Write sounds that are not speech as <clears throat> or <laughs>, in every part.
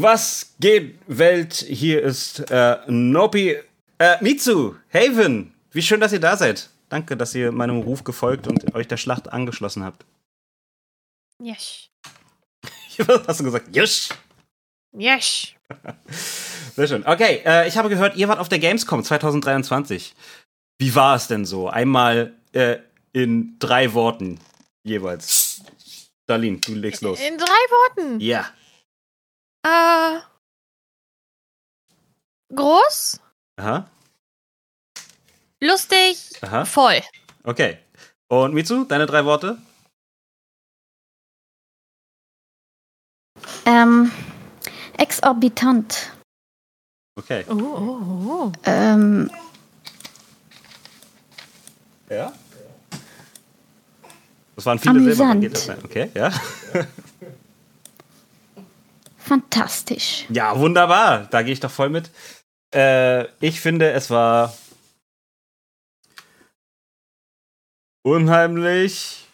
Was geht, Welt? Hier ist äh, Nopi. Äh, Mitsu, Haven, wie schön, dass ihr da seid. Danke, dass ihr meinem Ruf gefolgt und euch der Schlacht angeschlossen habt. Yes. Was hast du gesagt? Yes. Yes. <laughs> Sehr schön. Okay, äh, ich habe gehört, ihr wart auf der Gamescom 2023. Wie war es denn so? Einmal äh, in drei Worten jeweils. Darlene, du legst los. In drei Worten. Ja. Äh. Groß, Aha. lustig, Aha. voll. Okay. Und Mitsu, deine drei Worte? Ähm, exorbitant. Okay. Oh, oh, oh. Ähm, Ja. Das waren viele Silber. Amüsant. Geht das? Okay, ja. <laughs> fantastisch. Ja, wunderbar. Da gehe ich doch voll mit. Äh, ich finde, es war unheimlich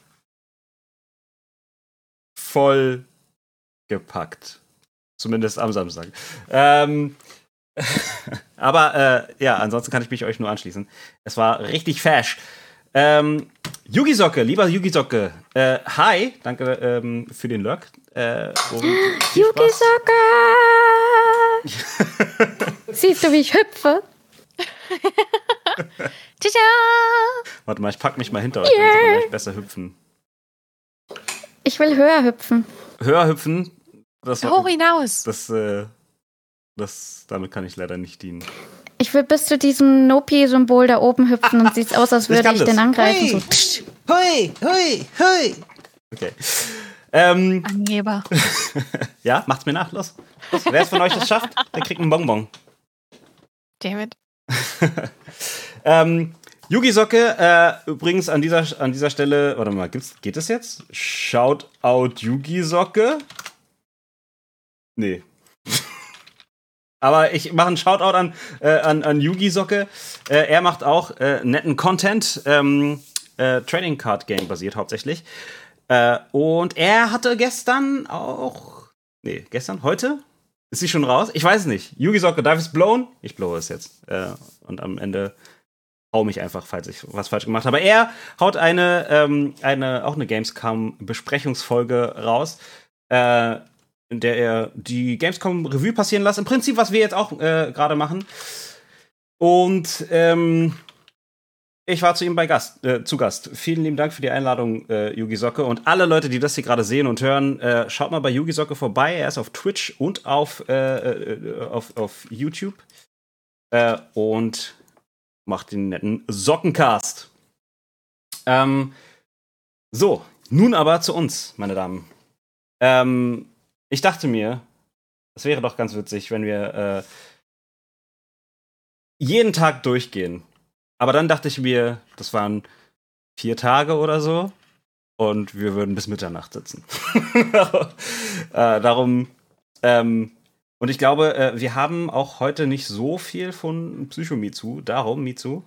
voll gepackt. Zumindest am Samstag. Ähm, <laughs> aber äh, ja, ansonsten kann ich mich euch nur anschließen. Es war richtig fash. Ähm, Yugi Socke, lieber Yugi Socke, äh, hi, danke ähm, für den Lurk. Äh, <gasps> Spaß. Soccer! <laughs> Siehst du, wie ich hüpfe? <laughs> Tja. Warte mal, ich pack mich mal hinter euch, dann kann gleich besser hüpfen. Ich will höher hüpfen. Höher hüpfen, das, Hoch hinaus. das, äh, das, damit kann ich leider nicht dienen. Ich will bis zu diesem Nopi-Symbol da oben hüpfen und sieht aus, als Ich würde ich das. den angreifen. Hui. So. Hui, hui, hui. Okay. Ähm, Angeber. <laughs> ja, macht's mir nach, los. los. Wer es von euch das schafft, der kriegt einen Bonbon. David. <laughs> Ähm, Yugi Socke, äh, übrigens an dieser, an dieser Stelle, warte mal, gibt's, geht es jetzt? Shout out Yugi Socke? Nee. Aber ich mache einen Shoutout an, äh, an, an Yugi Socke. Äh, er macht auch äh, netten Content, ähm, äh, Trading Card Game basiert hauptsächlich. Äh, und er hatte gestern auch. Nee, gestern? Heute? Ist sie schon raus? Ich weiß es nicht. Yugi Socke, darf ich es blowen? Ich blowe es jetzt. Äh, und am Ende hau mich einfach, falls ich was falsch gemacht habe. Er haut eine, ähm, eine auch eine Gamescom-Besprechungsfolge raus, äh, in der er die Gamescom-Revue passieren lässt. Im Prinzip, was wir jetzt auch äh, gerade machen. Und ähm, ich war zu ihm bei Gast, äh, zu Gast. Vielen lieben Dank für die Einladung, äh, Yugi Socke. Und alle Leute, die das hier gerade sehen und hören, äh, schaut mal bei Yugi Socke vorbei. Er ist auf Twitch und auf, äh, äh, auf, auf YouTube. Äh, und macht den netten Sockencast. Ähm, so, nun aber zu uns, meine Damen. Ähm, ich dachte mir, es wäre doch ganz witzig, wenn wir äh, jeden Tag durchgehen. Aber dann dachte ich mir, das waren vier Tage oder so und wir würden bis Mitternacht sitzen. <laughs> äh, darum, ähm, und ich glaube, äh, wir haben auch heute nicht so viel von Psycho-Mitsu. Darum, Mitsu,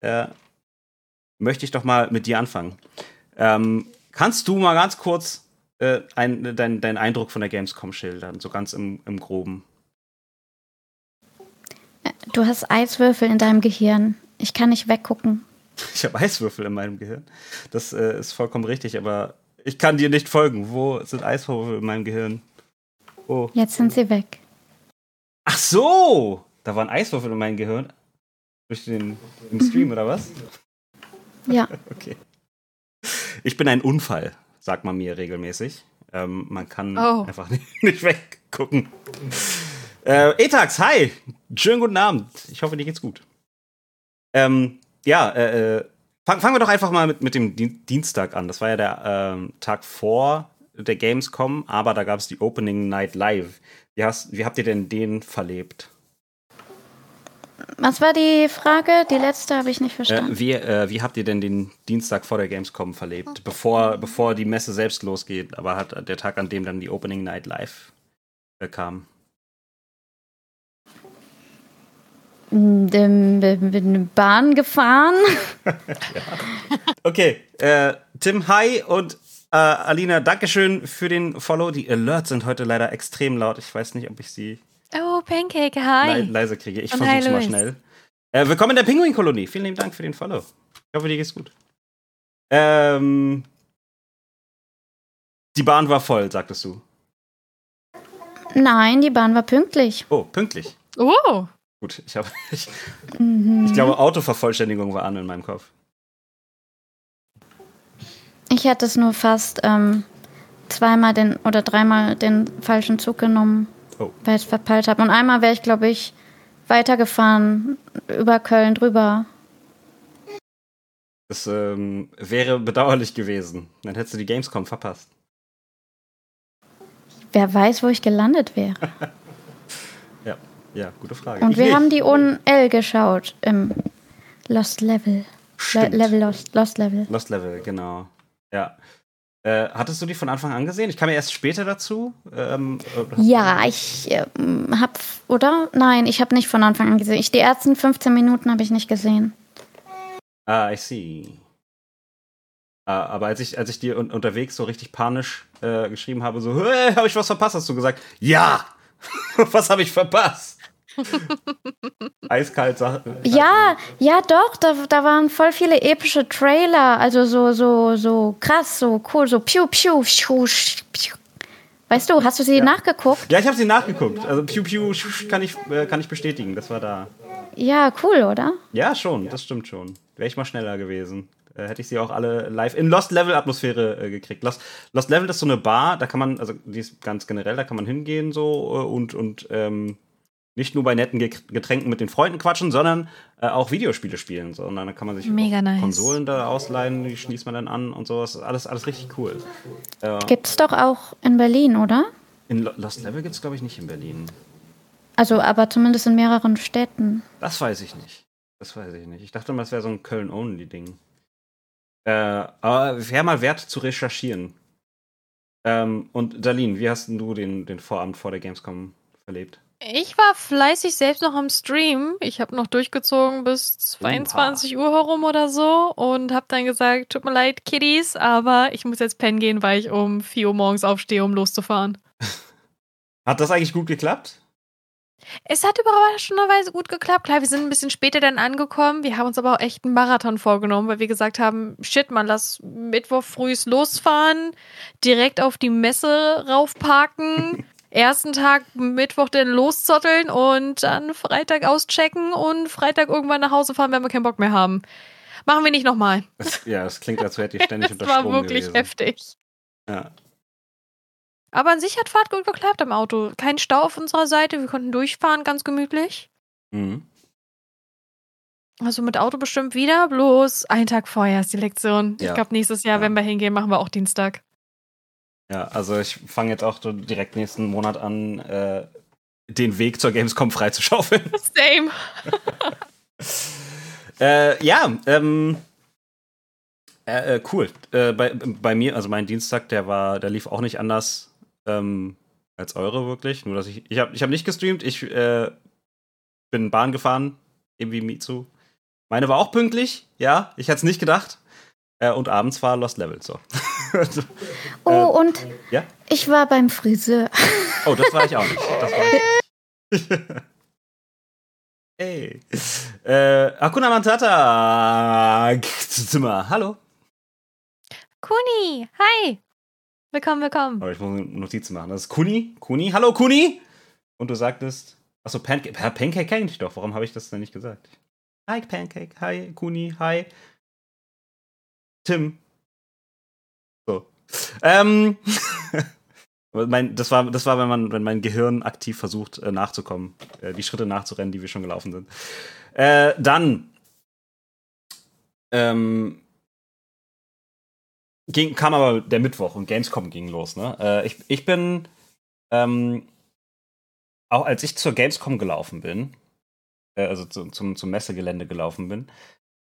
äh, möchte ich doch mal mit dir anfangen. Ähm, kannst du mal ganz kurz äh, ein, dein, deinen Eindruck von der Gamescom schildern, so ganz im, im Groben? Du hast Eiswürfel in deinem Gehirn. Ich kann nicht weggucken. <laughs> Ich habe Eiswürfel in meinem Gehirn. Das äh, ist vollkommen richtig, aber ich kann dir nicht folgen. Wo sind Eiswürfel in meinem Gehirn? Oh. Jetzt sind sie weg. Ach so! Da waren Eiswürfel in meinem Gehirn. Durch den im Stream, oder was? Ja. <laughs> Okay. Ich bin ein Unfall, sagt man mir regelmäßig. Ähm, man kann Oh. einfach nicht, <laughs> nicht weggucken. Äh, Etax, hi! Schönen guten Abend. Ich hoffe, dir geht's gut. Ähm, ja, äh, äh, fang, fangen wir doch einfach mal mit, mit dem Dien- Dienstag an. Das war ja der ähm, Tag vor der Gamescom, aber da gab es die Opening Night Live. Wie, hast, wie habt ihr denn den verlebt? Was war die Frage? Die letzte habe ich nicht Äh, verstanden. wie, äh, wie habt ihr denn den Dienstag vor der Gamescom verlebt? Bevor, bevor die Messe selbst losgeht, aber hat der Tag, an dem dann die Opening Night Live äh, kam. Bin Bahn gefahren. <laughs> Okay, äh, Tim, hi und Äh, Alina, Dankeschön für den Follow. Die Alerts sind heute leider extrem laut. Ich weiß nicht, ob ich sie Oh, Pancake, le hi. leise kriege. Ich hi, es mal schnell. Äh, willkommen in der Pinguin-Kolonie. Vielen lieben Dank für den Follow. Ich hoffe, dir geht's gut. Ähm, die Bahn war voll, sagtest du. Nein, die Bahn war pünktlich. Oh, pünktlich. Oh, Gut, ich, hab, <laughs> ich, Mhm. ich glaube, Autovervollständigung war an in meinem Kopf. Ich hätte es nur fast ähm, zweimal den oder dreimal den falschen Zug genommen, Oh. weil ich es verpeilt habe. Und einmal wäre ich, glaube ich, weitergefahren über Köln drüber. Das ähm, wäre bedauerlich gewesen. Dann hättest du die Gamescom verpasst. Wer weiß, wo ich gelandet wäre. <laughs> Ja, ja, gute Frage. Und Ich wir nicht. haben die ONL geschaut im Lost Level. Le. Level Lost, Lost Level. Lost Level, genau. Ja. Äh, hattest du die von Anfang an gesehen? Ich kam ja erst später dazu. Ähm, äh, Ja, ich ähm, hab, oder? Nein, ich habe nicht von Anfang an gesehen. Ich, die ersten 15 Minuten habe ich nicht gesehen. Ah, I see. Ah, aber als ich, als ich dir un unterwegs so richtig panisch äh, geschrieben habe, so, hey, habe ich was verpasst, hast du gesagt, ja! <laughs> was habe ich verpasst? <laughs> Eiskalt Sache. Ja, ja, doch, da, da waren voll viele epische Trailer, also so, so, so krass, so cool, so piu, piu, piu, piu. Weißt du, hast du sie nachgeguckt? Ja, ich habe sie nachgeguckt. Also Piu Piu kann ich, äh, kann ich bestätigen, das war da. Ja, cool, oder? Ja, schon, das stimmt schon. Wäre ich mal schneller gewesen. Äh, hätte ich sie auch alle live in Lost Level Atmosphäre äh, gekriegt. Lost, Lost Level ist so eine Bar, da kann man, also die ist ganz generell, da kann man hingehen so äh, und, und ähm, nicht nur bei netten Ge- Getränken mit den Freunden quatschen, sondern äh, auch Videospiele spielen. So. Und dann kann man sich nice. Konsolen da ausleihen, die schließt man dann an und sowas. Alles, alles richtig cool. Äh, Gibt's doch auch in Berlin, oder? in Lo- Lost Level gibt es, glaube ich, nicht in Berlin. Also, aber zumindest in mehreren Städten. Das weiß ich nicht. Das weiß ich nicht. Ich dachte mal, es wäre so ein Köln-Only-Ding. Äh, aber wäre mal wert zu recherchieren. Ähm, und Darlene, wie hast denn du den, den Vorabend vor der Gamescom verlebt? Ich war fleißig selbst noch am Stream. Ich habe noch durchgezogen bis 22 Uhr herum oder so und habe dann gesagt, tut mir leid, Kiddies, aber ich muss jetzt pennen gehen, weil ich um 4 Uhr morgens aufstehe, um loszufahren. <laughs> Hat das eigentlich gut geklappt? Es hat überraschenderweise gut geklappt. Klar, wir sind ein bisschen später dann angekommen. Wir haben uns aber auch echt einen Marathon vorgenommen, weil wir gesagt haben, shit, man, lass Mittwoch frühs losfahren, direkt auf die Messe raufparken, <laughs> ersten Tag Mittwoch dann loszotteln und dann Freitag auschecken und Freitag irgendwann nach Hause fahren, wenn wir keinen Bock mehr haben. Machen wir nicht nochmal. Das, ja, das klingt, als hätte ich <laughs> ständig Das unter war wirklich gewesen. heftig. Ja. Aber an sich hat Fahrt gut geklappt am Auto. Kein Stau auf unserer Seite, wir konnten durchfahren, ganz gemütlich. Mhm. Also mit Auto bestimmt wieder, bloß einen Tag vorher ist die Lektion. Ja. Ich glaube, nächstes Jahr, Ja. wenn wir hingehen, machen wir auch Dienstag. Ja, also ich fange jetzt auch direkt nächsten Monat an, äh, den Weg zur Gamescom freizuschaufeln. <laughs> Same. <laughs> Äh, ja, ähm. Äh, äh, cool. Äh, bei, bei mir, also mein Dienstag, der war, der lief auch nicht anders ähm, als eure wirklich. Nur dass ich, ich habe ich hab nicht gestreamt, ich äh, bin Bahn gefahren, eben wie Mitsu. Meine war auch pünktlich, ja, ich hätte es nicht gedacht. Äh, und abends war Lost Level, so. <laughs> Oh, Äh, und ja? ich war beim Friseur. Oh, das war ich auch nicht. Das war ich nicht. <laughs> hey. Äh, Akuna Matata. Zimmer. Hallo. Kuni, hi. Willkommen, willkommen. Aber ich muss eine Notiz machen. Das ist Kuni. Kuni. Hallo, Kuni. Und du sagtest. Achso, Pancake. Pancake kenne ich doch. Warum habe ich das denn nicht gesagt? Hi, Pancake. Hi, Kuni. Hi. Tim. So. Ähm. <laughs> mein, das, war, das war, wenn man, wenn mein Gehirn aktiv versucht, äh, nachzukommen, äh, die Schritte nachzurennen, die wir schon gelaufen sind. Äh, dann ähm, ging, kam aber der Mittwoch und Gamescom ging los. Ne? Äh, ich, ich bin, ähm, auch als ich zur Gamescom gelaufen bin, äh, also zu, zum, zum Messegelände gelaufen bin,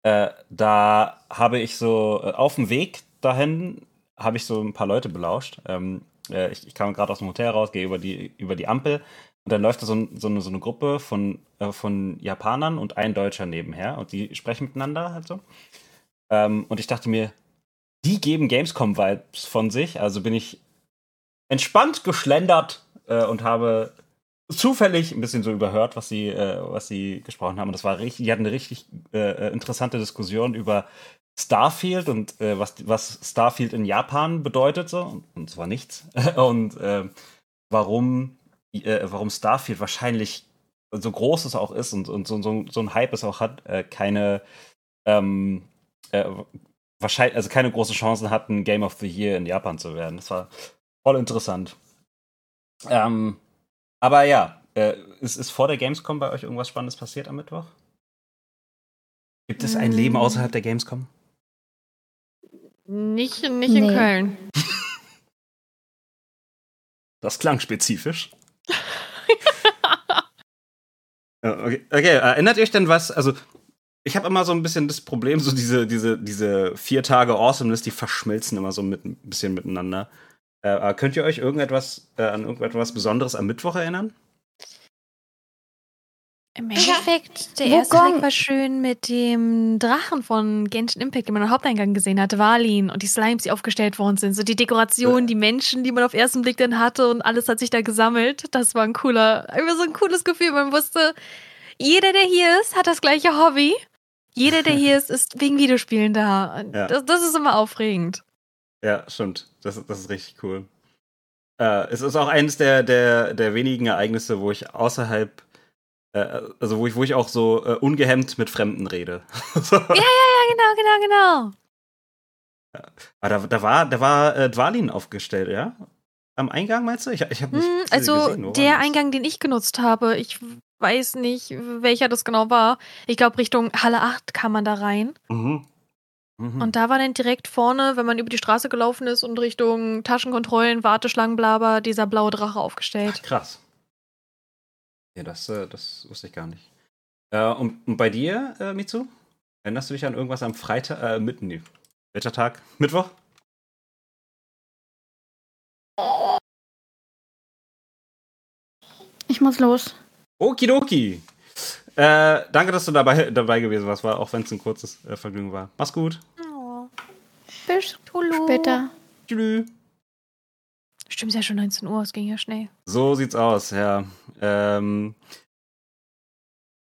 äh, da habe ich so äh, auf dem Weg dahin habe ich so ein paar Leute belauscht. Ähm, äh, ich, ich kam gerade aus dem Hotel raus, gehe über die, über die Ampel und dann läuft da so, so, eine, so eine Gruppe von, äh, von Japanern und ein Deutscher nebenher und die sprechen miteinander halt so. Ähm, und ich dachte mir, die geben Gamescom-Vibes von sich. Also bin ich entspannt geschlendert äh, und habe zufällig ein bisschen so überhört, was sie, äh, was sie gesprochen haben. Und das war richtig, die hatten eine richtig äh, interessante Diskussion über Starfield und äh, was, was Starfield in Japan bedeutet, so, und, und zwar nichts. <laughs> und äh, warum, äh, warum Starfield wahrscheinlich so groß es auch ist und, und so, so, so ein Hype es auch hat, äh, keine ähm, äh, wahrscheinlich, also keine große Chancen hatten, Game of the Year in Japan zu werden. Das war voll interessant. Ähm, aber ja, äh, ist, ist vor der Gamescom bei euch irgendwas Spannendes passiert am Mittwoch? Gibt es ein Mm. Leben außerhalb der Gamescom? Nicht, nicht in Nee. Köln. Das klang spezifisch. <laughs> Okay. okay, erinnert ihr euch denn was? Also, ich habe immer so ein bisschen das Problem, so diese, diese, diese vier Tage Awesomeness, die verschmilzen immer so mit, ein bisschen miteinander. Äh, aber könnt ihr euch irgendetwas äh, an irgendetwas Besonderes am Mittwoch erinnern? Im Endeffekt, der Wukong. erste Tag war schön mit dem Drachen von Genshin Impact, den man am Haupteingang gesehen hatte, Valin und die Slimes, die aufgestellt worden sind. So die Dekoration, die Menschen, die man auf ersten Blick dann hatte und alles hat sich da gesammelt. Das war ein cooler, immer so ein cooles Gefühl. Man wusste, jeder, der hier ist, hat das gleiche Hobby. Jeder, der hier ist, ist wegen Videospielen da. Und Ja. Das, das ist immer aufregend. Ja, stimmt. Das, das ist richtig cool. Äh, es ist auch eines der, der, der wenigen Ereignisse, wo ich außerhalb, also wo ich, wo ich auch so äh, ungehemmt mit Fremden rede. <laughs> so. Ja, genau, genau, genau. Aber da, da war, da war äh, Dwalin aufgestellt, ja? Am Eingang meinst du? Ich, ich habe nicht Hm, gesehen, Also war der? Eingang, den ich genutzt habe, ich weiß nicht, welcher das genau war. Ich glaube, Richtung Halle 8 kam man da rein. Mhm. Mhm. Und da war dann direkt vorne, wenn man über die Straße gelaufen ist und Richtung Taschenkontrollen, Warteschlangen, blaber, dieser blaue Drache aufgestellt. Ach, krass. Ja, das, äh, das wusste ich gar nicht. Äh, und, und bei dir, äh, Mitsu? Erinnerst du dich an irgendwas am Freitag, äh, mitten, nee. welcher Tag? Mittwoch? Ich muss los. Okidoki. Äh, danke, dass du dabei, dabei gewesen warst, war, auch wenn es ein kurzes äh, Vergnügen war. Mach's gut. Oh. Bis Tulu. später. Tschüss. Stimmt, ist ja schon 19 Uhr, es ging ja schnell. So sieht's aus, ja. Ähm,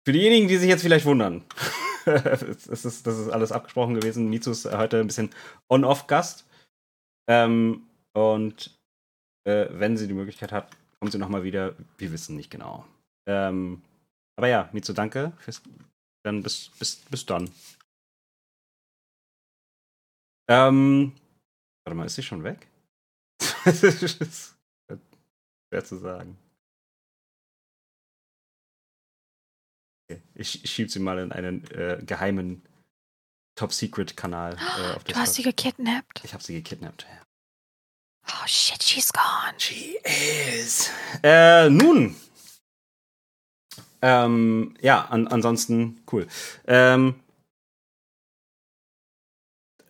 für diejenigen, die sich jetzt vielleicht wundern, <laughs> es ist, das ist alles abgesprochen gewesen. Mitsu ist heute ein bisschen On-Off-Gast. Ähm, und äh, wenn sie die Möglichkeit hat, kommt sie nochmal wieder. Wir wissen nicht genau. Ähm, aber ja, Mitsu, danke. Fürs, dann bis, bis, bis dann. Ähm, warte mal, ist sie schon weg? Das <laughs> ist schwer zu sagen. Okay, ich, ich schieb sie mal in einen äh, geheimen Top-Secret-Kanal äh, <gasps> Du hast sie gekidnappt. Ich habe sie gekidnappt. Oh shit, she's gone. She is. Äh, nun. Ähm, ja, an, ansonsten cool. Ähm,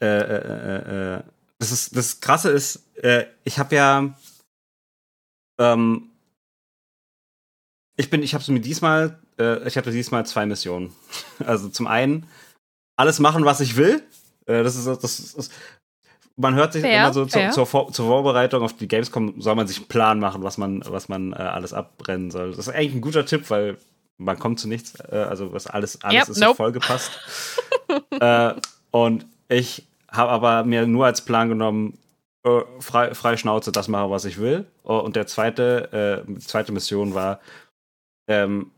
äh, äh, äh, äh, das ist das Krasse ist, äh, ich habe ja, ähm, ich bin, ich habe mir diesmal, äh, ich hatte diesmal zwei Missionen. <laughs> Also zum einen alles machen, was ich will. Äh, das ist, das ist, man hört sich Fair, immer so zur, fair. zur, Vor zur Vorbereitung auf die Gamescom soll man sich einen Plan machen, was man, was man äh, alles abbrennen soll. Das ist eigentlich ein guter Tipp, weil man kommt zu nichts. Äh, also was alles, alles Yep, ist nope. vollgepasst. <laughs> äh, und ich habe aber mir nur als Plan genommen, äh, frei, frei Schnauze, das mache, was ich will. Oh, und der zweite, äh, zweite Mission war, ähm,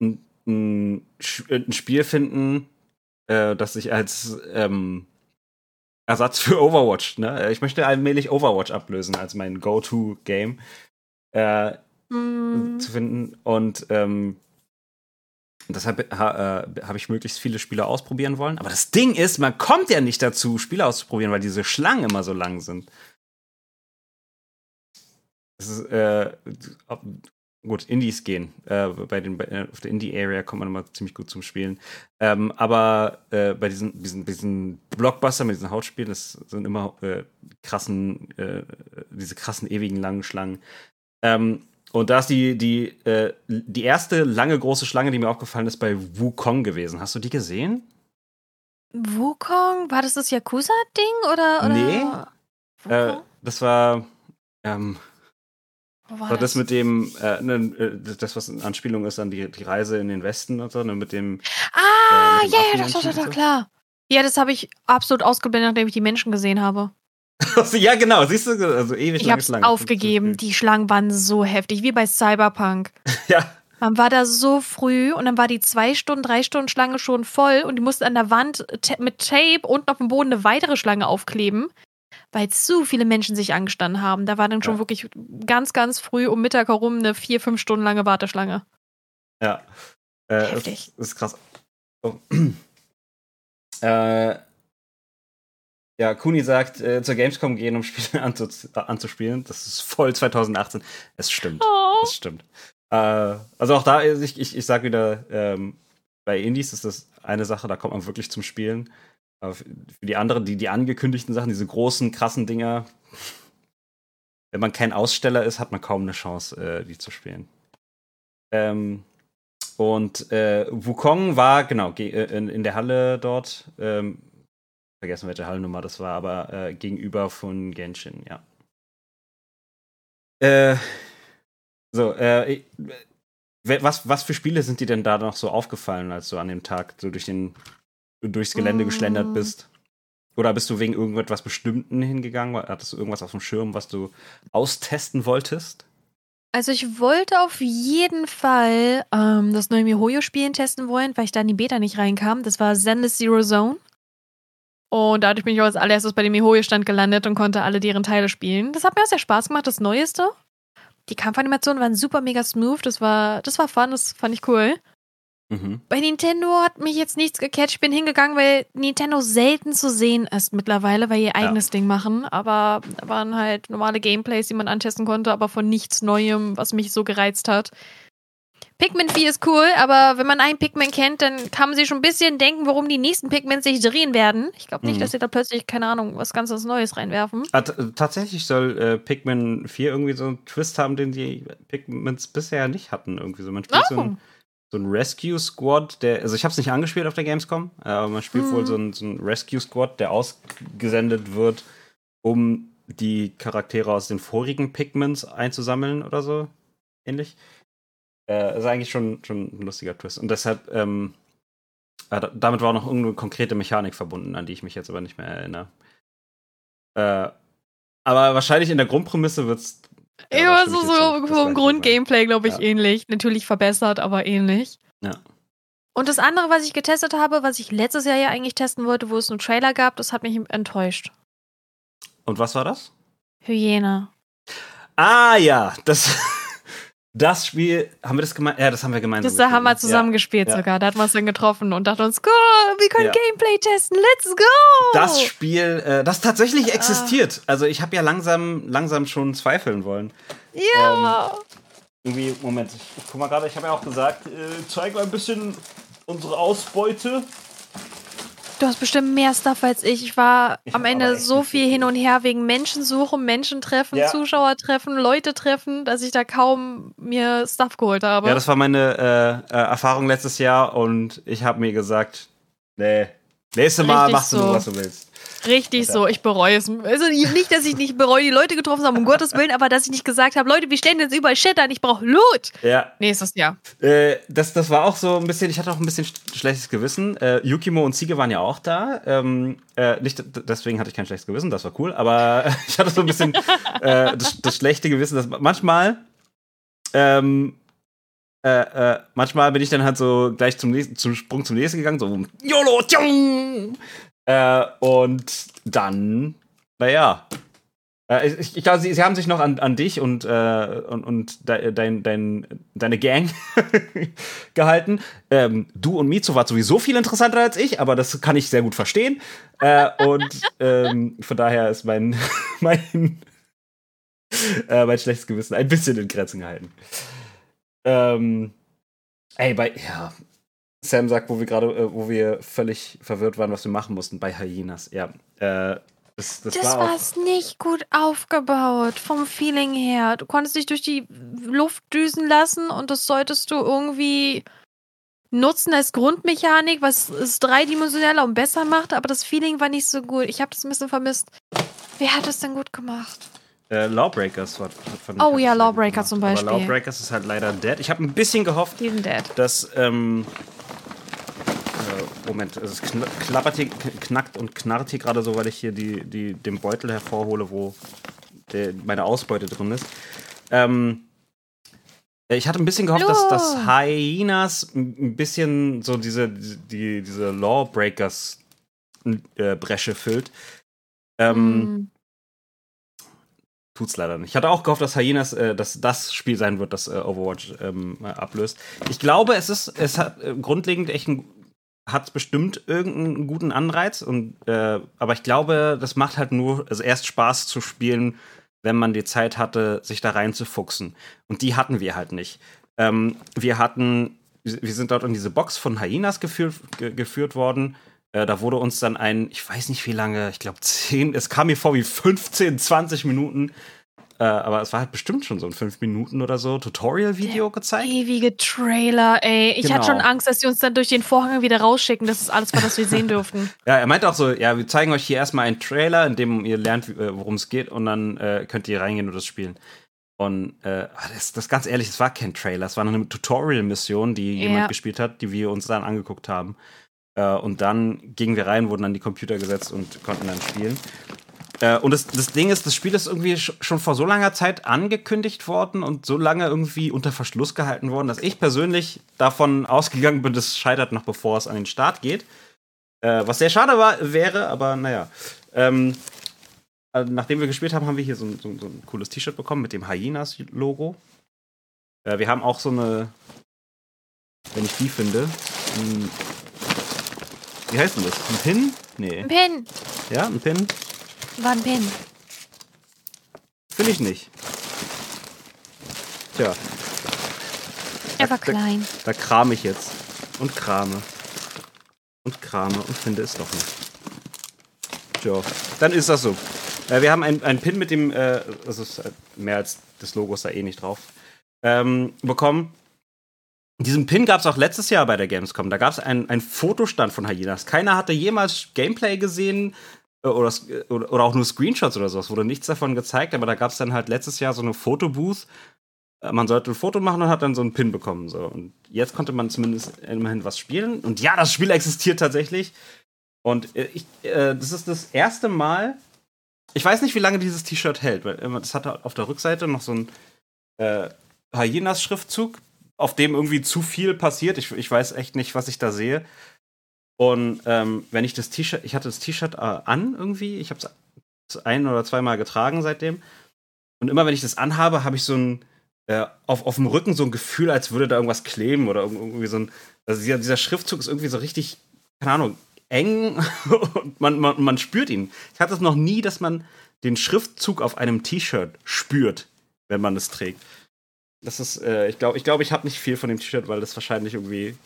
ein, ein, Sch- ein Spiel finden, äh, das ich als ähm, Ersatz für Overwatch, ne? Ich möchte allmählich Overwatch ablösen als mein Go-To-Game äh, Hm. zu finden. Und ähm, deshalb ha, äh, habe ich möglichst viele Spiele ausprobieren wollen. Aber das Ding ist, man kommt ja nicht dazu, Spiele auszuprobieren, weil diese Schlangen immer so lang sind. Ist, äh, gut, Indies gehen. Äh, bei den, bei, äh, auf der Indie-Area kommt man immer ziemlich gut zum Spielen. Ähm, aber äh, bei diesen, diesen, diesen Blockbuster mit diesen Hautspielen, das sind immer äh, krassen, äh, diese krassen, ewigen langen Schlangen. Ähm, und da ist die, die, äh, die erste lange große Schlange, die mir aufgefallen ist, bei Wukong gewesen. Hast du die gesehen? Wukong? War das das Yakuza-Ding oder, oder? Nee. Äh, das war. Ähm, war war das mit dem, äh, ne, äh, das, was eine Anspielung ist an die, die Reise in den Westen und so, ne, mit dem. Ah, äh, mit dem ja, ja, doch, doch, doch, und doch, so? klar. Ja, das habe ich absolut ausgeblendet, nachdem ich die Menschen gesehen habe. <laughs> ja, genau, siehst du, also ewig Ich ist es lang. aufgegeben. <laughs> Die Schlangen waren so heftig, wie bei Cyberpunk. Ja, Man war da so früh und dann war die zwei Stunden, drei Stunden Schlange schon voll und die musste an der Wand mit Tape unten auf dem Boden eine weitere Schlange aufkleben, weil zu viele Menschen sich angestanden haben. Da war dann schon Ja. wirklich ganz, ganz früh um Mittag herum eine vier, fünf Stunden lange Warteschlange. ja. Äh, das, Heftig. das ist krass. Oh. <clears throat> äh, ja, Kuni sagt, äh, zur Gamescom gehen, um Spiele <laughs> anzu anzuspielen. Das ist voll 2018. Es stimmt. Oh. Das stimmt. Äh, also auch da, ich, ich, ich sag wieder, ähm, bei Indies ist das eine Sache, da kommt man wirklich zum Spielen. Aber für die anderen, die, die angekündigten Sachen, diese großen, krassen Dinger, wenn man kein Aussteller ist, hat man kaum eine Chance, äh, die zu spielen. Ähm, und äh, Wukong war, genau, ge- äh, in, in der Halle dort, ähm, vergessen welche Hallennummer das war, aber äh, gegenüber von Genshin, ja. Äh, so, äh, was, was für Spiele sind dir denn da noch so aufgefallen, als du an dem Tag so durch den, durchs Gelände Mm. geschlendert bist? Oder bist du wegen irgendetwas Bestimmten hingegangen? Hattest du irgendwas auf dem Schirm, was du austesten wolltest? Also ich wollte auf jeden Fall ähm, das neue MiHoYo-Spielen testen wollen, weil ich da in die Beta nicht reinkam. Das war Zenless Zero Zone. Und dadurch bin ich auch als allererstes bei dem MiHoYo-Stand gelandet und konnte alle deren Teile spielen. Das hat mir auch sehr Spaß gemacht, das Neueste. Die Kampfanimationen waren super mega smooth. Das war, das war fun, das fand ich cool. Mhm. Bei Nintendo hat mich jetzt nichts gecatcht. Ich bin hingegangen, weil Nintendo selten zu sehen ist mittlerweile, weil ihr eigenes Ding machen. Aber da waren halt normale Gameplays, die man antesten konnte, aber von nichts Neuem, was mich so gereizt hat. Pikmin 4 ist cool, aber wenn man einen Pikmin kennt, dann kann man sich schon ein bisschen denken, warum die nächsten Pikmin sich drehen werden. Ich glaube nicht, Mhm. dass sie da plötzlich, keine Ahnung, was ganz was Neues reinwerfen. Ah, tatsächlich soll äh, Pikmin 4 irgendwie so einen Twist haben, den die Pikmins bisher nicht hatten. Irgendwie so. Man spielt so Oh. ein, so ein Rescue Squad, der, also ich habe es nicht angespielt auf der Gamescom, aber man spielt Mhm. wohl so ein, so ein Rescue Squad, der ausgesendet wird, um die Charaktere aus den vorigen Pikmins einzusammeln oder so. Ähnlich. Äh, ist eigentlich schon, schon ein lustiger Twist. Und deshalb, ähm, äh, da- damit war noch irgendeine konkrete Mechanik verbunden, an die ich mich jetzt aber nicht mehr erinnere. Äh, aber wahrscheinlich in der Grundprämisse wird's. Ja, da aber stimme so, so vom Grundgameplay, glaube ich, Ja. ähnlich. Natürlich verbessert, aber ähnlich. Ja. Und das andere, was ich getestet habe, was ich letztes Jahr ja eigentlich testen wollte, wo es einen Trailer gab, das hat mich enttäuscht. Und was war das? Hyäne. Ah ja, das, <laughs> das Spiel, haben wir das gemeinsam? Ja, das haben wir gemeinsam. Das da haben wir gespielt, zusammen gespielt Ja. sogar. Da hat man uns dann getroffen und dachte uns, go, wir können Ja. Gameplay testen, let's go! Ja. Das Spiel, äh, das tatsächlich Ah. existiert. Also ich habe ja langsam, langsam schon zweifeln wollen. ja! Irgendwie, Moment, ich guck mal gerade, ich habe ja auch gesagt, äh, zeig mal ein bisschen unsere Ausbeute. Du hast bestimmt mehr Stuff als ich. Ich war am Ende so viel hin und her wegen Menschensuche, Menschentreffen, Ja. Zuschauertreffen, Leute treffen, dass ich da kaum mir Stuff geholt habe. Ja, das war meine äh, äh, Erfahrung letztes Jahr und ich habe mir gesagt, nee, nächstes Mal Richtig machst du so. was du willst. Richtig so, ich bereue es. Also nicht, dass ich nicht bereue, die Leute getroffen zu haben, um Gottes Willen, aber dass ich nicht gesagt habe, Leute, wir stellen jetzt überall Shit an, ich brauche Loot. Ja, Nächstes Jahr. Äh, das, das war auch so ein bisschen, ich hatte auch ein bisschen sch- schlechtes Gewissen. Äh, Yukimo und Ziege waren ja auch da. Ähm, äh, nicht, deswegen hatte ich kein schlechtes Gewissen, das war cool, aber <laughs> ich hatte so ein bisschen äh, das, das schlechte Gewissen, dass manchmal, ähm, äh, äh, manchmal bin ich dann halt so gleich zum, nächsten, zum Sprung zum nächsten gegangen, so YOLO, tjong! Äh, und dann, naja. Äh, ich, ich glaube, sie, sie haben sich noch an, an dich und, äh, und, und de, dein, dein, deine Gang <laughs> gehalten. Ähm, du und Mizu war sowieso viel interessanter als ich, aber das kann ich sehr gut verstehen. Äh, und <laughs> ähm, von daher ist mein, <laughs> mein, äh, mein schlechtes Gewissen ein bisschen in Grenzen gehalten. Ähm, ey, bei, ja, Sam sagt, wo wir gerade, äh, wo wir völlig verwirrt waren, was wir machen mussten, bei Hyenas, ja. Äh, das, das, Das war auch, nicht gut aufgebaut, vom Feeling her. Du konntest dich durch die Luft düsen lassen und das solltest du irgendwie nutzen als Grundmechanik, was es dreidimensioneller und besser macht, aber das Feeling war nicht so gut. Ich habe das ein bisschen vermisst. Wer hat das denn gut gemacht? Äh, Lawbreakers war, fand Oh ja, Lawbreaker zum Beispiel. Aber Lawbreakers ist halt leider dead. Ich habe ein bisschen gehofft, Die sind dead. dass. Ähm, äh, Moment, es kn klappert hier, knackt und knarrt hier gerade so, weil ich hier die, die, den Beutel hervorhole, wo der, meine Ausbeute drin ist. Ähm, ich hatte ein bisschen gehofft, dass, dass. Hyenas ein bisschen so diese, die, diese Lawbreakers äh, Bresche füllt. Ähm, Hm. Tut's leider nicht. Ich hatte auch gehofft, dass Hyenas äh, dass das Spiel sein wird, das äh, Overwatch ähm, äh, ablöst. Ich glaube, es ist, es hat äh, grundlegend echt ein, hat bestimmt irgendeinen guten Anreiz und äh, aber ich glaube, das macht halt nur also erst Spaß zu spielen, wenn man die Zeit hatte, sich da reinzufuchsen. Und die hatten wir halt nicht. Ähm, wir hatten, wir sind dort in diese Box von Hyenas geführt, ge geführt worden. Äh, da wurde uns dann ein, ich weiß nicht wie lange, ich glaube 10, es kam mir vor wie 15, 20 Minuten, äh, aber es war halt bestimmt schon so ein 5 Minuten oder so Tutorial-Video gezeigt. Ewige Trailer, ey. Ich hatte Genau. schon Angst, dass sie uns dann durch den Vorhang wieder rausschicken. Das ist alles, was wir sehen <laughs> dürften. Ja, er meinte auch so, ja, wir zeigen euch hier erstmal einen Trailer, in dem ihr lernt, äh, worum es geht und dann äh, könnt ihr reingehen und das spielen. Und äh, das, das ganz ehrlich, es war kein Trailer, es war eine Tutorial-Mission, die Ja. jemand gespielt hat, die wir uns dann angeguckt haben. Äh, und dann gingen wir rein, wurden an die Computer gesetzt und konnten dann spielen. Äh, und das, das Ding ist, das Spiel ist irgendwie sch- schon vor so langer Zeit angekündigt worden und so lange irgendwie unter Verschluss gehalten worden, dass ich persönlich davon ausgegangen bin, das scheitert noch bevor es an den Start geht. Äh, was sehr schade war, wäre, aber naja. Ähm, also nachdem wir gespielt haben, haben wir hier so ein, so, so ein cooles T-Shirt bekommen mit dem Hyenas-Logo. Äh, wir haben auch so eine, wenn ich die finde, ein, wie heißt denn das? Ein Pin? Nee. Ein Pin. Ja, ein Pin? War ein Pin. Finde ich nicht. Tja, Er war Da- klein. da krame ich jetzt. Und krame. Und krame und finde es doch nicht. Tja, dann ist das so. Äh, wir haben ein, ein Pin mit dem, äh, das ist äh, mehr als das Logo ist da eh nicht drauf, ähm, bekommen. Diesen Pin gab es auch letztes Jahr bei der Gamescom. Da gab es einen, einen Fotostand von Hyenas. Keiner hatte jemals Gameplay gesehen äh, oder, s- oder, oder auch nur Screenshots oder sowas. Wurde nichts davon gezeigt, aber da gab es dann halt letztes Jahr so eine Fotobooth. Äh, Man sollte ein Foto machen und hat dann so einen Pin bekommen. So. Und jetzt konnte man zumindest immerhin was spielen. Und ja, das Spiel existiert tatsächlich. Und äh, ich, äh, das ist das erste Mal. Ich weiß nicht, wie lange dieses T-Shirt hält, weil äh, das hatte auf der Rückseite noch so ein äh, Hyenas-Schriftzug, auf dem irgendwie zu viel passiert. Ich, ich weiß echt nicht, was ich da sehe. Und ähm, wenn ich das T-Shirt, ich hatte das T-Shirt äh, an irgendwie, ich habe es ein oder zweimal getragen seitdem. Und immer wenn ich das anhabe, habe ich so ein äh, auf, auf dem Rücken so ein Gefühl, als würde da irgendwas kleben oder irg- irgendwie so ein. Also dieser, dieser Schriftzug ist irgendwie so richtig, keine Ahnung, eng <laughs> und man, man, man spürt ihn. Ich hatte es noch nie, dass man den Schriftzug auf einem T-Shirt spürt, wenn man es trägt. Das ist, äh, ich glaube, ich, glaub, ich habe nicht viel von dem T-Shirt, weil das wahrscheinlich irgendwie,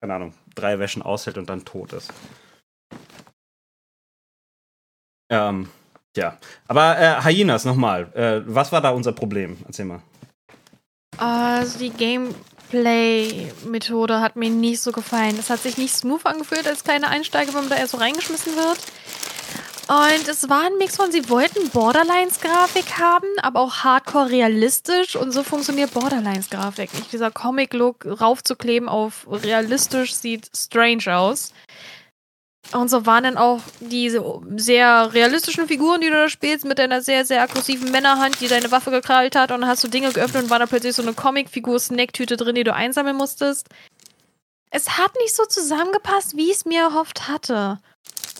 keine Ahnung, drei Wäschen aushält und dann tot ist. Ähm, ja. Aber äh, Hyenas nochmal. Äh, was war da unser Problem? Erzähl mal. Also die Gameplay-Methode hat mir nicht so gefallen. Es hat sich nicht smooth angefühlt als kleine Einsteiger, wenn man da erst so reingeschmissen wird. Und es war ein Mix von, sie wollten Borderlines-Grafik haben, aber auch hardcore realistisch. Und so funktioniert Borderlines-Grafik. Nicht dieser Comic-Look raufzukleben auf realistisch sieht strange aus. Und so waren dann auch diese sehr realistischen Figuren, die du da spielst, mit deiner sehr, sehr aggressiven Männerhand, die deine Waffe gekrallt hat. Und dann hast du Dinge geöffnet und war da plötzlich so eine Comicfigur-Snacktüte drin, die du einsammeln musstest. Es hat nicht so zusammengepasst, wie ich es mir erhofft hatte.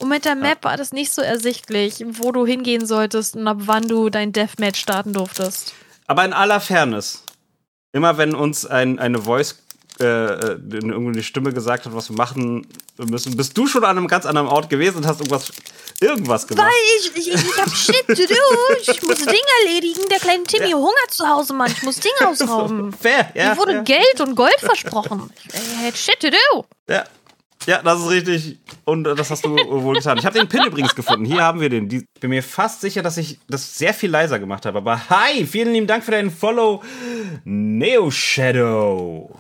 Und mit der Map war das nicht so ersichtlich, wo du hingehen solltest und ab wann du dein Deathmatch starten durftest. Aber in aller Fairness, immer wenn uns ein, eine Voice, äh, äh, irgendwie eine Stimme gesagt hat, was wir machen müssen, bist du schon an einem ganz anderen Ort gewesen und hast irgendwas, irgendwas gemacht. Ich, ich, ich hab <laughs> Shit to do. Ich muss Dinge erledigen. Der kleine Timmy hungert zu Hause, Mann. Ich muss Dinge <laughs> ausrauben. Fair, ja. Mir wurde ja. Geld und Gold versprochen. Ich hätte Shit to do. Ja. Ja, das ist richtig. Und äh, das hast du wohl getan. Ich habe den Pin übrigens gefunden. Hier haben wir den. Ich bin mir fast sicher, dass ich das sehr viel leiser gemacht habe. Aber hi, vielen lieben Dank für deinen Follow, Neo Shadow.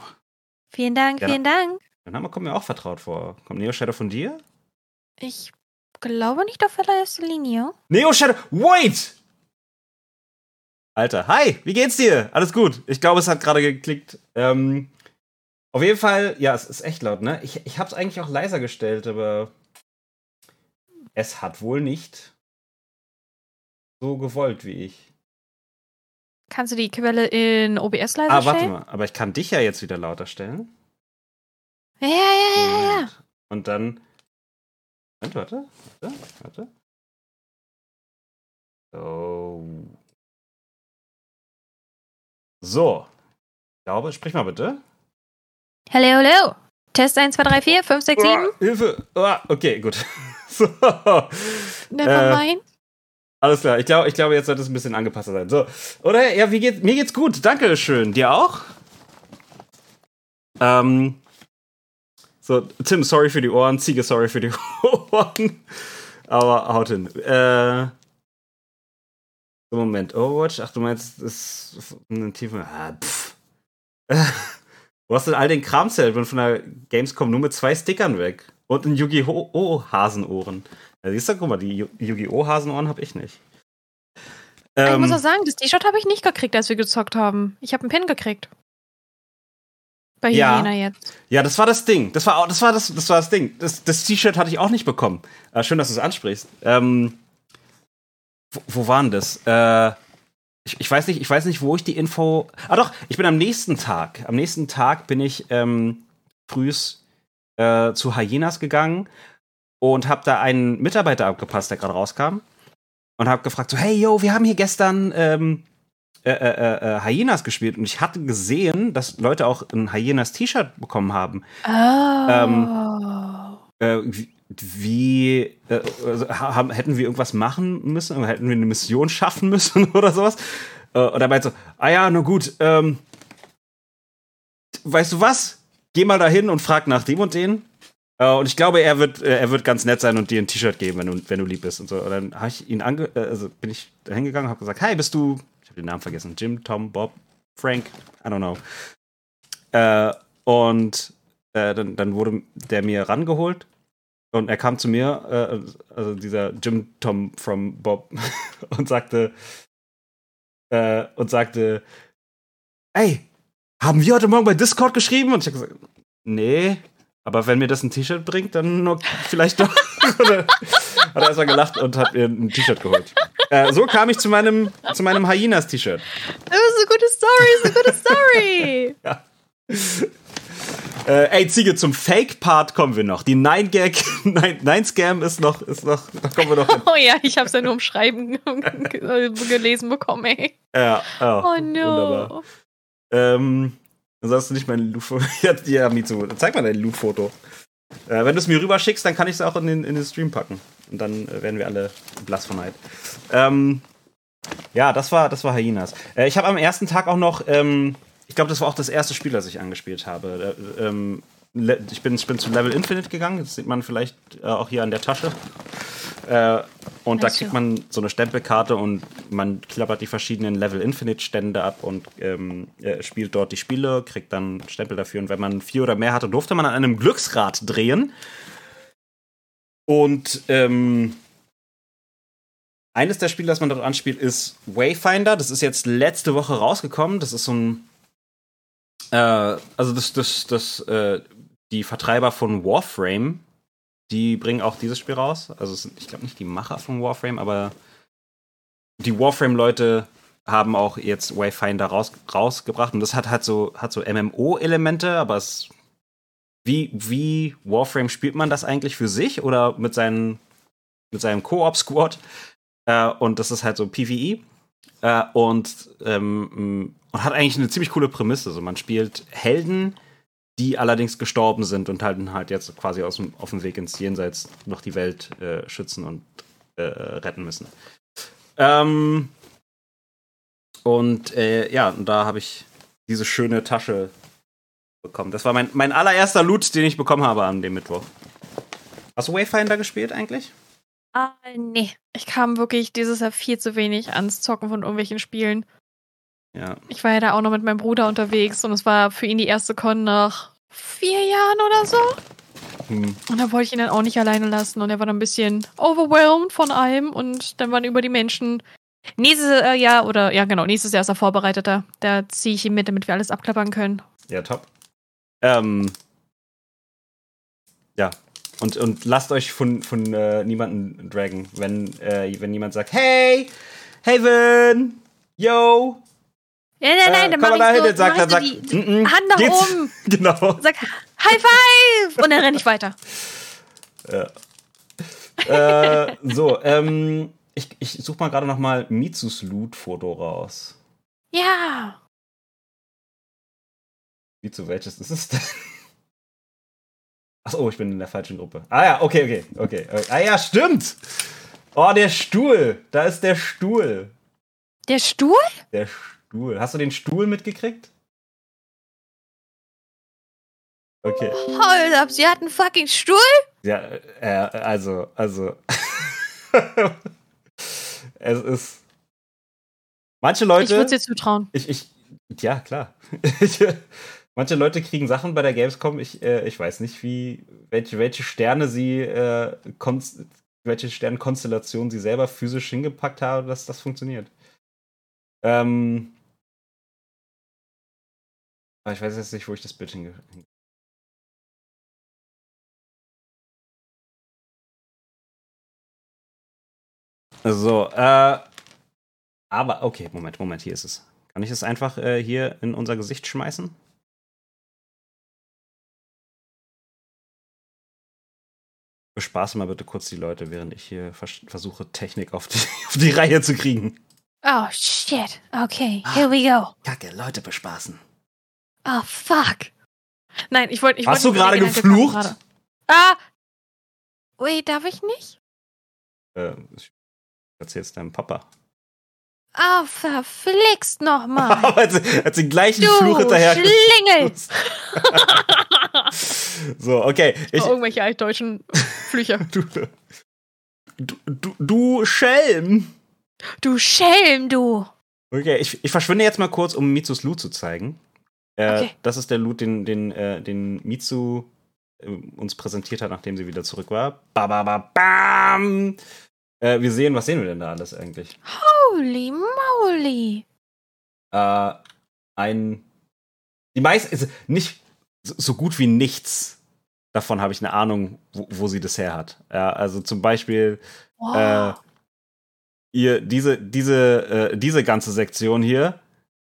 Vielen Dank, Ja. vielen Dank. Der Name kommt mir auch vertraut vor. Kommt Neo Shadow von dir? Ich glaube nicht auf allererster Linie. Neo Shadow. Wait! Alter, hi, wie geht's dir? Alles gut. Ich glaube, es hat gerade geklickt. Ähm, auf jeden Fall, ja, es ist echt laut, ne? Ich, ich hab's eigentlich auch leiser gestellt, aber es hat wohl nicht so gewollt wie ich. Kannst du die Quelle in OBS leiser Ah, warte stellen? mal, aber ich kann dich ja jetzt wieder lauter stellen. Ja, ja, ja, ja, ja. Und dann. Moment, warte, warte, warte. So. So. Ich glaube, sprich mal bitte. Hallo, hallo. Test 1, 2, 3, 4, 5, 6, 7. Ah, Hilfe! Ah, okay, gut. <laughs> so. Never Äh, mind. Alles klar, ich glaube, ich glaube, jetzt sollte es ein bisschen angepasster sein. So. Oder? Ja, wie geht's? Mir geht's gut. Danke schön. Dir auch? Ähm. So, Tim, sorry für die Ohren. Ziege, sorry für die <laughs> Ohren. Aber haut hin. Äh. Moment. Overwatch? Ach, du meinst, das ist eine tiefe. Ah, pff. <laughs> Wo hast du denn all den? Ich bin von der Gamescom nur mit zwei Stickern weg. Und ein Yu-Gi-Oh! Hasenohren. Ja, siehst du, guck mal, die Yu- Yu-Gi-Oh! Hasenohren habe ich nicht. ich Ähm, muss auch sagen, das T-Shirt habe ich nicht gekriegt, als wir gezockt haben. Ich habe einen Pin gekriegt. Bei Ja. Hyena jetzt. ja, das war das Ding. Das war, auch- das war das, das war das Ding. Das, das T-Shirt hatte ich auch nicht bekommen. Äh, schön, dass du es ansprichst. Ähm, wo, wo waren das? Äh, ich, ich weiß nicht, ich weiß nicht, wo ich die Info. Ah doch, ich bin am nächsten Tag. Am nächsten Tag bin ich ähm, frühs äh, zu Hyenas gegangen und habe da einen Mitarbeiter abgepasst, der gerade rauskam. Und habe gefragt, so, hey, yo, wir haben hier gestern ähm, äh, äh, äh, Hyenas gespielt. Und ich hatte gesehen, dass Leute auch ein Hyenas-T-Shirt bekommen haben. Oh. Äh, wie, äh, also, ha- haben, hätten wir irgendwas machen müssen? Hätten wir eine Mission schaffen müssen <laughs> oder sowas? Äh, und meinte so, ah ja, nur gut, ähm, weißt du was? Geh mal dahin und frag nach dem und den. Äh, und ich glaube, er wird, äh, er wird ganz nett sein und dir ein T-Shirt geben, wenn du, wenn du lieb bist und so. Und dann habe ich ihn ange äh, also bin ich da hingegangen und habe gesagt, hi, bist du, ich habe den Namen vergessen, Jim, Tom, Bob, Frank, I don't know. Äh, und dann, dann wurde der mir rangeholt und er kam zu mir, äh, also dieser Jim Tom from Bob, <laughs> und sagte, äh, und sagte, ey, haben wir heute Morgen bei Discord geschrieben? Und ich habe gesagt, nee, aber wenn mir das ein T-Shirt bringt, dann noch vielleicht doch. <laughs> Hat er erstmal gelacht und hat mir ein T-Shirt geholt. Äh, so kam ich zu meinem, zu meinem Hyenas-T-Shirt. Das ist eine gute Story, ist eine gute Story. <laughs> Äh, ey, Ziege, zum Fake-Part kommen wir noch. Die 9-Gag, <laughs> scam ist noch, ist noch, da kommen wir noch hin. <laughs> oh ja, ich habe es ja nur im Schreiben <laughs> gelesen bekommen, ey. Ja, ja, Oh no. Wunderbar. Ähm, sagst du nicht mein Loot-Foto? ja, ja, Mitsu, zeig mal dein Loot-Foto. Äh, wenn du es mir rüberschickst, dann kann ich es auch in den, in den Stream packen. Und dann äh, werden wir alle blass von Neid. Ähm, ja, das war, das war Hyenas. Äh, ich habe am ersten Tag auch noch, ähm, ich glaube, das war auch das erste Spiel, das ich angespielt habe. Äh, ähm, ich, bin, ich bin zu Level Infinite gegangen, das sieht man vielleicht äh, auch hier an der Tasche. Äh, und da kriegt man so eine Stempelkarte und man klappert die verschiedenen Level Infinite Stände ab und ähm, äh, spielt dort die Spiele, kriegt dann Stempel dafür. Und wenn man vier oder mehr hatte, durfte man an einem Glücksrad drehen. Und ähm, eines der Spiele, das man dort anspielt, ist Wayfinder. Das ist jetzt letzte Woche rausgekommen. Das ist so ein. Äh, also, das, das, das, äh, die Vertreiber von Warframe, die bringen auch dieses Spiel raus. Also, ich glaube nicht die Macher von Warframe, aber die Warframe-Leute haben auch jetzt Wayfinder raus, rausgebracht. Und das hat halt so, hat so MMO-Elemente, aber es. Wie, wie Warframe spielt man das eigentlich für sich oder mit, seinen, mit seinem Koop-Squad? Äh, und das ist halt so PvE. Äh, und, ähm, und hat eigentlich eine ziemlich coole Prämisse. Also man spielt Helden, die allerdings gestorben sind und halt, halt jetzt quasi aus dem, auf dem Weg ins Jenseits noch die Welt äh, schützen und äh, retten müssen. Ähm, und äh, ja, und da habe ich diese schöne Tasche bekommen. Das war mein, mein allererster Loot, den ich bekommen habe an dem Mittwoch. Hast du Wayfinder gespielt eigentlich? Ah, nee. Ich kam wirklich dieses Jahr viel zu wenig ans Zocken von irgendwelchen Spielen. Ja. Ich war ja da auch noch mit meinem Bruder unterwegs und es war für ihn die erste Con nach vier Jahren oder so. Hm. Und da wollte ich ihn dann auch nicht alleine lassen und er war dann ein bisschen overwhelmed von allem und dann waren über die Menschen. Nächstes äh, Jahr oder ja genau, nächstes Jahr ist er vorbereiteter. Da ziehe ich ihn mit, damit wir alles abklappern können. Ja, top. Ähm, ja. Und, und lasst euch von, von äh, niemandem dragen, wenn, äh, wenn jemand sagt, hey, Haven, yo. Ja, nein, nein, dann komm mach ich so, sagt, dann sagt, die, mm, mm, Hand nach geht's. oben. <laughs> Genau. Sag High Five! Und dann renne ich weiter. <laughs> äh, so, ähm, ich, ich suche mal gerade noch mal Mitsus Loot-Foto raus. Ja. Mitsu, welches ist es denn? <laughs> Achso, ich bin in der falschen Gruppe. Ah ja, okay, okay, okay. okay. Ah ja, stimmt! Oh, der Stuhl! Da ist der Stuhl. Der Stuhl? Der Stuhl. Hast du den Stuhl mitgekriegt? Okay. Hold up, sie hat einen fucking Stuhl? Ja, äh, also, also. <laughs> es ist. Manche Ich Leute. würde dir zutrauen. Ich, ich, ja, klar. <laughs> Manche Leute kriegen Sachen bei der Gamescom. Ich, äh, ich weiß nicht, wie, welche, welche Sterne sie, äh, welche Sternkonstellation sie selber physisch hingepackt haben, dass das funktioniert. Ähm, aber ich weiß jetzt nicht, wo ich das Bild hinge. So, äh, aber, okay, Moment, Moment, hier ist es. Kann ich es einfach äh, hier in unser Gesicht schmeißen? Bespaße mal bitte kurz die Leute, während ich hier vers versuche, Technik auf die, <laughs> auf die Reihe zu kriegen. Oh, shit. Okay, here we go. Kacke, Leute bespaßen. Oh, fuck. Nein, ich wollte. Ich Hast wollte du gerade geflucht? Ah! Wait, darf ich nicht? Äh, ich erzähl's deinem Papa. Ah, verflixt nochmal. <laughs> Aber als, als den gleichen Du Fluch hinterher. Schlingel! <laughs> so, okay. Ich, Oh, irgendwelche altdeutschen Flüche. <laughs> du, du, du, du Schelm! Du Schelm, du! Okay, ich, ich verschwinde jetzt mal kurz, um Mitsus Loot zu zeigen. Äh, Okay. Das ist der Loot, den, den, äh, den Mitsu äh, uns präsentiert hat, nachdem sie wieder zurück war. Ba, ba, ba, bam! Äh, wir sehen, was sehen wir denn da alles eigentlich? Holy moly! Ein. Die meisten, also nicht so, gut wie nichts davon habe ich eine Ahnung, wo, wo sie das her hat. Ja, also zum Beispiel Wow. ihr, diese, diese, äh, diese ganze Sektion hier,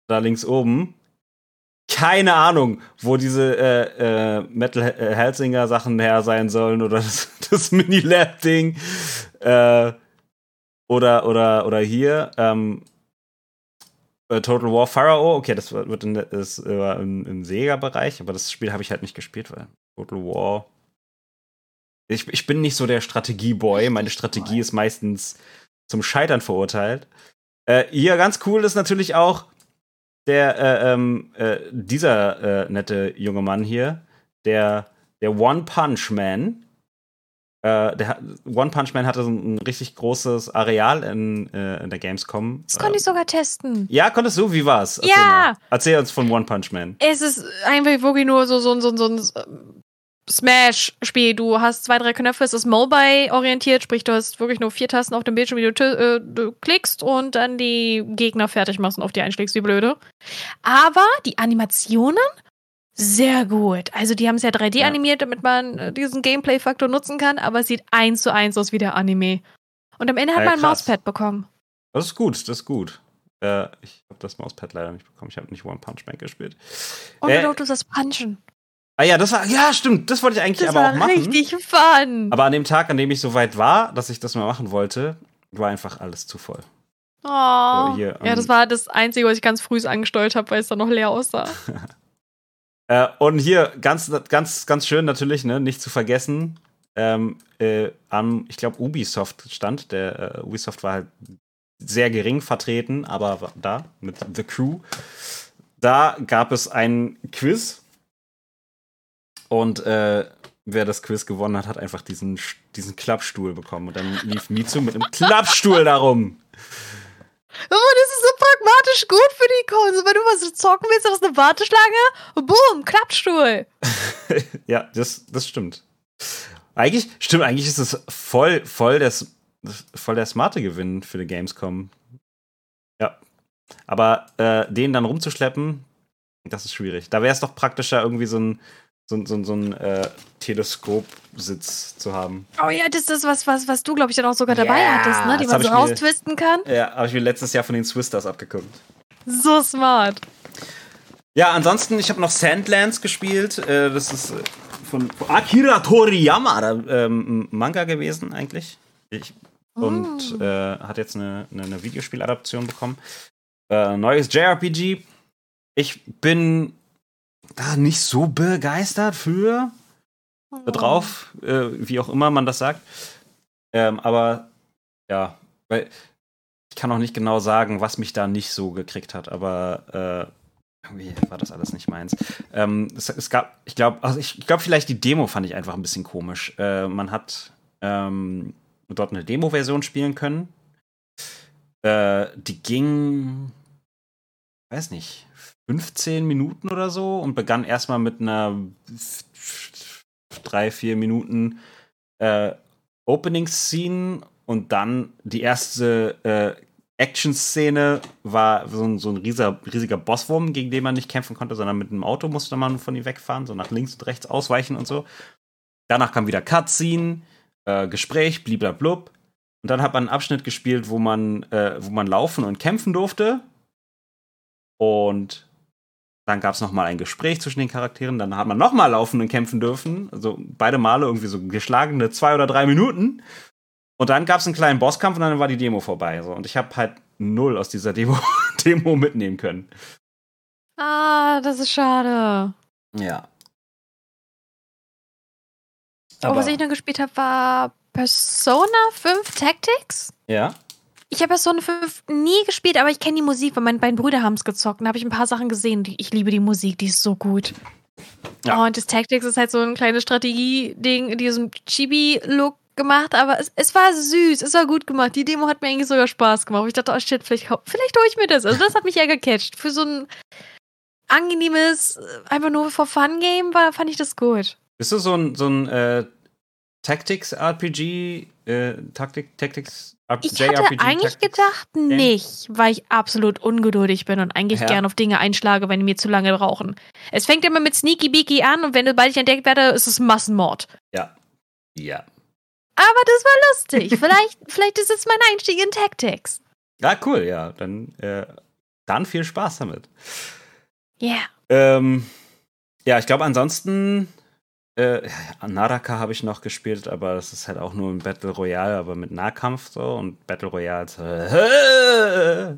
da links oben, keine Ahnung, wo diese äh, äh, Metal Helsinger Sachen her sein sollen oder <laughs> das, das Mini-Lab-Ding. Äh, oder, oder, oder hier, ähm, äh, Total War Pharaoh, okay, das wird in, ist, äh, im, im Sega-Bereich, aber das Spiel habe ich halt nicht gespielt, weil Total War. Ich, ich bin nicht so der Strategie-Boy. Meine Strategie ist meistens zum Scheitern verurteilt. Äh, hier ganz cool ist natürlich auch der, äh, ähm, äh, dieser äh, nette junge Mann hier, der, der One Punch Man. Äh, der One Punch Man hatte so ein, ein richtig großes Areal in, äh, in der Gamescom. Das konnte ich sogar testen. Ja, konntest du? Wie war's? Erzähl Ja. mal. Erzähl uns von One Punch Man. Es ist einfach wirklich nur so, so, so, so ein Smash-Spiel. Du hast zwei, drei Knöpfe, es ist mobile-orientiert, sprich, du hast wirklich nur vier Tasten auf dem Bildschirm, die du, äh, du klickst und dann die Gegner fertig machst und auf die einschlägst, wie blöde. Aber die Animationen, sehr gut. Also, die haben es ja 3D Ja. animiert, damit man äh, diesen Gameplay-Faktor nutzen kann, aber es sieht eins zu eins aus wie der Anime. Und am Ende hat Ja, man ein krass. Mauspad bekommen. Das ist gut, das ist gut. Äh, ich habe das Mauspad leider nicht bekommen. Ich habe nicht One Punch Man gespielt. Und Äh, du das Punchen. Ah ja, das war, ja, stimmt, das wollte ich eigentlich Das aber war auch machen. richtig fun. Aber an dem Tag, an dem ich so weit war, dass ich das mal machen wollte, war einfach alles zu voll. Oh. So, hier, ja, ähm, das war das Einzige, was ich ganz früh angesteuert habe, weil es dann noch leer aussah. <laughs> Äh, und hier ganz, ganz, ganz schön natürlich, ne, nicht zu vergessen, ähm, äh, am, ich glaube, Ubisoft stand. Der äh, Ubisoft war halt sehr gering vertreten, aber war da mit The Crew. Da gab es ein Quiz. Und äh, wer das Quiz gewonnen hat, hat einfach diesen, diesen Klappstuhl bekommen. Und dann lief Mizu mit einem Klappstuhl darum. Oh, das ist so pragmatisch gut für die Konsole. Wenn du was zocken willst, hast du eine Warteschlange. Boom, Klappstuhl. <laughs> ja, das, das stimmt. Eigentlich, stimmt, eigentlich ist es voll, voll, der, voll der smarte Gewinn für die Gamescom. Ja. Aber äh, den dann rumzuschleppen, das ist schwierig. Da wäre es doch praktischer, irgendwie so ein, so, so, so ein äh, Teleskopsitz zu haben. Oh ja, das ist was, was, was du, glaube ich, dann auch sogar dabei yeah, hattest, ne? Die man so raustwisten kann. Ja, habe ich mir letztes Jahr von den Swisters abgeguckt. So smart. Ja, ansonsten, ich habe noch Sandlands gespielt. Äh, das ist äh, von Akira Toriyama, der, ähm, Manga gewesen eigentlich. Ich, und oh. äh, hat jetzt eine, eine, eine Videospieladaption bekommen. Äh, neues JRPG. Ich bin da nicht so begeistert für oh. drauf, äh, wie auch immer man das sagt. Ähm, aber ja, weil ich kann auch nicht genau sagen, was mich da nicht so gekriegt hat, aber äh, irgendwie war das alles nicht meins. Ähm, es, es, gab, ich glaube, also ich, ich glaube, vielleicht die Demo fand ich einfach ein bisschen komisch. Äh, man hat ähm, dort eine Demo-Version spielen können. Äh, die ging, weiß nicht, 15 Minuten oder so und begann erstmal mit einer drei, vier Minuten äh, Opening-Scene und dann die erste äh, Action-Szene war so ein, so ein riesiger, riesiger Bosswurm, gegen den man nicht kämpfen konnte, sondern mit einem Auto musste man von ihm wegfahren, so nach links und rechts ausweichen und so. Danach kam wieder Cutscene, äh, Gespräch, bliblablub. Und dann hat man einen Abschnitt gespielt, wo man, äh, wo man laufen und kämpfen durfte. Und dann gab es nochmal ein Gespräch zwischen den Charakteren. Dann hat man nochmal laufen und kämpfen dürfen. Also beide Male irgendwie so geschlagene zwei oder drei Minuten. Und dann gab es einen kleinen Bosskampf und dann war die Demo vorbei. So. Und ich habe halt null aus dieser Demo, <laughs> Demo mitnehmen können. Ah, das ist schade. Ja. Aber oh, was ich noch gespielt habe, war Persona 5 Tactics. Ja. Ich habe Persona 5 nie gespielt, aber ich kenne die Musik, weil meine beiden Brüder haben es gezockt. Da habe ich ein paar Sachen gesehen. Ich liebe die Musik, die ist so gut. Ja. Und das Tactics ist halt so ein kleines Strategie-Ding in diesem Chibi-Look gemacht, aber es, es, war süß, es war gut gemacht. Die Demo hat mir eigentlich sogar Spaß gemacht. Ich dachte, oh shit, vielleicht, vielleicht hole ich mir das. Also das hat mich ja gecatcht. Für so ein angenehmes, einfach nur for Fun Game war, fand ich das gut. Bist du so ein, so ein äh, Tactics-RPG, äh, Taktik, Tactics ich hatte eigentlich gedacht, nicht, weil ich absolut ungeduldig bin und eigentlich ja. gern auf Dinge einschlage, wenn die mir zu lange brauchen. Es fängt immer mit Sneaky Beaky an und wenn du bald nicht entdeckt werde, ist es Massenmord. Ja. Ja. Aber das war lustig. <laughs> vielleicht, vielleicht ist es mein Einstieg in Tactics. Ja, cool, ja. Dann, äh, dann viel Spaß damit. Ja. Yeah. Ähm, ja, ich glaube, ansonsten äh, Naraka habe ich noch gespielt, aber das ist halt auch nur ein Battle Royale, aber mit Nahkampf so und Battle Royale. Äh,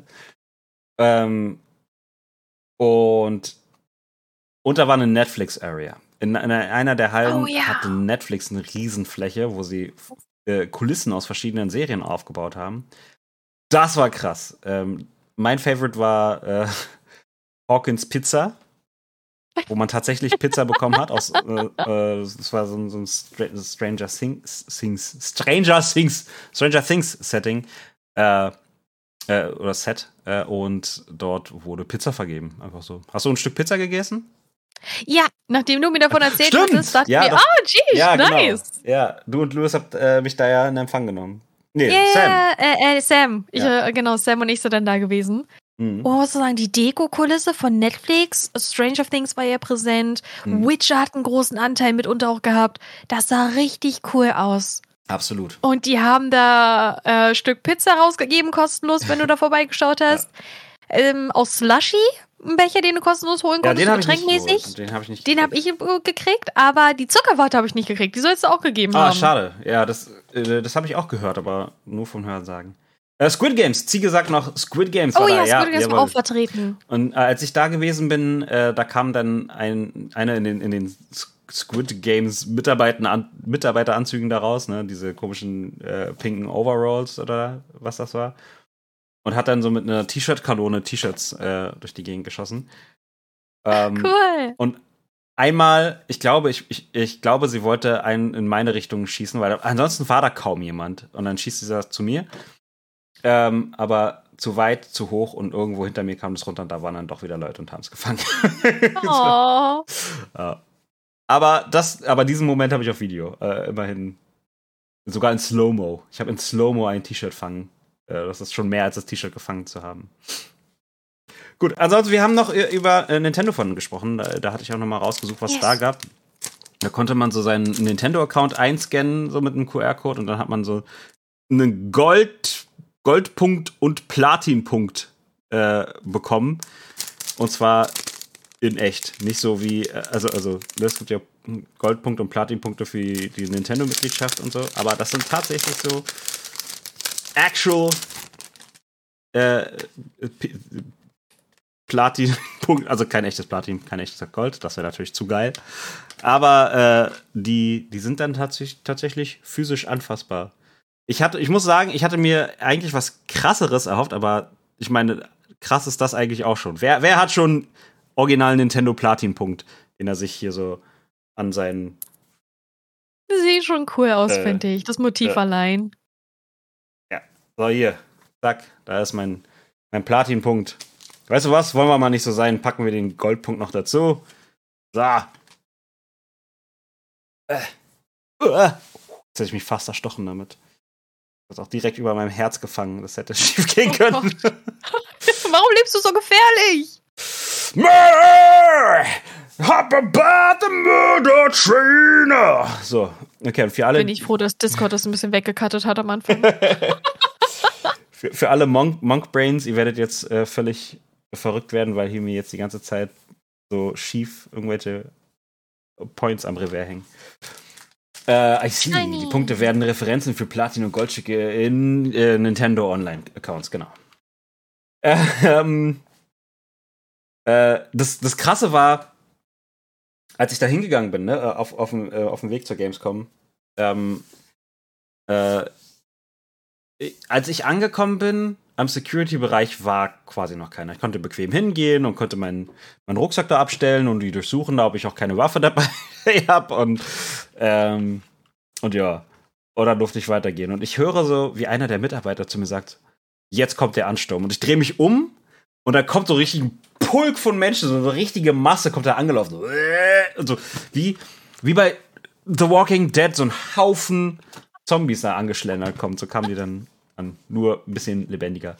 ähm, und, und da war eine Netflix-Area. In, in, einer der Hallen oh, ja. hatte Netflix eine Riesenfläche, wo sie äh, Kulissen aus verschiedenen Serien aufgebaut haben. Das war krass. Ähm, mein Favorite war äh, Hawkins Pizza wo man tatsächlich Pizza bekommen hat. Aus, äh, äh, das war so, so ein Stranger Things, Things, Stranger Things, Stranger Things Setting äh, äh, oder Set äh, und dort wurde Pizza vergeben. Einfach so. Hast du ein Stück Pizza gegessen? Ja, nachdem du mir davon erzählt Stimmt. hast, dachte ja, ich mir, oh, geez, ja, genau. nice. Genau. Ja, du und Louis habt äh, mich da ja in Empfang genommen. Nee, yeah, Sam. Äh, Sam. Ich, ja. genau, Sam und ich sind dann da gewesen. Mhm. Oh, was sagen, die Deko-Kulisse von Netflix, Stranger Things war ja präsent, mhm. Witcher hat einen großen Anteil mitunter auch gehabt. Das sah richtig cool aus. Absolut. Und die haben da äh, Stück Pizza rausgegeben, kostenlos, wenn du da <laughs> vorbeigeschaut hast. Ja. Ähm, aus Slushy, ein Becher, den du kostenlos holen konntest, ja, den getränkmäßig. Den habe ich nicht Den habe ich gekriegt, aber die Zuckerwatte habe ich nicht gekriegt. Die sollst du auch gegeben ah, haben. Ah, schade. Ja, das, äh, das habe ich auch gehört, aber nur vom Hören sagen. Äh, Squid Games, Ziege sagt noch, Squid Games oh, war ja, da. Squid Games war auch vertreten. Und äh, als ich da gewesen bin, äh, da kam dann ein, einer in den, in den Squid Games Mitarbeiteranzügen da raus, ne? diese komischen äh, pinken Overalls oder was das war. Und hat dann so mit einer T-Shirt-Kanone T-Shirts äh, durch die Gegend geschossen. Ähm, <laughs> cool. Und einmal, ich glaube, ich, ich, ich glaube, sie wollte einen in meine Richtung schießen, weil ansonsten war da kaum jemand. Und dann schießt sie das zu mir. Ähm, aber zu weit, zu hoch und irgendwo hinter mir kam das runter und da waren dann doch wieder Leute und haben es gefangen. <laughs> Oh. Ja. Aber das, aber diesen Moment habe ich auf Video. Äh, immerhin. Sogar in Slow-Mo. Ich habe in Slow-Mo ein T-Shirt fangen. Äh, das ist schon mehr als das T-Shirt gefangen zu haben. Gut, ansonsten, wir haben noch äh, über äh, Nintendo von gesprochen. Da, da hatte ich auch noch mal rausgesucht, was Yes. da gab. Da konnte man so seinen Nintendo-Account einscannen, so mit einem QR-Code, und dann hat man so einen Gold, Goldpunkt und Platinpunkt äh, bekommen. Und zwar in echt. Nicht so wie, äh, also, also, es gibt ja Goldpunkte und Platinpunkte für die Nintendo-Mitgliedschaft und so, aber das sind tatsächlich so actual äh, P- Platin-Punkt, also kein echtes Platin, kein echtes Gold, das wäre natürlich zu geil. Aber äh, die, die sind dann tatsächlich, tatsächlich physisch anfassbar. Ich, hatte, ich muss sagen, ich hatte mir eigentlich was krasseres erhofft, aber ich meine, krass ist das eigentlich auch schon. Wer, wer hat schon original Nintendo Platin-Punkt, den er sich hier so an seinen. Das sieht schon cool aus, Äh, finde ich. Das Motiv ja. allein. So, hier, zack, da ist mein, mein Platin-Punkt. Weißt du was? Wollen wir mal nicht so sein? Packen wir den Goldpunkt noch dazu. So. Äh. Uah. Jetzt hätte ich mich fast erstochen damit. Das ist auch direkt über meinem Herz gefangen. Das hätte <laughs> schief gehen Oh können. <laughs> Warum lebst du so gefährlich? Murder! Hop about the murder trainer! So, okay, und für alle, Bin ich froh, dass Discord das ein bisschen weggekattet hat am Anfang. <laughs> für, für alle Monk, Monk Brains, ihr werdet jetzt äh, völlig verrückt werden, weil hier mir jetzt die ganze Zeit so schief irgendwelche Points am Revers hängen. Äh, I see. Shiny. Die Punkte werden Referenzen für Platin und Goldstücke in äh, Nintendo Online-Accounts, genau. Äh, ähm, äh, das, das Krasse war, als ich da hingegangen bin, ne, auf, auf, dem, äh, auf dem Weg zur Gamescom, ähm, äh, als ich angekommen bin, am Security-Bereich war quasi noch keiner. Ich konnte bequem hingehen und konnte meinen, meinen Rucksack da abstellen und die durchsuchen, da ob ich auch keine Waffe <laughs> dabei habe. Und, ähm, und ja, und durfte ich weitergehen. Und ich höre so, wie einer der Mitarbeiter zu mir sagt, jetzt kommt der Ansturm. Und ich drehe mich um und da kommt so richtig ein Pulk von Menschen, so eine richtige Masse kommt da angelaufen. So, äh, so wie, wie bei The Walking Dead, so ein Haufen Zombies da angeschlendert kommt. So kamen die dann an. Nur ein bisschen lebendiger.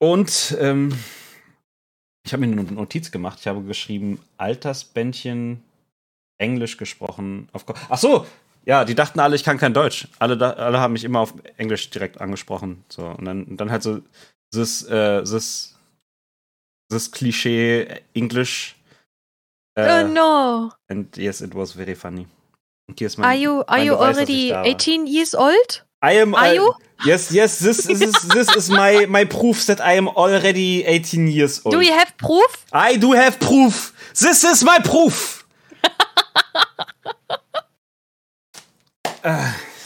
Und ähm, ich habe mir eine Notiz gemacht. Ich habe geschrieben, Altersbändchen, Englisch gesprochen. Auf Ach so, ja, die dachten alle, ich kann kein Deutsch. Alle, da, alle haben mich immer auf Englisch direkt angesprochen. So, und dann, und dann halt so this, äh, this, this Klischee English. Äh, oh no. And yes, it was very funny. Are you, are mein you Beweis, already da war. 18 years old? I am. Are I- you? Yes, yes. This, this, is, this is my my proof that I am already 18 years old. Do you have proof? I do have proof. This is my proof. <laughs>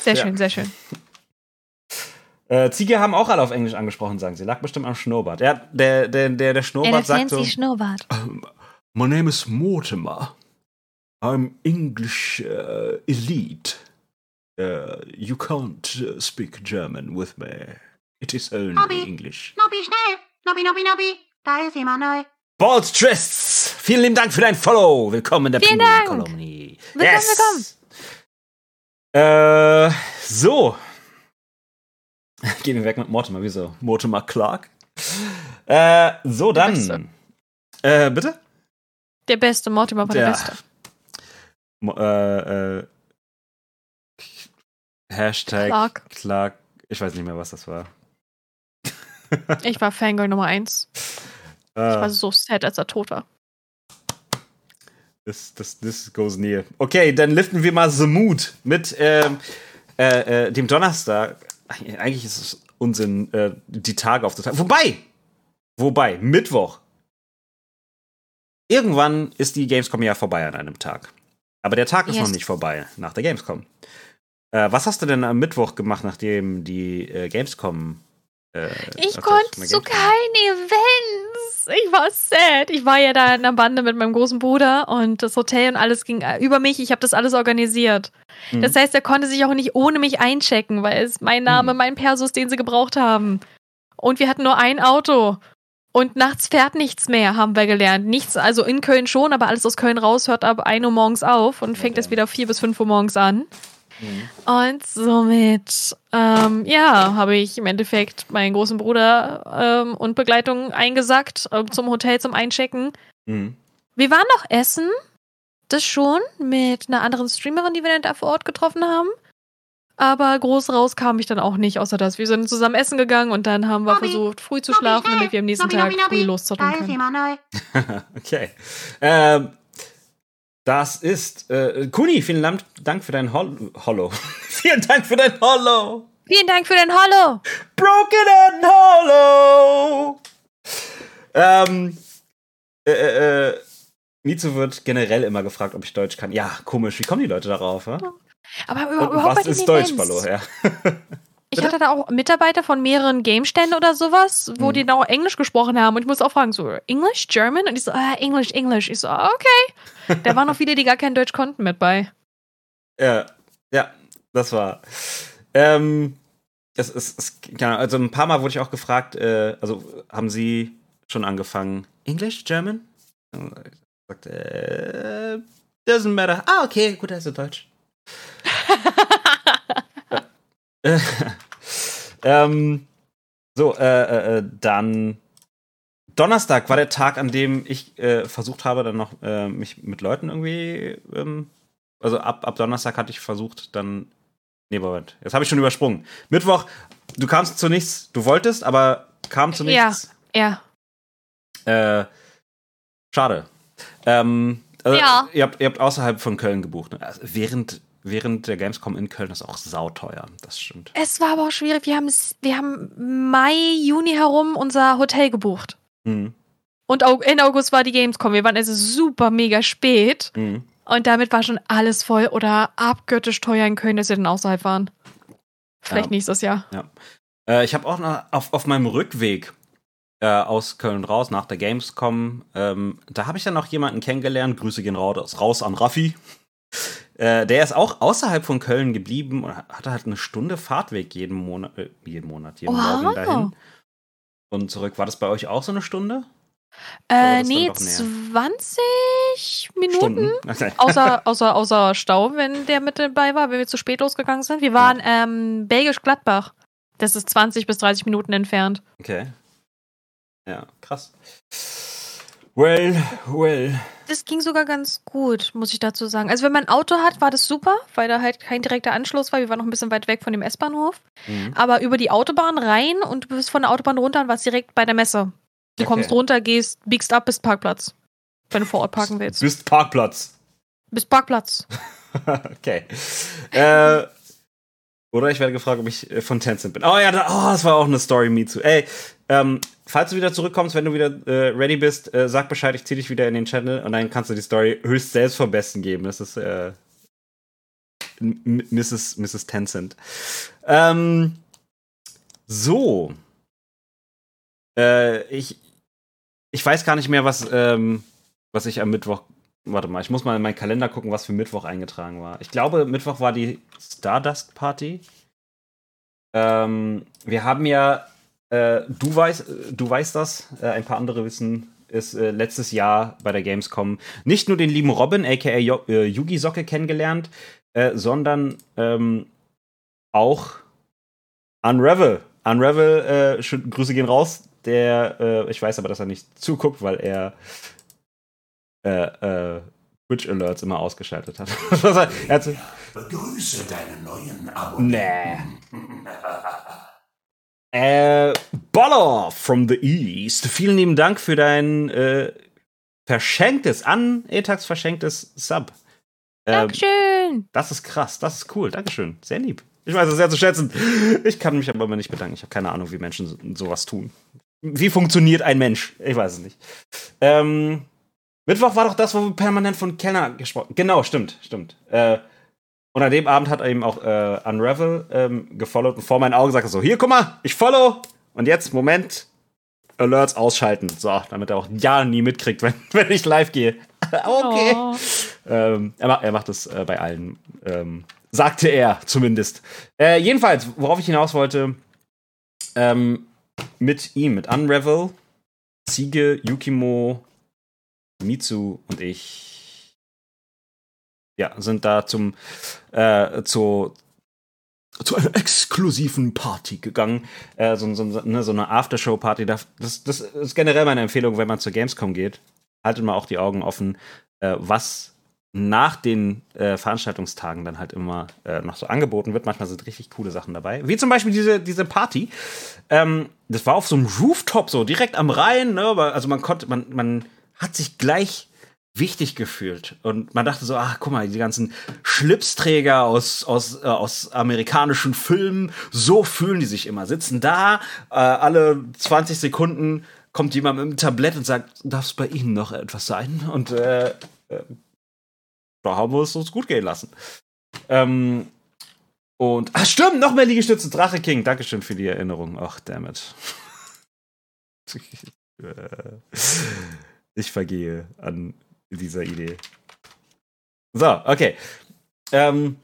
Sehr Ja. schön, sehr schön. Äh, Ziege haben auch alle auf Englisch angesprochen, sagen sie. Lag bestimmt am Schnurrbart. Ja, der, der, der, der Schnurrbart sagt so. Schnurrbart. My name is Mortimer. I'm English uh, elite. Uh, you can't uh, speak German with me. It is only Bobby. English. Nobby, schnell! Nobby, Nobby, Nobby! Da ist jemand neu. Bald Trists! Vielen lieben Dank für dein Follow. Willkommen in der Vielen Pinguin Dank. Kolonie. Willkommen, Äh, so. Gehen wir weg mit Mortimer. Wieso? Mortimer Clark. Äh, so, Der dann. Äh, bitte? Der Beste, Mortimer war der Ja. Beste. Äh, äh, Hashtag Clark. Clark. Ich weiß nicht mehr, was das war. <laughs> Ich war Fangirl Nummer 1. Ich war Äh, so sad, als er tot war. das, das, this goes near. Okay, dann liften wir mal The Mood mit ähm, äh, äh, dem Donnerstag. Eigentlich ist es Unsinn, äh, die Tage aufzuteilen. Wobei! Wobei, Mittwoch. Irgendwann ist die Gamescom ja vorbei an einem Tag. Aber der Tag ist Yes. noch nicht vorbei nach der Gamescom. Äh, was hast du denn am Mittwoch gemacht, nachdem die äh, Gamescom. Äh, Ich konnte zu keinen Events. ich war sad. Ich war ja da in der Bande mit meinem großen Bruder und das Hotel und alles ging äh, über mich. Ich habe das alles organisiert. Mhm. Das heißt, er konnte sich auch nicht ohne mich einchecken, weil es mein Name, Mhm. mein Persus, den sie gebraucht haben. Und wir hatten nur ein Auto. Und nachts fährt nichts mehr, haben wir gelernt. Nichts, also in Köln schon, aber alles aus Köln raus hört ab 1 Uhr morgens auf und fängt erst wieder 4 bis 5 Uhr morgens an. Und somit, ähm, ja, habe ich im Endeffekt meinen großen Bruder ähm, und Begleitung eingesackt ähm, zum Hotel zum Einchecken. Mhm. Wir waren noch essen, das schon, mit einer anderen Streamerin, die wir dann da vor Ort getroffen haben. Aber groß raus kam ich dann auch nicht, außer dass wir sind zusammen essen gegangen und dann haben wir Nobby, versucht, früh zu Nobby, schlafen, schnell. damit wir am nächsten Nobby, Tag früh ist können. <laughs> Okay. Ähm, das ist äh, Kuni, vielen Dank, für dein Hol Hollow. <laughs> vielen Dank für dein Hollow. Vielen Dank für den Hollow! Broken and Hollow. Ähm, äh, äh, äh, Mizu wird generell immer gefragt, ob ich Deutsch kann. Ja, komisch. Wie kommen die Leute darauf? Ja? Aber Und überhaupt bei was den ist Deutsch, Events. Ballo? Ja. Ich hatte da auch Mitarbeiter von mehreren Game-Ständen oder sowas, wo Mhm. die dann auch Englisch gesprochen haben. Und ich muss auch fragen, so, English, German? Und ich so, ah, Englisch, Englisch. Ich so, ah, okay. Da waren noch viele, die gar kein Deutsch konnten mit bei. Ja, ja, das war. Ähm, es, keine Ahnung, also ein paar Mal wurde ich auch gefragt, äh, also haben Sie schon angefangen? English, German? Ich sagte, äh, doesn't matter. Ah, okay, gut, also Deutsch. Äh, <laughs> ähm, so, äh, äh, äh, dann Donnerstag war der Tag, an dem ich äh, versucht habe, dann noch äh, mich mit Leuten irgendwie, ähm, also ab, ab Donnerstag hatte ich versucht, dann, nee, Moment, jetzt habe ich schon übersprungen. Mittwoch, du kamst zu nichts, du wolltest, aber kam zu Ja. nichts. Ja. Äh, schade. Ähm, also, Ja. ihr, habt, ihr habt außerhalb von Köln gebucht. Ne? Also während, während der Gamescom in Köln ist auch sauteuer, das stimmt. Es war aber auch schwierig. Wir wir haben Mai, Juni herum unser Hotel gebucht. Mhm. Und in August war die Gamescom. Wir waren also super mega spät. Mhm. Und damit war schon alles voll oder abgöttisch teuer in Köln, dass wir dann außerhalb waren. Vielleicht Ja. nächstes Jahr. Äh, ich habe auch noch auf, auf meinem Rückweg äh, aus Köln raus, nach der Gamescom, ähm, da habe ich dann noch jemanden kennengelernt. Grüße gehen raus, raus an Raffi. Äh, der ist auch außerhalb von Köln geblieben und hatte halt eine Stunde Fahrtweg jeden Monat, äh, jeden Monat, jeden Wow. Morgen dahin und zurück. War das bei euch auch so eine Stunde? Äh, nee, dann doch näher? 20 Minuten. Okay. Außer, <laughs> außer, außer Stau, wenn der mit dabei war, wenn wir zu spät losgegangen sind. Wir waren ähm, Belgisch-Gladbach. Das ist 20 bis 30 Minuten entfernt. okay. Ja, krass. Well, well. Das ging sogar ganz gut, muss ich dazu sagen. Also, wenn man ein Auto hat, war das super, weil da halt kein direkter Anschluss war. Wir waren noch ein bisschen weit weg von dem S-Bahnhof. Mhm. Aber über die Autobahn rein und du bist von der Autobahn runter und warst direkt bei der Messe. Du Okay. kommst runter, gehst, biegst ab, bist Parkplatz. Wenn du vor Ort parken willst. Bist Parkplatz. Bist Parkplatz. <laughs> okay. Äh, oder ich werde gefragt, ob ich äh, von Tencent bin. Oh ja, da, oh, das war auch eine Story, me too. Ey, ähm, falls du wieder zurückkommst, wenn du wieder äh, ready bist, äh, sag Bescheid, ich zieh dich wieder in den Channel und dann kannst du die Story höchst selbst vom Besten geben. Das ist äh, Mrs. Mrs. Tencent. Ähm, so. Äh, ich, ich weiß gar nicht mehr, was, ähm, was ich am Mittwoch Warte mal, ich muss mal in meinen Kalender gucken, was für Mittwoch eingetragen war. Ich glaube, Mittwoch war die Stardust Party. Ähm, wir haben ja, äh, du weißt, du weißt das, äh, ein paar andere wissen, ist äh, letztes Jahr bei der Gamescom nicht nur den lieben Robin, aka Jo- äh, Yugi Socke, kennengelernt, äh, sondern ähm, auch Unravel. Unravel, äh, Grüße gehen raus. Der, äh, ich weiß aber, dass er nicht zuguckt, weil er äh, äh, Twitch Alerts immer ausgeschaltet hat. <laughs> er hat Begrüße deinen neuen Abonnenten. nee. <laughs> äh, Boller from the East. Vielen lieben Dank für dein äh, verschenktes, an Etax verschenktes Sub. Ähm, Dankeschön. das ist krass, das ist cool. Dankeschön. Sehr lieb. Ich weiß es sehr zu schätzen. Ich kann mich aber immer nicht bedanken. Ich habe keine Ahnung, wie Menschen so, sowas tun. Wie funktioniert ein Mensch? Ich weiß es nicht. Ähm, Mittwoch war doch das, wo wir permanent von Kellner gesprochen Genau, stimmt, stimmt. Äh, und an dem Abend hat er eben auch äh, Unravel ähm, gefollowt und vor meinen Augen sagte er so: Hier, guck mal, ich follow. Und jetzt, Moment. Alerts ausschalten. So, damit er auch ja nie mitkriegt, wenn, <laughs> wenn ich live gehe. <laughs> okay. Oh. Ähm, er, macht, er macht das äh, bei allen. Ähm, sagte er zumindest. Äh, jedenfalls, worauf ich hinaus wollte, ähm, mit ihm, mit Unravel, Ziege, Yukimo, Mitsu und ich, ja, sind da zum, äh, zu, zu einer exklusiven Party gegangen. Äh, so, so, ne, so eine Aftershow-Party. Das, das ist generell meine Empfehlung, wenn man zur Gamescom geht. Haltet mal auch die Augen offen, äh, was nach den äh, Veranstaltungstagen dann halt immer äh, noch so angeboten wird. Manchmal sind richtig coole Sachen dabei. Wie zum Beispiel diese, diese Party. Ähm, das war auf so einem Rooftop, so direkt am Rhein. Ne? Also man konnte, man, man hat sich gleich wichtig gefühlt. Und man dachte so, ach, guck mal, die ganzen Schlipsträger aus, aus, äh, aus amerikanischen Filmen, so fühlen die sich immer. Sitzen da, äh, alle 20 Sekunden kommt jemand mit einem Tablett und sagt, darf es bei Ihnen noch etwas sein? Und äh, äh, da haben wir es uns gut gehen lassen. Ähm, und, ach stimmt, noch mehr Liegestütze, Drache King. Dankeschön für die Erinnerung. Ach, dammit. <laughs> Äh, ich vergehe an dieser Idee. So, okay. Ähm,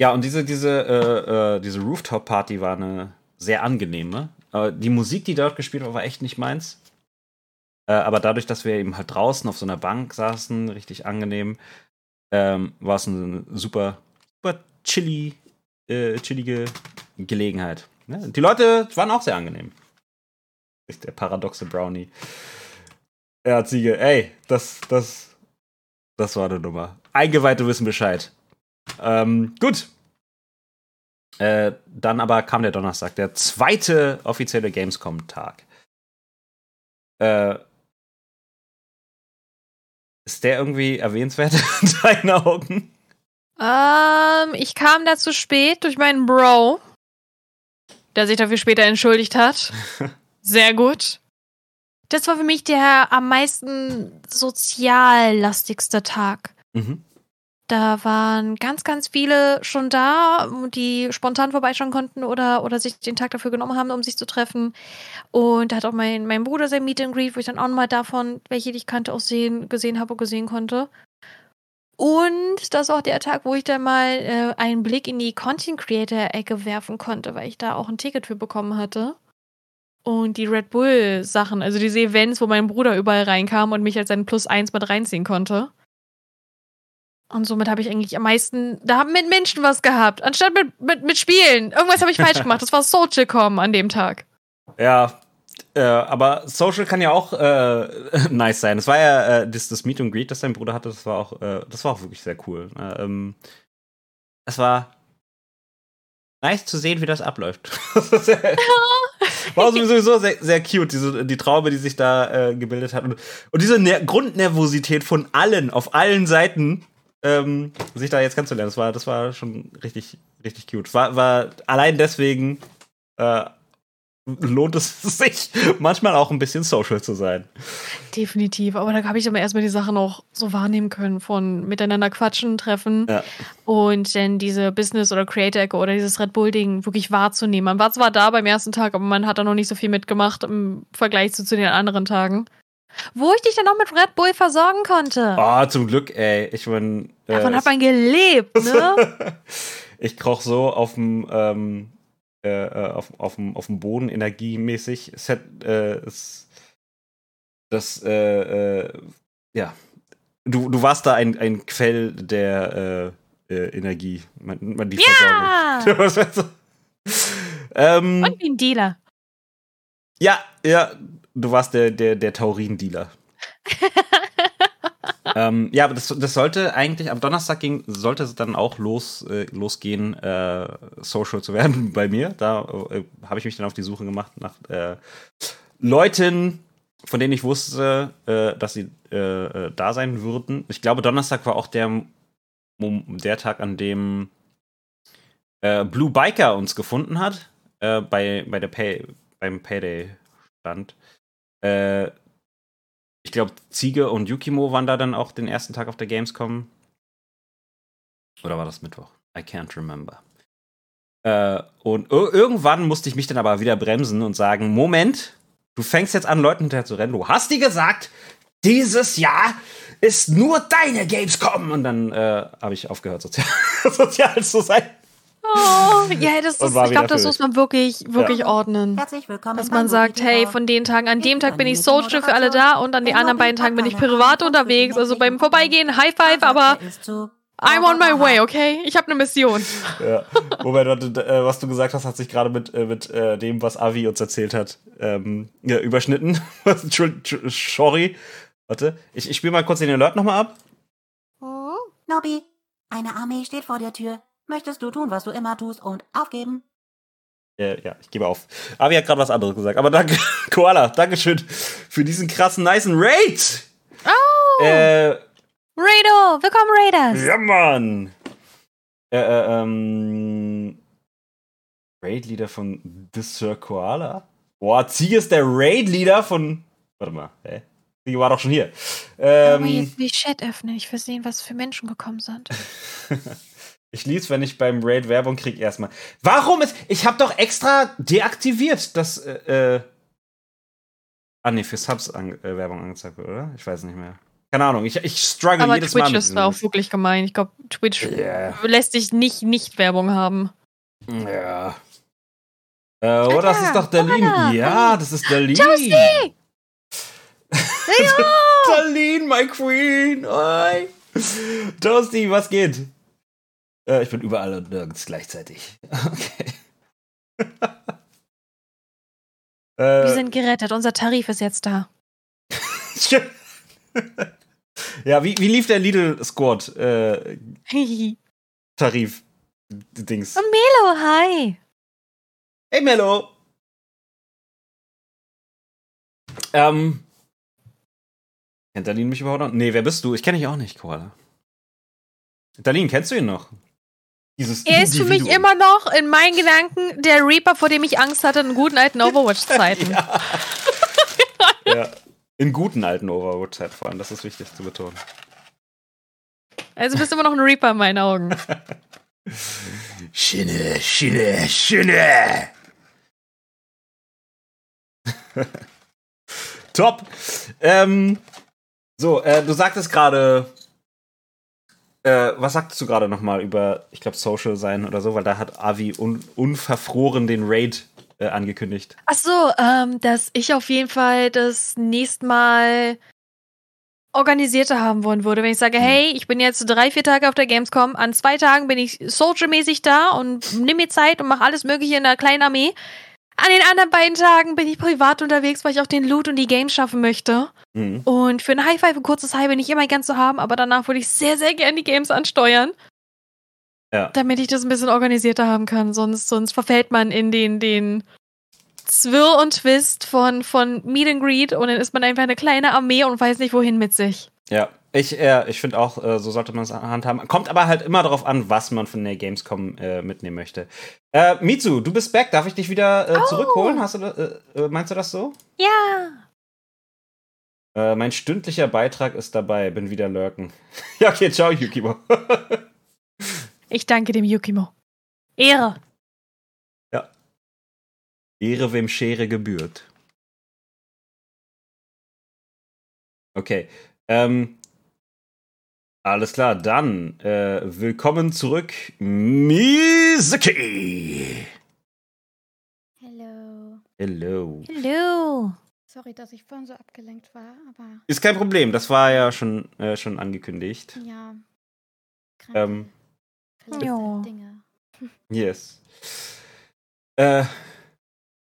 ja, und diese, diese, äh, äh, diese Rooftop-Party war eine sehr angenehme. Äh, die Musik, die dort gespielt war, war echt nicht meins. Äh, aber dadurch, dass wir eben halt draußen auf so einer Bank saßen, richtig angenehm, ähm, war es eine super, super chilly, äh, chillige Gelegenheit. Ne? Die Leute waren auch sehr angenehm. Der paradoxe Brownie. Ja, Ziege, ey, das, das, das war eine Nummer. Eingeweihte wissen Bescheid. Ähm, gut. Äh, dann aber kam der Donnerstag, der zweite offizielle Gamescom-Tag. Äh, ist der irgendwie erwähnenswert <laughs> in deinen Augen? Ähm, ich kam da zu spät durch meinen Bro, der sich dafür später entschuldigt hat. <laughs> Sehr gut. Das war für mich der am meisten soziallastigste Tag. Mhm. Da waren ganz, ganz viele schon da, die spontan vorbeischauen konnten oder, oder sich den Tag dafür genommen haben, um sich zu treffen. Und da hat auch mein, mein Bruder sein Meet and Greet, wo ich dann auch mal davon, welche die ich kannte, auch sehen, gesehen habe und gesehen konnte. Und das ist auch der Tag, wo ich dann mal äh, einen Blick in die Content Creator-Ecke werfen konnte, weil ich da auch ein Ticket für bekommen hatte. Und die Red Bull-Sachen, also diese Events, wo mein Bruder überall reinkam und mich als sein Plus eins mit reinziehen konnte. Und somit habe ich eigentlich am meisten, da haben mit Menschen was gehabt, anstatt mit, mit, mit Spielen. Irgendwas habe ich falsch gemacht. Das war Social.com an dem Tag. Ja, äh, aber Social kann ja auch äh, <laughs> nice sein. Das war ja äh, das, das Meet and Greet, das dein Bruder hatte, das war auch, äh, das war auch wirklich sehr cool. Äh, ähm, es war nice zu sehen, wie das abläuft. <laughs> war sowieso sehr, sehr cute, diese, die Traube, die sich da äh, gebildet hat. Und, und diese Ner Grundnervosität von allen, auf allen Seiten, ähm, sich da jetzt kennenzulernen, das war, das war schon richtig, richtig cute. War, war allein deswegen äh, lohnt es <laughs> sich manchmal auch ein bisschen social zu sein. Definitiv. Aber da habe ich aber erstmal die Sache noch so wahrnehmen können von miteinander quatschen, treffen Ja. und dann diese Business- oder Creator-Ecke oder dieses Red Bull-Ding wirklich wahrzunehmen. Man war zwar da beim ersten Tag, aber man hat da noch nicht so viel mitgemacht im Vergleich zu, zu den anderen Tagen. Wo ich dich dann auch mit Red Bull versorgen konnte. Oh, zum Glück, ey. Ich mein, äh, Davon hat man gelebt, ne? <laughs> ich koch so auf dem ähm, äh, äh, auf, auf, dem, auf dem Boden energiemäßig. Es hat, äh, es, das, äh, äh, ja. Du, du warst da ein, ein Quell der äh, Energie, man, man die Ja! Versorgung. <laughs> ähm, Und wie ein Dealer. ja, ja, du warst der, der, der Taurin-Dealer. <laughs> ähm, ja, aber das, das sollte eigentlich am Donnerstag ging, sollte es dann auch los, äh, losgehen, äh, social zu werden <laughs> bei mir. Da äh, habe ich mich dann auf die Suche gemacht nach äh, Leuten, von denen ich wusste, äh, dass sie äh, da sein würden. Ich glaube, Donnerstag war auch der, der Tag, an dem Blue Biker uns gefunden hat. Bei, bei der Pay, beim Payday-Stand. Äh, ich glaube, Ziege und Yukimo waren da dann auch den ersten Tag auf der Gamescom. Oder war das Mittwoch? I can't remember. Äh, und ir- irgendwann musste ich mich dann aber wieder bremsen und sagen: Moment, du fängst jetzt an, Leuten hinterher zu rennen. Du hast dir gesagt, dieses Jahr ist nur deine Gamescom. Und dann äh, habe ich aufgehört, sozial, <laughs> sozial zu sein. Oh, ja, das ist, ich glaube, das muss man wirklich, wirklich ordnen. Herzlich willkommen. Dass man sagt, hey, von den Tagen, an dem Tag bin ich Social für alle da und an den anderen beiden Tagen bin ich privat unterwegs. Also beim Vorbeigehen High Five, aber I'm on my way, okay? Ich habe eine Mission. Ja. Moment, warte, äh, was du gesagt hast, hat sich gerade mit, äh, mit äh, dem, was Avi uns erzählt hat, ähm, ja, überschnitten. <laughs> Sorry. Warte, ich, ich spiele mal kurz den Alert nochmal ab. Nobby, eine Armee steht vor der Tür. Möchtest du tun, was du immer tust und aufgeben? Äh, ja, ich gebe auf. Avi hat gerade was anderes gesagt. Aber danke, <laughs> Koala, Dankeschön für diesen krassen, nicen Raid. Oh, Äh, Raido, willkommen Raiders. ja, Mann. Äh, äh, ähm, Raid-Leader von The Sir Koala? Boah, Ziege ist der Raid-Leader von. Warte mal, hä? Ziege war doch schon hier. Aber Ähm, jetzt will ich Chat öffnen. Ich will sehen, was für Menschen gekommen sind. <laughs> ich lieb's, wenn ich beim Raid Werbung krieg erstmal. Warum ist. Ich hab doch extra deaktiviert, dass. Äh, äh, ah, nee, für Subs an, äh, Werbung angezeigt wird, oder? Ich weiß nicht mehr. Keine Ahnung, ich, ich struggle Aber jedes Mal. Twitch mit ist da auch wirklich gemein. Ich glaube, Twitch Ja. lässt sich nicht nicht Werbung haben. Ja. Äh, oh, das ist doch Darlene. Ja, das ist Darlene. Josie! Darlene, my queen. Oi. Toasty, was geht? Äh, ich bin überall und nirgends gleichzeitig. <laughs> Okay. <laughs> Wir äh, sind gerettet. Unser Tarif ist jetzt da. <laughs> ja, wie, wie lief der Lidl Squad äh, Melo, Tarif Dings? hi. Hey Mello. Ähm. Kennt Darlene mich überhaupt noch? Nee, wer bist du? Ich kenne dich auch nicht, Koala. Darlene, kennst du ihn noch? Dieses Er ist für mich immer noch in meinen Gedanken der Reaper, vor dem ich Angst hatte in guten alten Overwatch-Zeiten. <laughs> Ja. In guten alten Overwatch-Zeit vor allem, das ist wichtig zu betonen. Also bist immer noch ein Reaper in meinen Augen. <laughs> Schinne, Schinne, Schinne! <laughs> Top! Ähm, so, äh, du sagtest gerade, äh, was sagtest du gerade nochmal über, ich glaube, Social sein oder so, weil da hat Avi un unverfroren den Raid äh, angekündigt. Ach so, ähm, dass ich auf jeden Fall das nächste Mal organisierter haben wollen würde. Wenn ich sage, hey, ich bin jetzt drei, vier Tage auf der Gamescom, an zwei Tagen bin ich social-mäßig da und nimm mir Zeit und mache alles Mögliche in einer kleinen Armee. An den anderen beiden Tagen bin ich privat unterwegs, weil ich auch den Loot und die Games schaffen möchte. Mhm. Und für ein High Five, ein kurzes High bin ich immer ganz zu haben, aber danach würde ich sehr, sehr gerne die Games ansteuern. Ja. Damit ich das ein bisschen organisierter haben kann. Sonst, sonst verfällt man in den, den Zwirr und Twist von, von Meet and Greet und dann ist man einfach eine kleine Armee und weiß nicht, wohin mit sich. Ja, ich, äh, ich finde auch, äh, so sollte man es handhaben. Kommt aber halt immer darauf an, was man von der Gamescom äh, mitnehmen möchte. Äh, Mitsu, du bist back. Darf ich dich wieder äh, zurückholen? Hast du, äh, äh, meinst du das so? Ja. Mein stündlicher Beitrag ist dabei. Bin wieder lurken. <laughs> ja, okay, ciao, Yukimo. <laughs> Ich danke dem Yukimo. Ehre. Ehre, wem Schere gebührt. Okay. Ähm, alles klar, dann äh, willkommen zurück, Mizuki. Hallo. Hello. Hallo. Sorry, dass ich vorhin so abgelenkt war, aber Ist kein Problem, das war ja schon, äh, schon angekündigt. ja. Ähm, Ja. Dinge. <laughs> yes. Äh,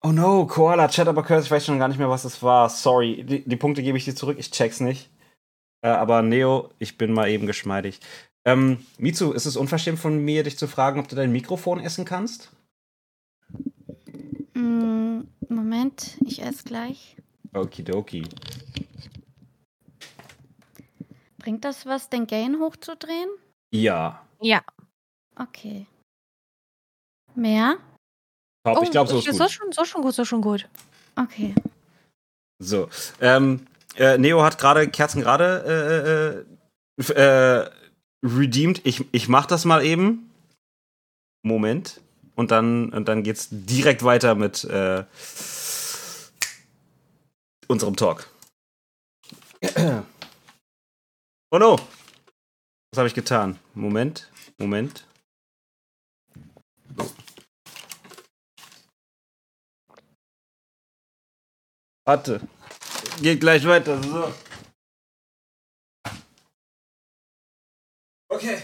oh no, Koala, Chat aber Curse, ich weiß schon gar nicht mehr, was es war. Sorry, die, die Punkte gebe ich dir zurück, ich check's nicht. Äh, aber Neo, ich bin mal eben geschmeidig. Ähm, Mitsu, ist es unverschämt von mir, dich zu fragen, ob du dein Mikrofon essen kannst? Mm, Moment, ich esse gleich. Okidoki. Bringt das was, den Gain hochzudrehen? Ja. Ja. Okay. Mehr? Top, ich glaube, so Oh, ist so gut. schon, so schon gut, so schon gut. Okay. So. Ähm, äh, Neo hat gerade Kerzen gerade äh, äh, äh, redeemed. Ich, ich mach das mal eben. Moment. und dann, und dann geht's direkt weiter mit äh, unserem Talk. <clears throat> Oh no! Was habe ich getan? Moment, Moment. So. Warte. Geht gleich weiter. So. Okay.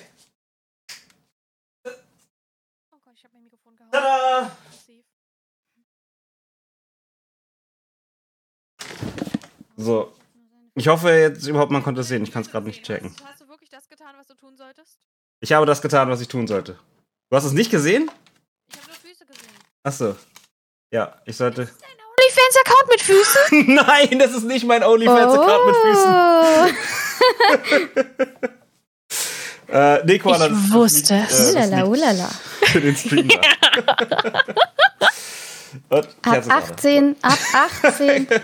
Oh Gott, ich habe mein Mikrofon gehauen. Tada! So. Ich hoffe jetzt überhaupt, man konnte es sehen. Ich kann es gerade nicht checken. Hast, du wirklich das getan, was du tun solltest? Ich habe das getan, was ich tun sollte. Du hast es nicht gesehen? Ich habe nur Füße gesehen. Achso. Ja, ich sollte. Dein OnlyFans-Account mit Füßen? <laughs> Nein, das ist nicht mein OnlyFans-Account mit Füßen. Oh. <laughs> Äh, nee, Koala, Ich das- wusste es. äh, das Ulala, ulala. Für den Stream da. Und Ab Kerze gerade. 18, ab 18. <laughs>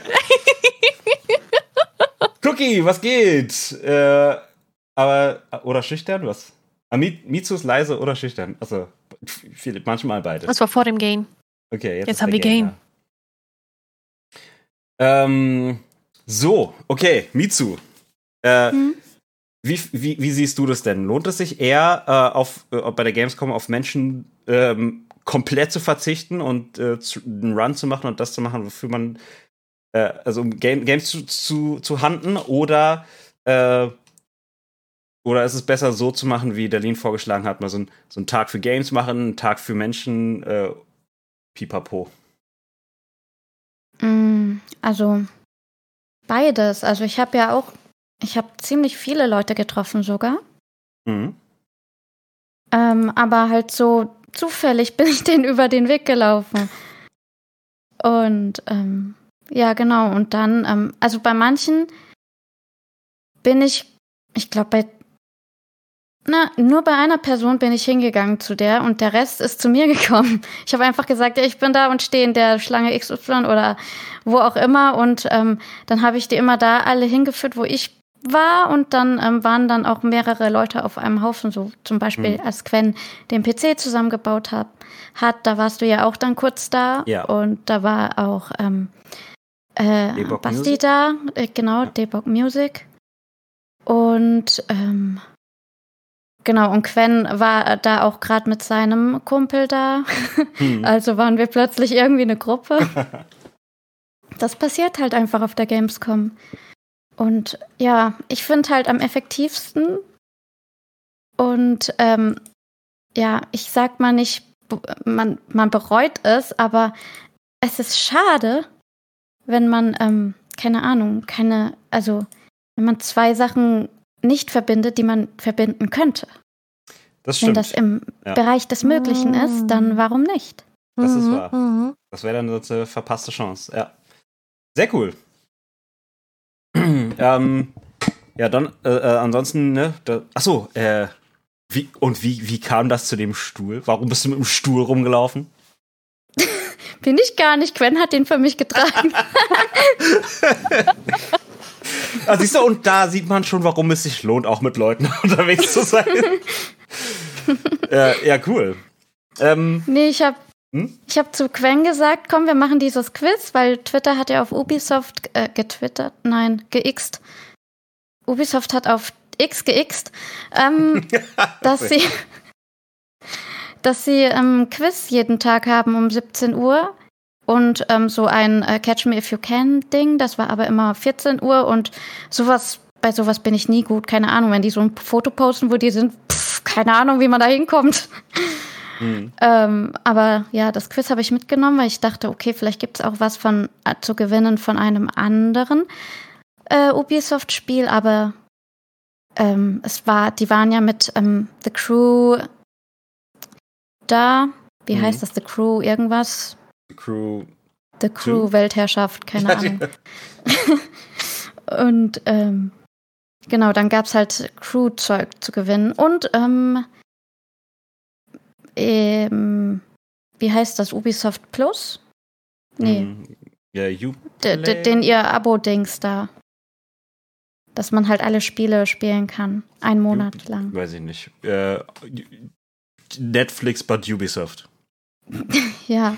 Cookie, was geht? Äh, aber, oder schüchtern, was? Ah, Mi- Mitsu ist leise oder schüchtern? Also, manchmal beides. Das war vor dem Game. Okay, jetzt, Jetzt haben wir Game. da. Ähm, so, okay, Mitsu. Äh, Hm? wie, wie, wie siehst du das denn? Lohnt es sich eher, äh, auf, äh, bei der Gamescom auf Menschen ähm, komplett zu verzichten und äh, zu, einen Run zu machen und das zu machen, wofür man, äh, also um Game, Games zu, zu, zu handen oder, äh, oder ist es besser so zu machen, wie Derlin vorgeschlagen hat, mal so, ein, so einen Tag für Games machen, einen Tag für Menschen, äh, pipapo. Mm, Also beides. Also ich habe ja auch, ich habe ziemlich viele Leute getroffen sogar. Mhm. Ähm, aber halt so zufällig bin ich <laughs> denen über den Weg gelaufen. Und ähm, ja, genau. Und dann, ähm, also bei manchen bin ich, ich glaube, bei, na, nur bei einer Person bin ich hingegangen zu der und der Rest ist zu mir <laughs> gekommen. Ich habe einfach gesagt, ja, ich bin da und stehe in der Schlange XY oder wo auch immer. Und ähm, dann habe ich die immer da alle hingeführt, wo ich war und dann ähm, waren dann auch mehrere Leute auf einem Haufen, so zum Beispiel Mhm. als Quen den PC zusammengebaut hat, hat, da warst du ja auch dann kurz da Ja. und da war auch ähm, äh, Basti Music? da, äh, genau, Ja. Debug Music und ähm, genau und Quen war da auch gerade mit seinem Kumpel da, Hm. <laughs> also waren wir plötzlich irgendwie eine Gruppe. <laughs> Das passiert halt einfach auf der Gamescom. Und ja, ich finde halt am effektivsten. Und ähm, ja, ich sag mal nicht, man, man bereut es, aber es ist schade, wenn man, ähm, keine Ahnung, keine, also wenn man zwei Sachen nicht verbindet, die man verbinden könnte. Das Wenn stimmt. das im Ja. Bereich des Möglichen ist, dann warum nicht? Das ist Mhm, wahr. mhm. Das wäre dann so eine verpasste Chance. Ja. Sehr cool. <clears throat> ähm, ja, dann, äh, äh, ansonsten, ne? Da, achso, äh, wie, und wie, wie kam das zu dem Stuhl? Warum bist du mit dem Stuhl rumgelaufen? <laughs> Bin ich gar nicht. Quen hat den für mich getragen. <laughs> <laughs> Ah, siehst du, und da sieht man schon, warum es sich lohnt, auch mit Leuten <laughs> unterwegs zu sein. <laughs> äh, ja, cool. Ähm, nee, ich habe Hm? ich hab zu Quen gesagt, komm, wir machen dieses Quiz, weil Twitter hat ja auf Ubisoft äh, getwittert, nein, geixt. Ubisoft hat auf X geixt, ähm, <laughs> dass sie, dass sie ähm, Quiz jeden Tag haben um 17 Uhr und ähm, so ein äh, Catch Me If You Can Ding, das war aber immer 14 Uhr und sowas, bei sowas bin ich nie gut, keine Ahnung, wenn die so ein Foto posten, wo die sind, pff, keine Ahnung, wie man da hinkommt. hm. <laughs> Ähm, aber ja, das Quiz habe ich mitgenommen, weil ich dachte, okay, vielleicht gibt es auch was von äh, zu gewinnen von einem anderen äh, Ubisoft-Spiel, aber ähm, es war, die waren ja mit ähm, The Crew da. Wie Mhm. heißt das? The Crew irgendwas? Crew. The Crew Weltherrschaft, keine Ahnung. <laughs> Und ähm, genau, dann gab es halt Crew-Zeug zu gewinnen. Und ähm, ähm, wie heißt das? Ubisoft Plus? Nee, Hm, Ja, you. den ihr Abo-Dings da. Dass man halt alle Spiele spielen kann. Einen Monat lang. Weiß ich nicht. Äh, Netflix, but Ubisoft. <laughs> Ja.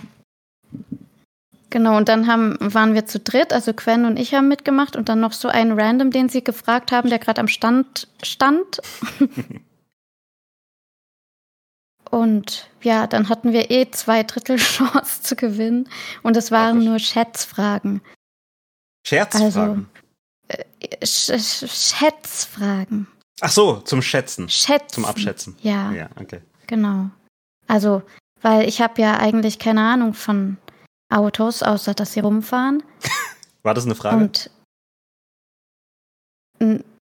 Genau, und dann haben, waren wir zu dritt, also Quen und ich haben mitgemacht und dann noch so einen Random, den sie gefragt haben, der gerade am Stand stand. <laughs> und ja, dann hatten wir eh zwei Drittel <laughs> Chance zu gewinnen und es waren nur Schätzfragen. Scherzfragen. Sch Sch Schätzfragen. Ach so, zum Schätzen. Schätzen. Zum Abschätzen. Ja, Ja, okay. genau. Also, weil ich habe ja eigentlich keine Ahnung von Autos, außer dass sie rumfahren. War das eine Frage? Und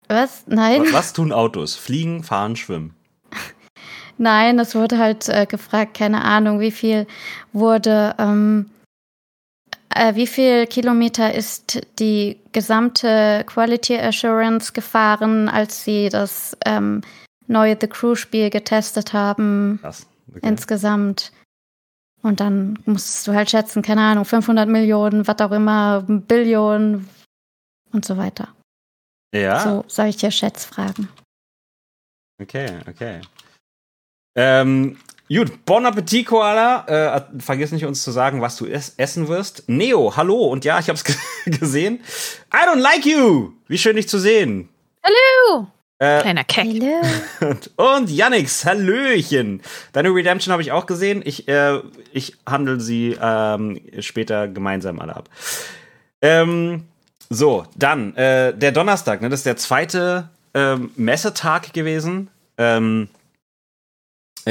was? Nein, Was, was tun Autos? Fliegen, fahren, schwimmen. <laughs> nein, es wurde halt äh, gefragt, keine Ahnung, wie viel wurde, ähm, äh, wie viel Kilometer ist die gesamte Quality Assurance gefahren, als sie das ähm, neue The Crew Spiel getestet haben? Krass. Okay. insgesamt. Und dann musst du halt schätzen, keine Ahnung, 500 Millionen, was auch immer, Billionen und so weiter. ja, So solche Schätzfragen. okay, okay. Ähm, gut, Bon Appetit, Koala. Äh, vergiss nicht, uns zu sagen, was du es essen wirst. Neo, hallo. Und ja, ich hab's ge- <laughs> gesehen. I don't like you. Wie schön, dich zu sehen. Hallo! Äh, Kleiner Keck. Hallo. Und, und Yannix, Hallöchen. Deine Redemption habe ich auch gesehen. Ich, äh, ich handle sie ähm, später gemeinsam alle ab. Ähm, so, dann äh, der Donnerstag, ne, das ist der zweite ähm, Messetag gewesen. Ähm, äh,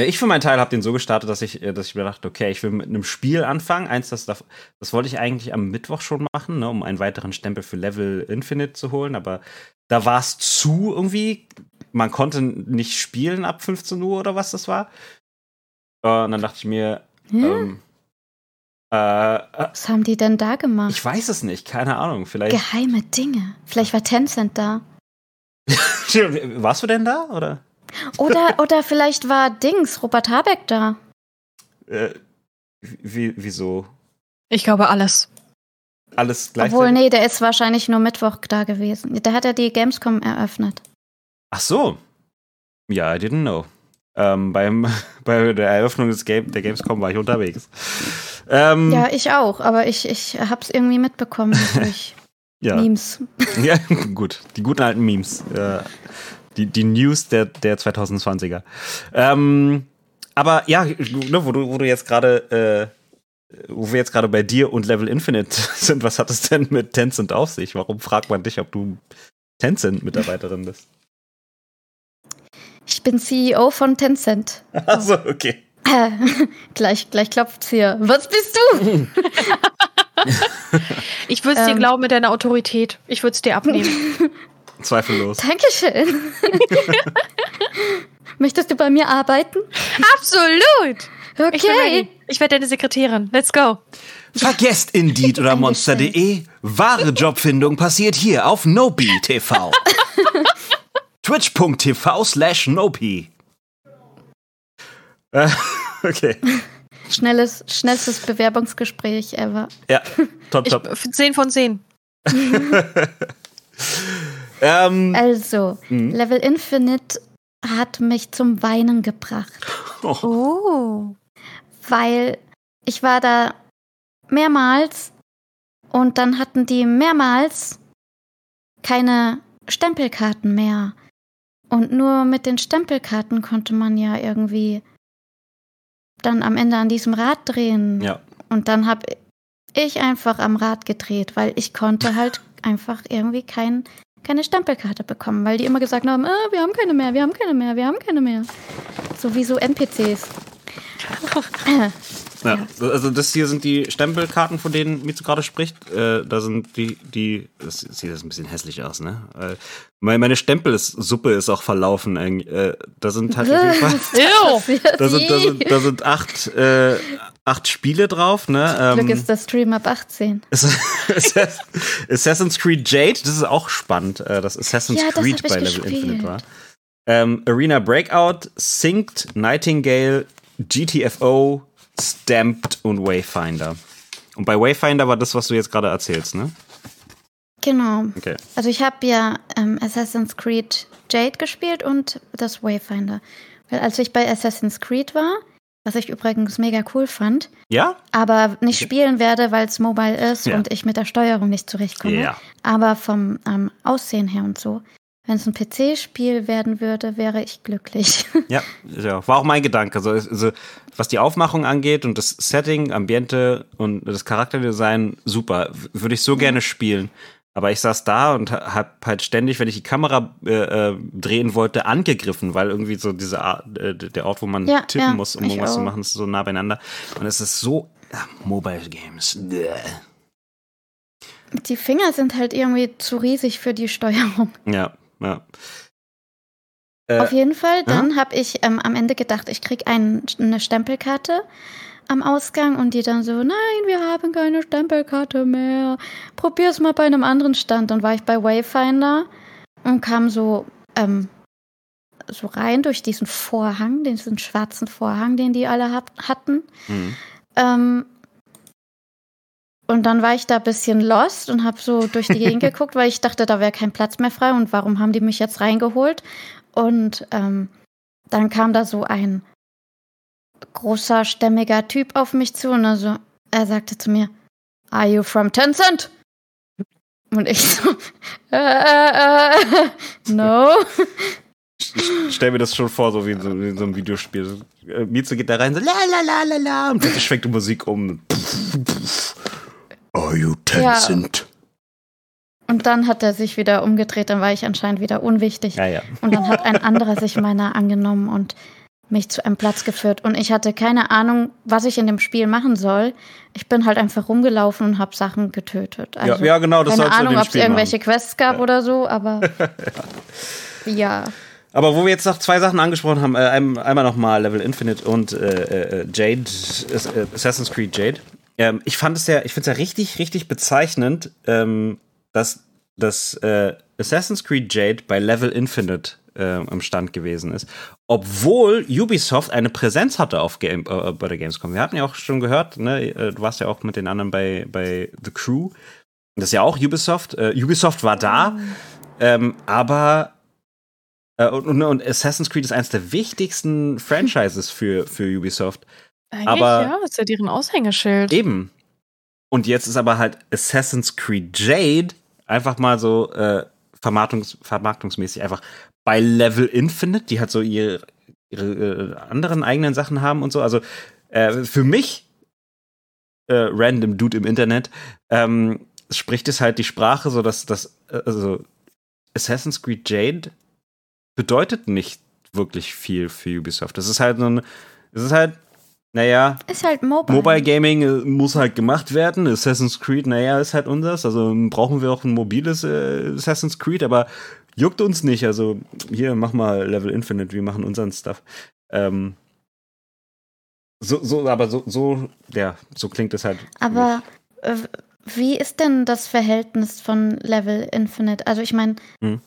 ich für meinen Teil habe den so gestartet, dass ich, äh, dass ich mir dachte, okay, ich will mit einem Spiel anfangen. Eins, das, das wollte ich eigentlich am Mittwoch schon machen, ne, um einen weiteren Stempel für Level Infinite zu holen, aber da war es zu irgendwie. Man konnte nicht spielen ab 15 Uhr oder was das war. Äh, und dann dachte ich mir, Hm? ähm, äh, äh, Was haben die denn da gemacht? ich weiß es nicht, keine Ahnung. Vielleicht. Geheime Dinge. Vielleicht war Tencent da. <laughs> Warst du denn da? Oder? Oder, oder vielleicht war Dings, Robert Habeck da. Äh, wie, wieso? Ich glaube alles. Alles gleichzeitig? Obwohl, nee, der ist wahrscheinlich nur Mittwoch da gewesen. Da hat er die Gamescom eröffnet. Ach so. Ja, I didn't know. Ähm, beim, <laughs> bei der Eröffnung des Game, der Gamescom war ich unterwegs. Ähm, Ja, ich auch, aber ich, ich hab's irgendwie mitbekommen <laughs> durch ja. Memes. Ja, <laughs> gut. Die guten alten Memes. Äh, die, die News der, der 2020er. Ähm, aber ja, ne, wo, du, wo du jetzt gerade, äh, wo wir jetzt gerade bei dir und Level Infinite <laughs> sind, was hat es denn mit Tencent auf sich? Warum fragt man dich, ob du Tencent-Mitarbeiterin bist? Ich bin CEO von Tencent. Achso, okay. Äh, <laughs> gleich, gleich klopft's hier. Was bist du? <laughs> Ich würde es dir Ähm. glauben mit deiner Autorität. Ich würde es dir abnehmen. Zweifellos. Dankeschön. <laughs> Möchtest du bei mir arbeiten? Absolut! Ich, Okay. ready. ich werde deine Sekretärin. Let's go. Vergesst Indeed oder Monster.de. Wahre Jobfindung passiert hier auf Nopi TV. <laughs> Twitch.tv slash Nopi. Äh, <laughs> okay. Schnelles, schnellstes Bewerbungsgespräch ever. Ja, top, Ich, top. 10 von 10. Ähm, Also, Mhm. Level Infinite hat mich zum Weinen gebracht, Oh. weil ich war da mehrmals und dann hatten die mehrmals keine Stempelkarten mehr. Und nur mit den Stempelkarten konnte man ja irgendwie dann am Ende an diesem Rad drehen. ja. Und dann habe ich einfach am Rad gedreht, weil ich konnte halt einfach irgendwie kein, keine Stempelkarte bekommen, weil die immer gesagt haben, äh, wir haben keine mehr, wir haben keine mehr, wir haben keine mehr. So wie so NPCs. <laughs> Ja, also das hier sind die Stempelkarten, von denen Mitsu gerade spricht. Äh, da sind die, die, das sieht jetzt ein bisschen hässlich aus, ne? Äh, meine, meine Stempelsuppe ist auch verlaufen. eigentlich. Äh, da sind halt auf jeden Fall, <laughs> <laughs> da sind, da sind, da sind acht, äh, acht Spiele drauf, ne? Glück Ähm, ist der Stream ab 18. Assass- <laughs> Assassin's Creed Jade, das ist auch spannend, äh, dass Assassin's Ja, das Creed bei Level gespielt. Infinite war. Ähm, Arena Breakout, Synced, Nightingale, GTFO, Stamped und Wayfinder. Und bei Wayfinder war das, was du jetzt gerade erzählst, ne? Genau. Okay. Also ich habe ja ähm, Assassin's Creed Jade gespielt und das Wayfinder. Weil als ich bei Assassin's Creed war, was ich übrigens mega cool fand, Ja? aber nicht spielen werde, weil es mobile ist Ja. und ich mit der Steuerung nicht zurechtkomme. Ja. Aber vom ähm, Aussehen her und so. Wenn es ein PC-Spiel werden würde, wäre ich glücklich. <laughs> Ja, ja, war auch mein Gedanke. Also, also, was die Aufmachung angeht und das Setting, Ambiente und das Charakterdesign, super. Würde ich so gerne spielen. Aber ich saß da und ha- hab halt ständig, wenn ich die Kamera äh, äh, drehen wollte, angegriffen, weil irgendwie so dieser Art, äh, der Ort, wo man Ja, tippen ja, muss, um irgendwas zu auch. machen, ist so nah beieinander. Und es ist so ja, Mobile Games. Bäh. Die Finger sind halt irgendwie zu riesig für die Steuerung. Ja, ja. Äh, Auf jeden Fall, dann habe ich ähm, am Ende gedacht, ich krieg ein, eine Stempelkarte am Ausgang und die dann so, nein, wir haben keine Stempelkarte mehr. Probier's mal bei einem anderen Stand. Dann war ich bei Wayfinder und kam so, ähm, so rein durch diesen Vorhang, diesen schwarzen Vorhang, den die alle hab, hatten. mhm. Ähm, und dann war ich da ein bisschen lost und habe so durch die Gegend <laughs> geguckt, weil ich dachte, da wäre kein Platz mehr frei und warum haben die mich jetzt reingeholt? Und ähm, dann kam da so ein großer, stämmiger Typ auf mich zu und also, er sagte zu mir, Are you from Tencent? Und ich so, <laughs> äh, äh, äh, no. Ich, stell mir das schon vor, so wie in so, in so einem Videospiel. Äh, Mizu geht da rein, so la la la la la, und plötzlich schwenkt die Musik um. Are you Ja. Tencent? Und dann hat er sich wieder umgedreht, dann war ich anscheinend wieder unwichtig. Ja, ja. Und dann hat ein anderer sich meiner angenommen und mich zu einem Platz geführt. Und ich hatte keine Ahnung, was ich in dem Spiel machen soll. Ich bin halt einfach rumgelaufen und habe Sachen getötet. Also, ja, genau, das keine Ahnung, ob es irgendwelche. Quests gab oder so, aber <laughs> ja. Aber wo wir jetzt noch zwei Sachen angesprochen haben, äh, ein- einmal nochmal Level Infinite und äh, äh, Jade, äh, Assassin's Creed Jade. Ähm, ich fand es ja, ich finde es ja richtig, richtig bezeichnend, ähm, dass das äh, Assassin's Creed Jade bei Level Infinite äh, am Stand gewesen ist, obwohl Ubisoft eine Präsenz hatte auf Game, äh, bei der Gamescom. Wir hatten ja auch schon gehört, ne, äh, du warst ja auch mit den anderen bei, bei The Crew. Das ist ja auch Ubisoft. Äh, Ubisoft war da, ähm, aber äh, und, und, und Assassin's Creed ist eines der wichtigsten <laughs> Franchises für, für Ubisoft. Eigentlich, Aber- ja, ist ja deren Aushängeschild. Eben. Und jetzt ist aber halt Assassin's Creed Jade einfach mal so äh, vermarktungs vermarktungsmäßig einfach bei Level Infinite, die halt so ihre, ihre äh, anderen eigenen Sachen haben und so. Also äh, für mich, äh, random Dude im Internet, ähm, spricht es halt die Sprache, so dass das, äh, also Assassin's Creed Jade bedeutet nicht wirklich viel für Ubisoft. Das ist halt so ein, es ist halt, naja, Ist halt mobile. Mobile Gaming äh, muss halt gemacht werden. Assassin's Creed, naja, ist halt unseres. Also ähm, brauchen wir auch ein mobiles äh, Assassin's Creed, aber juckt uns nicht. Also hier, mach mal Level Infinite, wir machen unseren Stuff. Ähm, so, so, aber so, so, ja, so klingt es halt. Aber äh, wie ist denn das Verhältnis von Level Infinite? Also ich meine, Hm.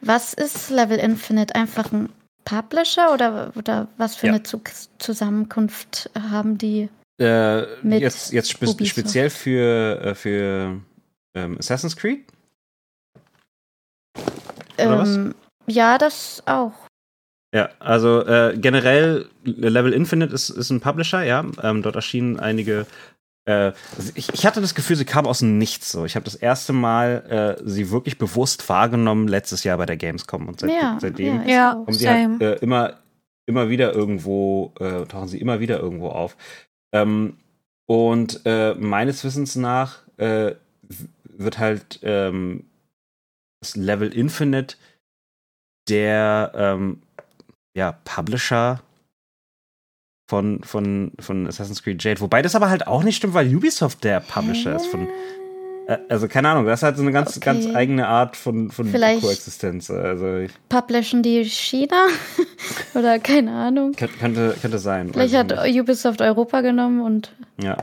was ist Level Infinite? Einfach ein Publisher oder, oder was für Ja. eine Zu Zusammenkunft haben die? Äh, Mit jetzt jetzt spe Ubisoft. speziell für, äh, für ähm, Assassin's Creed? Oder was? Ähm, ja, das auch. Ja, also äh, generell Level Infinite ist, ist ein Publisher, ja. Ähm, dort erschienen einige. Äh, ich, ich hatte das Gefühl, sie kam aus dem Nichts. So, ich habe das erste Mal äh, sie wirklich bewusst wahrgenommen letztes Jahr bei der Gamescom und seit, ja, seitdem ja, ich Ja. kommen sie halt äh, immer, immer wieder irgendwo, äh, tauchen sie immer wieder irgendwo auf. Ähm, und äh, meines Wissens nach äh, wird halt ähm, das Level Infinite der ähm, ja, Publisher von, von, von Assassin's Creed Jade. Wobei das aber halt auch nicht stimmt, weil Ubisoft der Publisher ist von. Äh, also keine Ahnung, das ist halt so eine ganz, Okay. ganz eigene Art von, von Vielleicht- Koexistenz. Also Publishen die China? <laughs> oder keine Ahnung. könnte, könnte, sein. Vielleicht weiß hat. Ubisoft Europa genommen und Ja.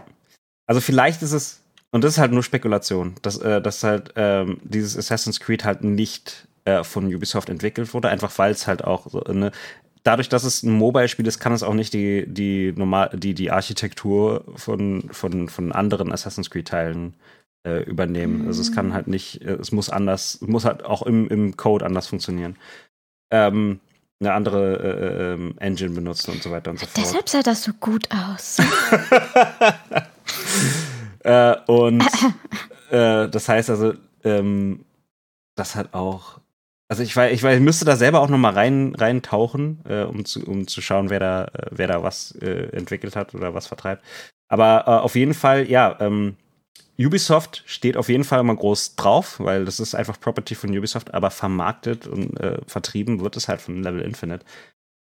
Also vielleicht ist es, und das ist halt nur Spekulation, dass, äh, dass halt ähm, dieses Assassin's Creed halt nicht äh, von Ubisoft entwickelt wurde, einfach weil es halt auch so, ne, dadurch, dass es ein Mobile-Spiel ist, kann es auch nicht die, die normal, die, die Architektur von, von, von anderen Assassin's Creed-Teilen äh, übernehmen. Also es kann halt nicht, äh, es muss anders, muss halt auch im, im Code anders funktionieren. Ähm, eine andere äh, ähm, Engine benutzen und so weiter und so fort. Deshalb sah das so gut aus. <laughs> Äh, und <laughs> äh, das heißt also, ähm, das hat auch. Also ich weiß, ich weiß, ich müsste da selber auch noch mal rein reintauchen, äh, um zu um zu schauen, wer da äh, wer da was äh, entwickelt hat oder was vertreibt. Aber äh, auf jeden Fall, ja, ähm, Ubisoft steht auf jeden Fall immer groß drauf, weil das ist einfach Property von Ubisoft, aber vermarktet und äh, vertrieben wird es halt von Level Infinite.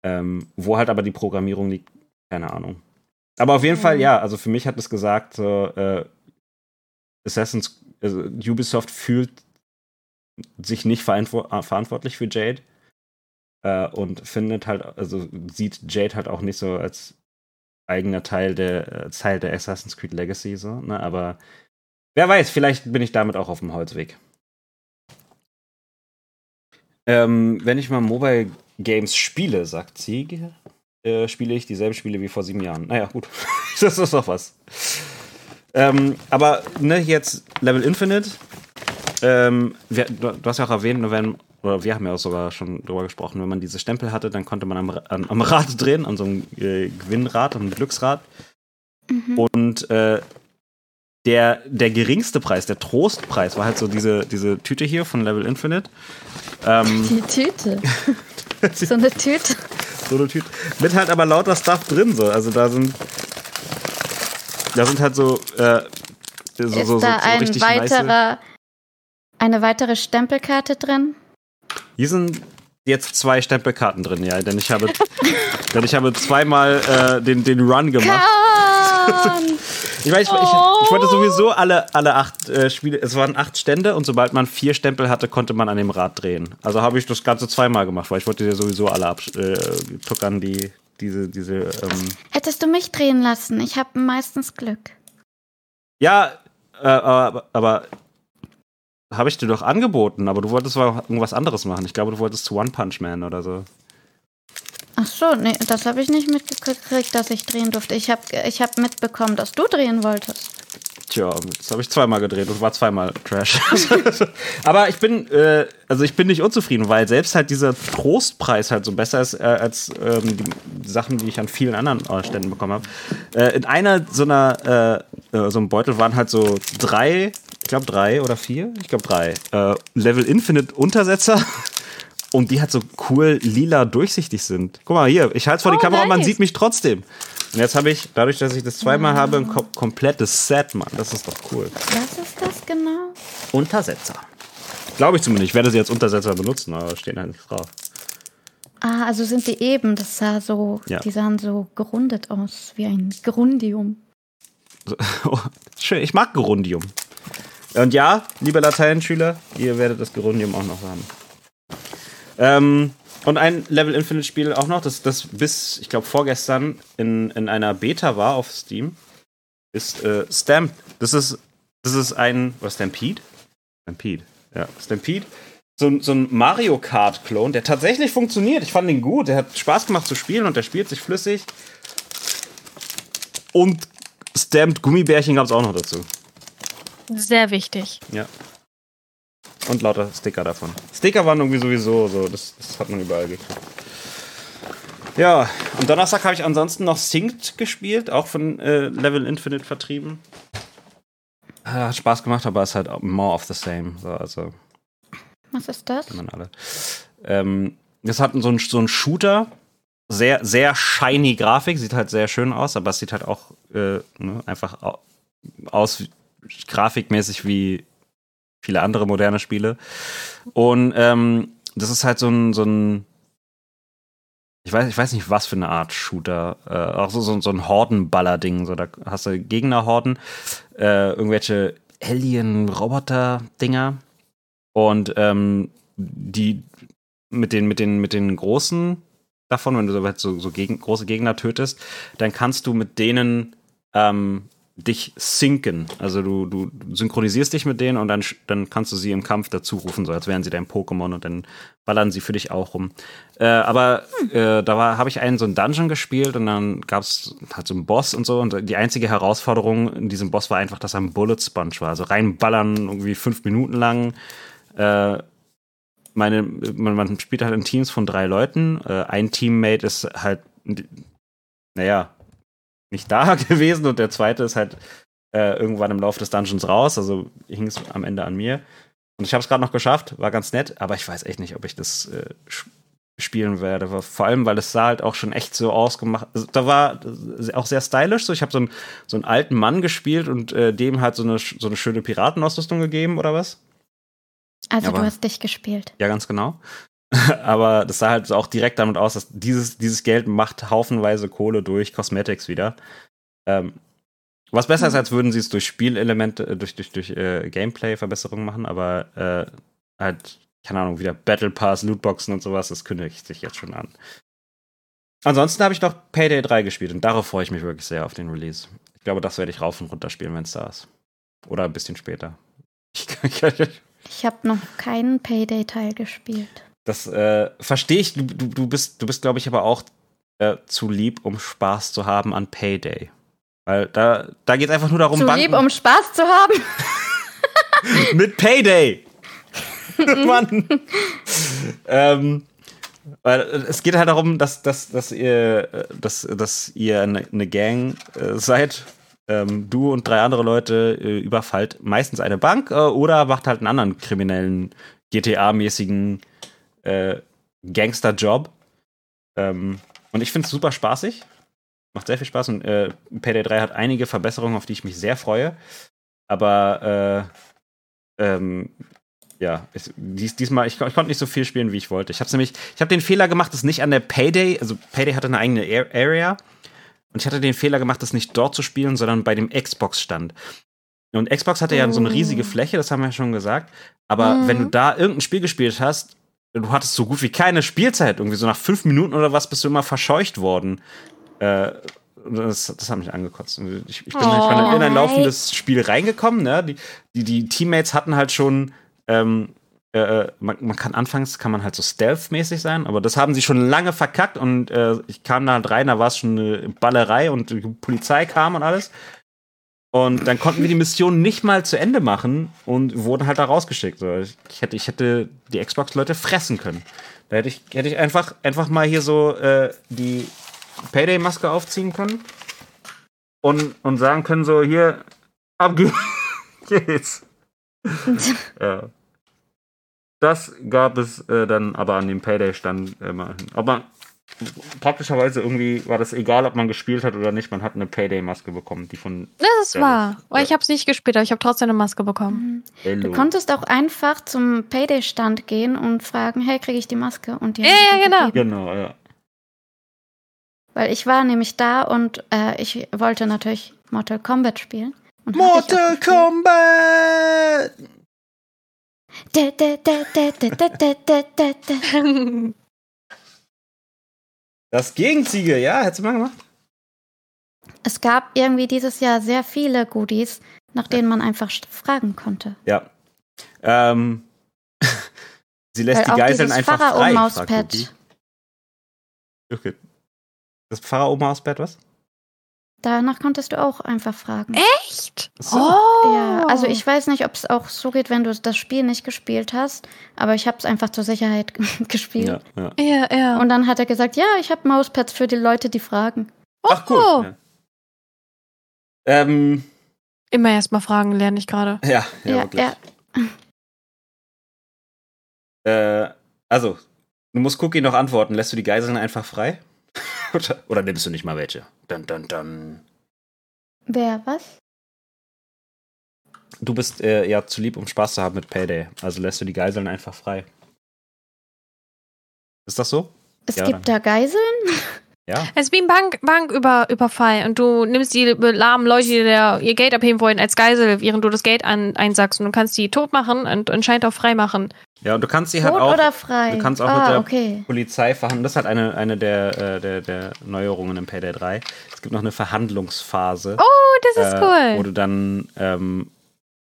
Ähm, wo halt aber die Programmierung liegt, keine Ahnung. Aber auf jeden Fall, ja, also für mich hat es gesagt, so, äh, Assassin's, also Ubisoft fühlt sich nicht äh, verantwortlich für Jade äh, und findet halt, also sieht Jade halt auch nicht so als eigener Teil der, äh, Teil der Assassin's Creed Legacy, so, ne, aber wer weiß, vielleicht bin ich damit auch auf dem Holzweg. Ähm, wenn ich mal Mobile Games spiele, sagt sie, äh, spiele ich dieselben Spiele wie vor sieben Jahren. Naja, gut. <laughs> das ist doch was. Ähm, aber ne, jetzt Level Infinite. Ähm, wir, du, du hast ja auch erwähnt, wenn, oder wir haben ja auch sogar schon drüber gesprochen, wenn man diese Stempel hatte, dann konnte man am, an, am Rad <laughs> drehen, an so einem äh, Gewinnrad, am Glücksrad. Und äh, der, der geringste Preis, der Trostpreis, war halt so diese, diese Tüte hier von Level Infinite. Ähm, <laughs> Die Tüte. <laughs> so eine Tüte. so eine Tüte. Mit halt aber lauter Stuff drin, so. Also da sind. Da sind halt so. Äh, so, Ist so, so, da so ein richtig nice. Eine weitere Stempelkarte drin? Hier sind jetzt zwei Stempelkarten drin, ja. Denn ich habe, <laughs> denn ich habe zweimal äh, den, den Run gemacht. <laughs> Ich weiß, ich, ich, ich wollte sowieso alle, alle acht äh, Spiele, es waren acht Stände und sobald man vier Stempel hatte, konnte man an dem Rad drehen. Also habe ich das Ganze zweimal gemacht, weil ich wollte dir sowieso alle abtuckern, die, diese, diese, ähm, Hättest du mich drehen lassen? Ich habe meistens Glück. Ja, äh, aber, aber habe ich dir doch angeboten, aber du wolltest irgendwas anderes machen. Ich glaube, du wolltest zu One Punch Man oder so. Ach so, nee, das habe ich nicht mitgekriegt, dass ich drehen durfte. Ich habe ich hab mitbekommen, dass du drehen wolltest. Tja, das habe ich zweimal gedreht und war zweimal Trash. <laughs> aber ich bin, äh, also ich bin nicht unzufrieden, weil selbst halt dieser Trostpreis halt so besser ist äh, als ähm, die Sachen, die ich an vielen anderen äh, Ständen bekommen habe. Äh, in einer so einer, äh, äh, so einem Beutel waren halt so drei, ich glaube drei oder vier, ich glaube drei, äh, Level Infinite Untersetzer. <laughs> Und die halt so cool lila durchsichtig sind. Guck mal hier, ich halte es vor die Oh, Kamera und man nice. sieht mich trotzdem. Und jetzt habe ich, dadurch, dass ich das zweimal habe, ein kom komplettes Set, Mann. Das ist doch cool. Was ist das genau? Untersetzer. Glaube ich zumindest. Ich werde sie als Untersetzer benutzen, aber stehen halt nicht drauf. Ah, also sind die eben. Das sah so, Ja. die sahen so gerundet aus, wie ein Gerundium. So, <laughs> oh, schön, ich mag Gerundium. Und ja, liebe Lateinschüler, ihr werdet das Gerundium auch noch haben. Ähm, und ein Level Infinite Spiel auch noch, das, das bis, ich glaube, vorgestern in, in einer Beta war auf Steam, ist äh, Stamp. Das ist, das ist ein, was, Stampede? Stampede, ja, Stampede. So, ein- so ein Mario Kart-Klon, der tatsächlich funktioniert. Ich fand ihn gut, der hat Spaß gemacht zu spielen und der spielt sich flüssig. Und Stamped Gummibärchen gab es auch noch dazu. Sehr wichtig. Ja. Und lauter Sticker davon. Sticker waren irgendwie sowieso so, das, das hat man überall gekriegt. Ja, am Donnerstag habe ich ansonsten noch Synced gespielt, auch von äh, Level Infinite vertrieben. Äh, Hat Spaß gemacht, aber ist halt more of the same. So, also, Was ist das? kennen alle. Ähm, das hat so ein, so ein Shooter, sehr, sehr shiny Grafik, sieht halt sehr schön aus, aber es sieht halt auch äh, ne, einfach au- aus wie- grafikmäßig wie viele andere moderne Spiele. Und ähm, das ist halt so ein, so ein ich weiß, ich weiß nicht, was für eine Art Shooter. Äh, auch so, so, so ein Hordenballer-Ding. So, da hast du Gegnerhorden, äh, irgendwelche Alien-Roboter-Dinger. Und ähm, die mit den, mit den, mit den großen davon, wenn du so, so, so gegen, große Gegner tötest, dann kannst du mit denen ähm, dich sinken. Also du, du synchronisierst dich mit denen und dann, dann kannst du sie im Kampf dazu rufen, so als wären sie dein Pokémon und dann ballern sie für dich auch rum. Äh, aber äh, da habe ich einen so einen Dungeon gespielt und dann gab es halt so einen Boss und so und die einzige Herausforderung in diesem Boss war einfach, dass er ein Bullet Sponge war. Also reinballern irgendwie fünf Minuten lang. Äh, meine, man, man spielt halt in Teams von drei Leuten. Äh, ein Teammate ist halt, naja, nicht da <laughs> gewesen und der zweite ist halt äh, irgendwann im Laufe des Dungeons raus. Also hing es am Ende an mir. Und ich habe es gerade noch geschafft, war ganz nett, aber ich weiß echt nicht, ob ich das äh, spielen werde. Vor allem, weil es sah halt auch schon echt so ausgemacht. Also, da war auch sehr stylisch. So, ich habe so, ein, so einen alten Mann gespielt und äh, dem halt so eine, so eine schöne Piratenausrüstung gegeben oder was? Also Aber- du hast dich gespielt. Ja, ganz genau. <laughs> Aber das sah halt auch direkt damit aus, dass dieses, dieses Geld macht haufenweise Kohle durch Cosmetics wieder. Ähm, was besser ist, als würden sie es durch Spielelemente, äh, durch, durch, durch äh, Gameplay-Verbesserungen machen, aber äh, halt, keine Ahnung, wieder Battle Pass, Lootboxen und sowas, das kündigt sich jetzt schon an. Ansonsten habe ich noch Payday 3 gespielt und darauf freue ich mich wirklich sehr auf den Release. Ich glaube, das werde ich rauf und runter spielen, wenn es da ist. Oder ein bisschen später. <laughs> Ich, ich, Ich habe noch keinen Payday-Teil gespielt. Das äh, verstehe ich. Du, du, du bist, du bist glaube ich, aber auch äh, zu lieb, um Spaß zu haben an Payday. Weil da, da geht es einfach nur darum, Zu lieb, um Spaß zu haben. <laughs> mit Payday. <laughs> Mann. ähm, weil es geht halt darum, dass, dass, dass ihr, äh, dass, dass ihr eine, eine Gang äh, seid. Ähm, du und drei andere Leute äh, überfallt meistens eine Bank äh, oder macht halt einen anderen kriminellen, GTA-mäßigen äh, Gangster-Job. Ähm, und ich finde es super spaßig. Macht sehr viel Spaß und äh, Payday 3 hat einige Verbesserungen, auf die ich mich sehr freue. Aber äh, ähm, ja, es, dies, diesmal, ich, ich konnte nicht so viel spielen, wie ich wollte. Ich habe nämlich, ich habe den Fehler gemacht, das nicht an der Payday, also Payday hatte eine eigene Ar- Area und ich hatte den Fehler gemacht, das nicht dort zu spielen, sondern bei dem Xbox-Stand. Und Xbox hatte ja so eine riesige Fläche, das haben wir ja schon gesagt. Aber Mhm. wenn du da irgendein Spiel gespielt hast, du hattest so gut wie keine Spielzeit. Irgendwie so nach fünf Minuten oder was bist du immer verscheucht worden. Äh, das, das hat mich angekotzt. Ich, ich bin Oh, halt in ein laufendes Spiel reingekommen. Ne? Die, die, die Teammates hatten halt schon ähm, äh, man, man kann anfangs kann man halt so stealth-mäßig sein, aber das haben sie schon lange verkackt und äh, ich kam da halt rein, da war es schon eine Ballerei und die Polizei kam und alles. Und dann konnten wir die Mission nicht mal zu Ende machen und wurden halt da rausgeschickt. Ich, hätte, ich hätte die Xbox-Leute fressen können. Da hätte ich, hätte ich einfach, einfach mal hier so äh, die Payday-Maske aufziehen können und, und sagen können: so, hier, ab <laughs> geht's. <laughs> ja. Das gab es äh, dann aber an dem Payday-Stand immer. Aber praktischerweise irgendwie war das egal, ob man gespielt hat oder nicht. Man hat eine Payday-Maske bekommen, die von Das ist wahr. Aber ich habe es nicht gespielt, aber ich habe trotzdem eine Maske bekommen. Hello. Du konntest auch einfach zum Payday-Stand gehen und fragen, hey, kriege ich die Maske? Und die Ja, ja, genau. gegeben. Genau, ja. Weil ich war nämlich da und äh, ich wollte natürlich Mortal Kombat spielen. Mortal. Kombat! Das Gegenziege, ja, hättest du mal gemacht. Es gab irgendwie dieses Jahr sehr viele Goodies, nach denen man einfach fragen konnte. Ja. Ähm, sie lässt Weil die Geiseln einfach frei. fragt Pharao-Mauspad. Okay. Das Pharao-Mauspad, was? Danach konntest du auch einfach fragen. Echt? So. Oh. Ja, also ich weiß nicht, ob es auch so geht, wenn du das Spiel nicht gespielt hast, aber ich habe es einfach zur Sicherheit <laughs> gespielt. Ja, ja. Ja, ja. Und dann hat er gesagt, ja, ich habe Mauspads für die Leute, die fragen. Ach, cool. Oh. Ja. Ähm, Immer erst mal fragen lerne ich gerade. ja, ja, Ja, wirklich. ja. Äh, also, du musst Cookie noch antworten. Lässt du die Geiseln einfach frei? Oder, oder nimmst du nicht mal welche? Dun, dun, dun. Wer, was? Du bist äh, ja zu lieb, um Spaß zu haben mit Payday. Also lässt du die Geiseln einfach frei. Ist das so? Es Ja, gibt da Geiseln? <laughs> Ja. Es ist wie ein Bank, Banküberfall und du nimmst die lahmen Leute, die der, ihr Geld abheben wollen, als Geisel, während du das Geld an, einsackst und du kannst die tot machen und anscheinend auch frei machen. Ja, und du kannst sie halt Tot auch. oder frei? du kannst auch ah, mit der- okay. Polizei verhandeln. Das ist halt eine, eine der, äh, der, der Neuerungen im Payday 3. Es gibt noch eine Verhandlungsphase, Oh, das ist äh, wo cool. du dann ähm,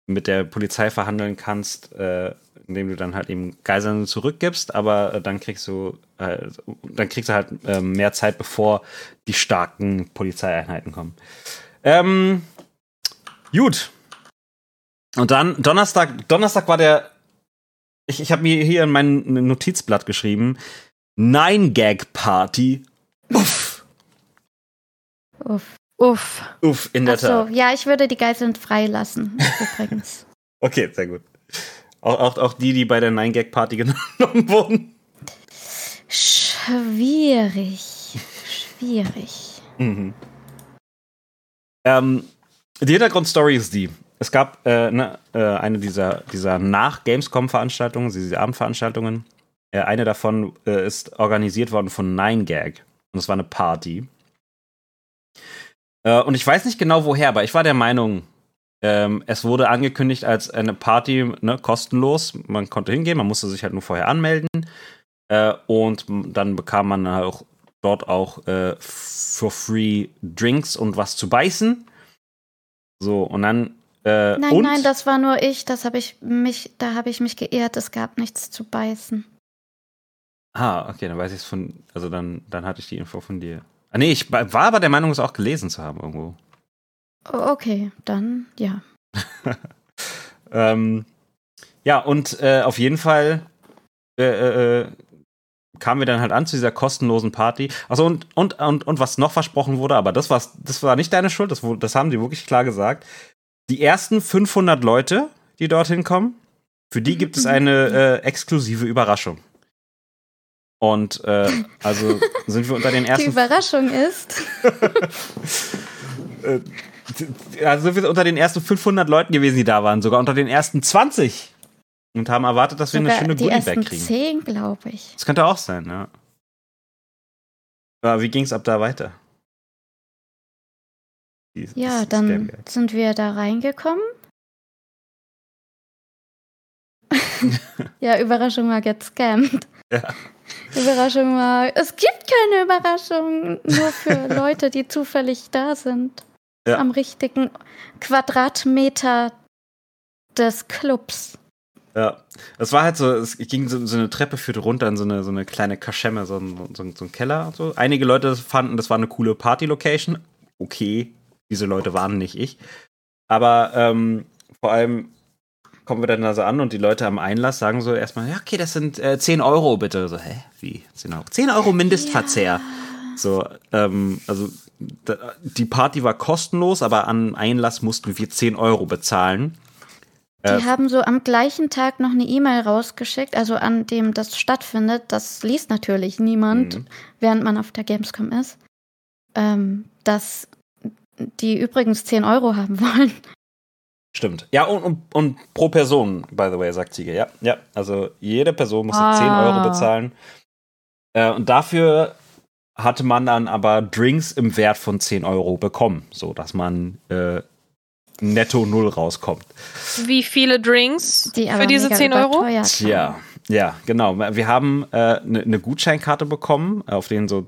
mit der Polizei verhandeln kannst, äh, indem du dann halt eben Geiseln zurückgibst, aber äh, dann kriegst du äh, dann kriegst du halt äh, mehr Zeit, bevor die starken Polizeieinheiten kommen. Ähm, gut. Und dann Donnerstag, Donnerstag war der Ich, ich habe mir hier in mein Notizblatt geschrieben: Nine-Gag-Party. Uff. Uff. Uff. Uff, in der Ach so, Tat. ja, ich würde die Geiseln freilassen, <laughs> übrigens. Okay, sehr gut. Auch, auch, auch die, die bei der Nine-Gag-Party <laughs> genommen wurden. Schwierig. Schwierig. Mhm. Ähm, die Hintergrundstory ist die. Es gab äh, ne, äh, eine dieser, dieser Nach-Gamescom-Veranstaltungen, diese Abendveranstaltungen. Äh, eine davon äh, ist organisiert worden von 9gag. Und es war eine Party. Äh, und ich weiß nicht genau woher, aber ich war der Meinung, ähm, es wurde angekündigt als eine Party, ne, kostenlos. Man konnte hingehen, man musste sich halt nur vorher anmelden. Äh, und dann bekam man auch dort auch for free Drinks und was zu beißen. So, und dann. Äh, Nein, und, nein, das war nur ich. Das habe ich mich, da habe ich mich geehrt. Es gab nichts zu beißen. Ah, okay, dann weiß ich es von. Also dann, dann hatte ich die Info von dir. Ah, nee, ich war aber der Meinung, es auch gelesen zu haben irgendwo. Okay, dann ja. <laughs> Ähm, ja, und äh, auf jeden Fall äh, äh, äh, kamen wir dann halt an zu dieser kostenlosen Party. Achso, und, und, und, und was noch versprochen wurde, aber das, war's, das war nicht deine Schuld, das, das haben die wirklich klar gesagt. Die ersten 500 Leute, die dorthin kommen, für die gibt es eine <laughs> äh, exklusive Überraschung. Und äh, also sind wir unter den Die ersten Überraschung ist, <laughs> also sind wir unter den ersten 500 Leuten gewesen, die da waren, sogar unter den ersten 20. Und haben erwartet, dass wir eine schöne die Goodie-Bag ersten kriegen. zehn, glaube ich. Das könnte auch sein, ja. Aber wie ging's ab da weiter? Die- Ja, dann sind wir da reingekommen. <laughs> ja, Überraschung war get scammed. Ja. Überraschung war, es gibt keine Überraschung, nur für <laughs> Leute, die zufällig da sind. Ja. Am richtigen Quadratmeter des Clubs. Ja. Es war halt so, es ging so, so eine Treppe führte runter in so eine, so eine kleine Kaschemme, so ein, so, so ein Keller so. Einige Leute fanden, das war eine coole Party-Location. Okay, diese Leute waren nicht ich. Aber ähm, vor allem kommen wir dann da so an und die Leute am Einlass sagen so erstmal, ja, okay, das sind äh, 10 Euro bitte. So, hä? Wie? 10 Euro? 10 Euro Mindestverzehr. So, ähm, also da, die Party war kostenlos, aber an Einlass mussten wir 10 Euro bezahlen. Die Äh, haben so am gleichen Tag noch eine E-Mail rausgeschickt, also an dem das stattfindet. Das liest natürlich niemand, Mhm. während man auf der Gamescom ist. Ähm, dass die übrigens 10 Euro haben wollen. Stimmt. Ja, und, und, und pro Person, by the way, sagt Ziege. Ja, ja. Also jede Person musste Ah. 10 Euro bezahlen. Äh, und dafür hatte man dann aber Drinks im Wert von 10 Euro bekommen, so dass man äh, netto null rauskommt. Wie viele Drinks Die für diese mega 10 Euro? Tja, ja, genau. Wir haben eine äh, ne- ne Gutscheinkarte bekommen, auf denen so.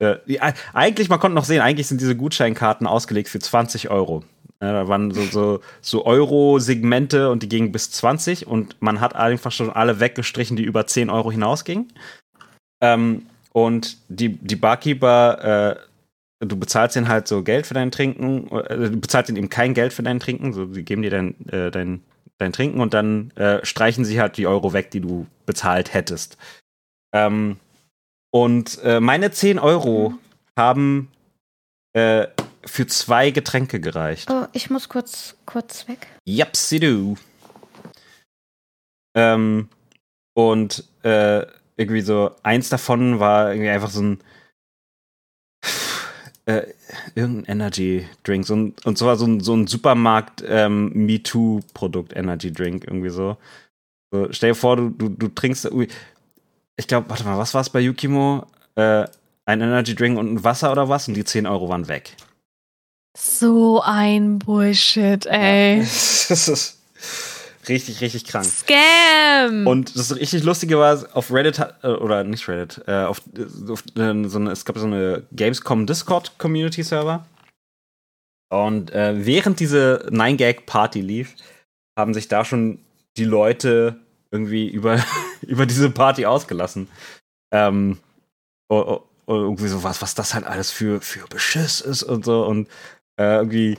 Äh, die, eigentlich, man konnte noch sehen, eigentlich sind diese Gutscheinkarten ausgelegt für 20 Euro. Ja, da waren so, so, so Euro-Segmente und die gingen bis 20 und man hat einfach schon alle weggestrichen, die über 10 Euro hinausgingen. Ähm, und die, die Barkeeper, äh, du bezahlst ihnen halt so Geld für dein Trinken, äh, du bezahlst ihnen eben kein Geld für dein Trinken, so, sie geben dir dein, äh, dein, dein Trinken und dann äh, streichen sie halt die Euro weg, die du bezahlt hättest. Ähm, und äh, meine 10 Euro haben äh, für zwei Getränke gereicht. Oh, ich muss kurz, kurz weg. Yapsi du. Ähm, und äh, irgendwie so, eins davon war irgendwie einfach so ein äh, irgendein Energy Drink. So ein, und zwar so ein, so ein Supermarkt ähm, MeToo-Produkt Energy Drink, irgendwie so. so. Stell dir vor, du, du, du trinkst. ui, Ich glaube, warte mal, was war es bei Yukimo? Äh, ein Energy Drink und ein Wasser oder was? Und die 10 Euro waren weg. So ein Bullshit, ey. <laughs> das ist richtig, richtig krank. Scam! Und das richtig Lustige war, auf Reddit, äh, oder nicht Reddit, äh, auf, auf äh, so eine, es gab so eine Gamescom Discord Community Server. Und äh, während diese 9-Gag-Party lief, haben sich da schon die Leute irgendwie über, <laughs> über diese Party ausgelassen. Ähm, o- o- irgendwie so was, was das halt alles für, für Beschiss ist und so. Und äh, irgendwie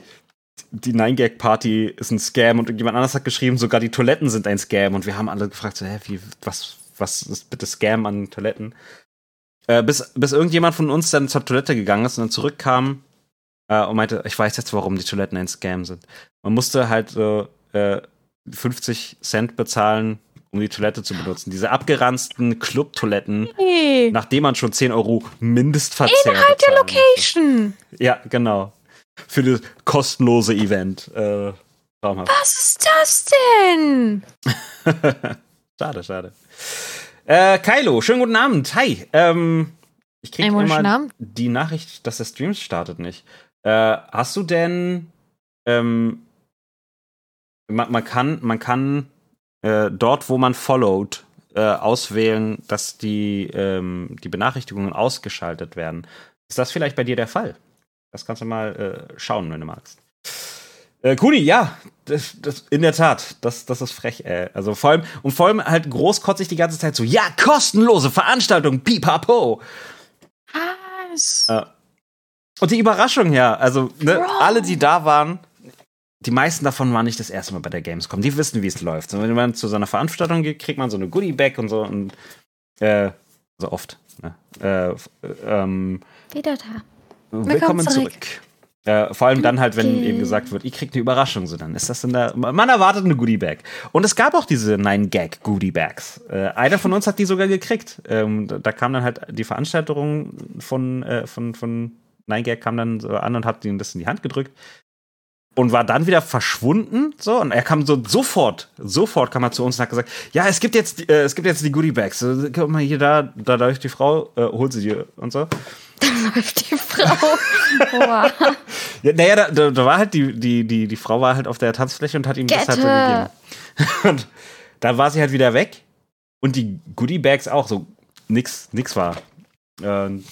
die 9-Gag-Party ist ein Scam und jemand anders hat geschrieben, sogar die Toiletten sind ein Scam und wir haben alle gefragt, so, hä, wie, was, was ist bitte Scam an Toiletten? Äh, bis, bis irgendjemand von uns dann zur Toilette gegangen ist und dann zurückkam äh, und meinte, ich weiß jetzt, warum die Toiletten ein Scam sind. Man musste halt so äh, 50 Cent bezahlen, um die Toilette zu benutzen. Diese abgeranzten Club-Toiletten, Hey. nachdem man schon 10 Euro Mindestverzehr Innerhalb der. Location. Ja, genau. Für das kostenlose Event. Äh. Was ist das denn? <laughs> schade, schade. Äh, Kylo, schönen guten Abend. Hi. Ähm, ich krieg Einen wunderschönen immer Abend. die Nachricht, dass der Stream startet nicht. Äh, hast du denn ähm, man, man kann, man kann äh, dort, wo man followed, äh, auswählen, dass die, ähm, die Benachrichtigungen ausgeschaltet werden. Ist das vielleicht bei dir der Fall? Das kannst du mal äh, schauen, wenn du magst. Äh, Kuni, ja, das, das, in der Tat, das, das ist frech, ey. Also vor allem, und vor allem halt großkotzig die ganze Zeit so, ja, kostenlose Veranstaltung, pipapo. Was? Äh, und die Überraschung, ja, also ne, alle, die da waren, die meisten davon waren nicht das erste Mal bei der Gamescom. Die wissen, wie es läuft. So, wenn man zu so einer Veranstaltung geht, kriegt man so eine Goodie-Bag und so und äh, so oft. Ne? Äh, f- ähm, Wieder da. willkommen zurück. zurück. Äh, vor allem dann halt, wenn eben gesagt wird, ihr kriegt eine Überraschung, so dann ist das in der. Man erwartet eine Goodie-Bag. Und es gab auch diese 9-Gag-Goodie-Bags. Äh, einer von uns hat die sogar gekriegt. Ähm, da, da kam dann halt die Veranstaltung von, äh, von, von 9-Gag kam dann so an und hat ihm das in die Hand gedrückt. Und war dann wieder verschwunden, so und er kam so sofort, sofort kam er zu uns und hat gesagt, ja, es gibt jetzt, äh, es gibt jetzt die Goodie Bags. Guck mal hier da, da läuft die Frau, äh, holt sie dir und so. Läuft die Frau. Wow. <laughs> Ja, naja, da, da, da war halt die, die, die, die Frau war halt auf der Tanzfläche und hat ihm das halt so gegeben. <laughs> Und da war sie halt wieder weg. Und die Goodie Bags auch so nix, nix war. Ähm,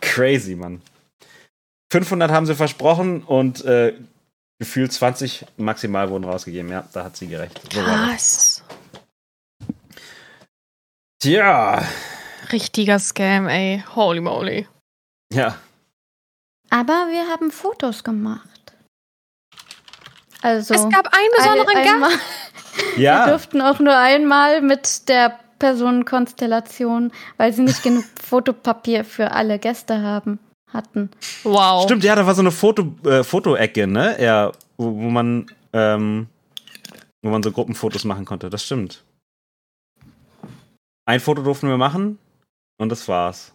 crazy, Mann. 500 haben sie versprochen und äh, gefühlt 20 maximal wurden rausgegeben. Ja, da hat sie gerecht. So. Was? Tja, Richtiger Scam, ey. Holy moly. ja. Aber wir haben Fotos gemacht. Also. Es gab einen besonderen ein- Gast. einmal, <laughs> Wir Ja, durften auch nur einmal mit der Personenkonstellation, weil sie nicht genug <laughs> Fotopapier für alle Gäste haben, hatten. Wow. stimmt, ja, da war so eine Foto, äh, Fotoecke, ne? Ja, wo, wo man, ähm, wo man so Gruppenfotos machen konnte. Das stimmt. Ein Foto durften wir machen und das war's.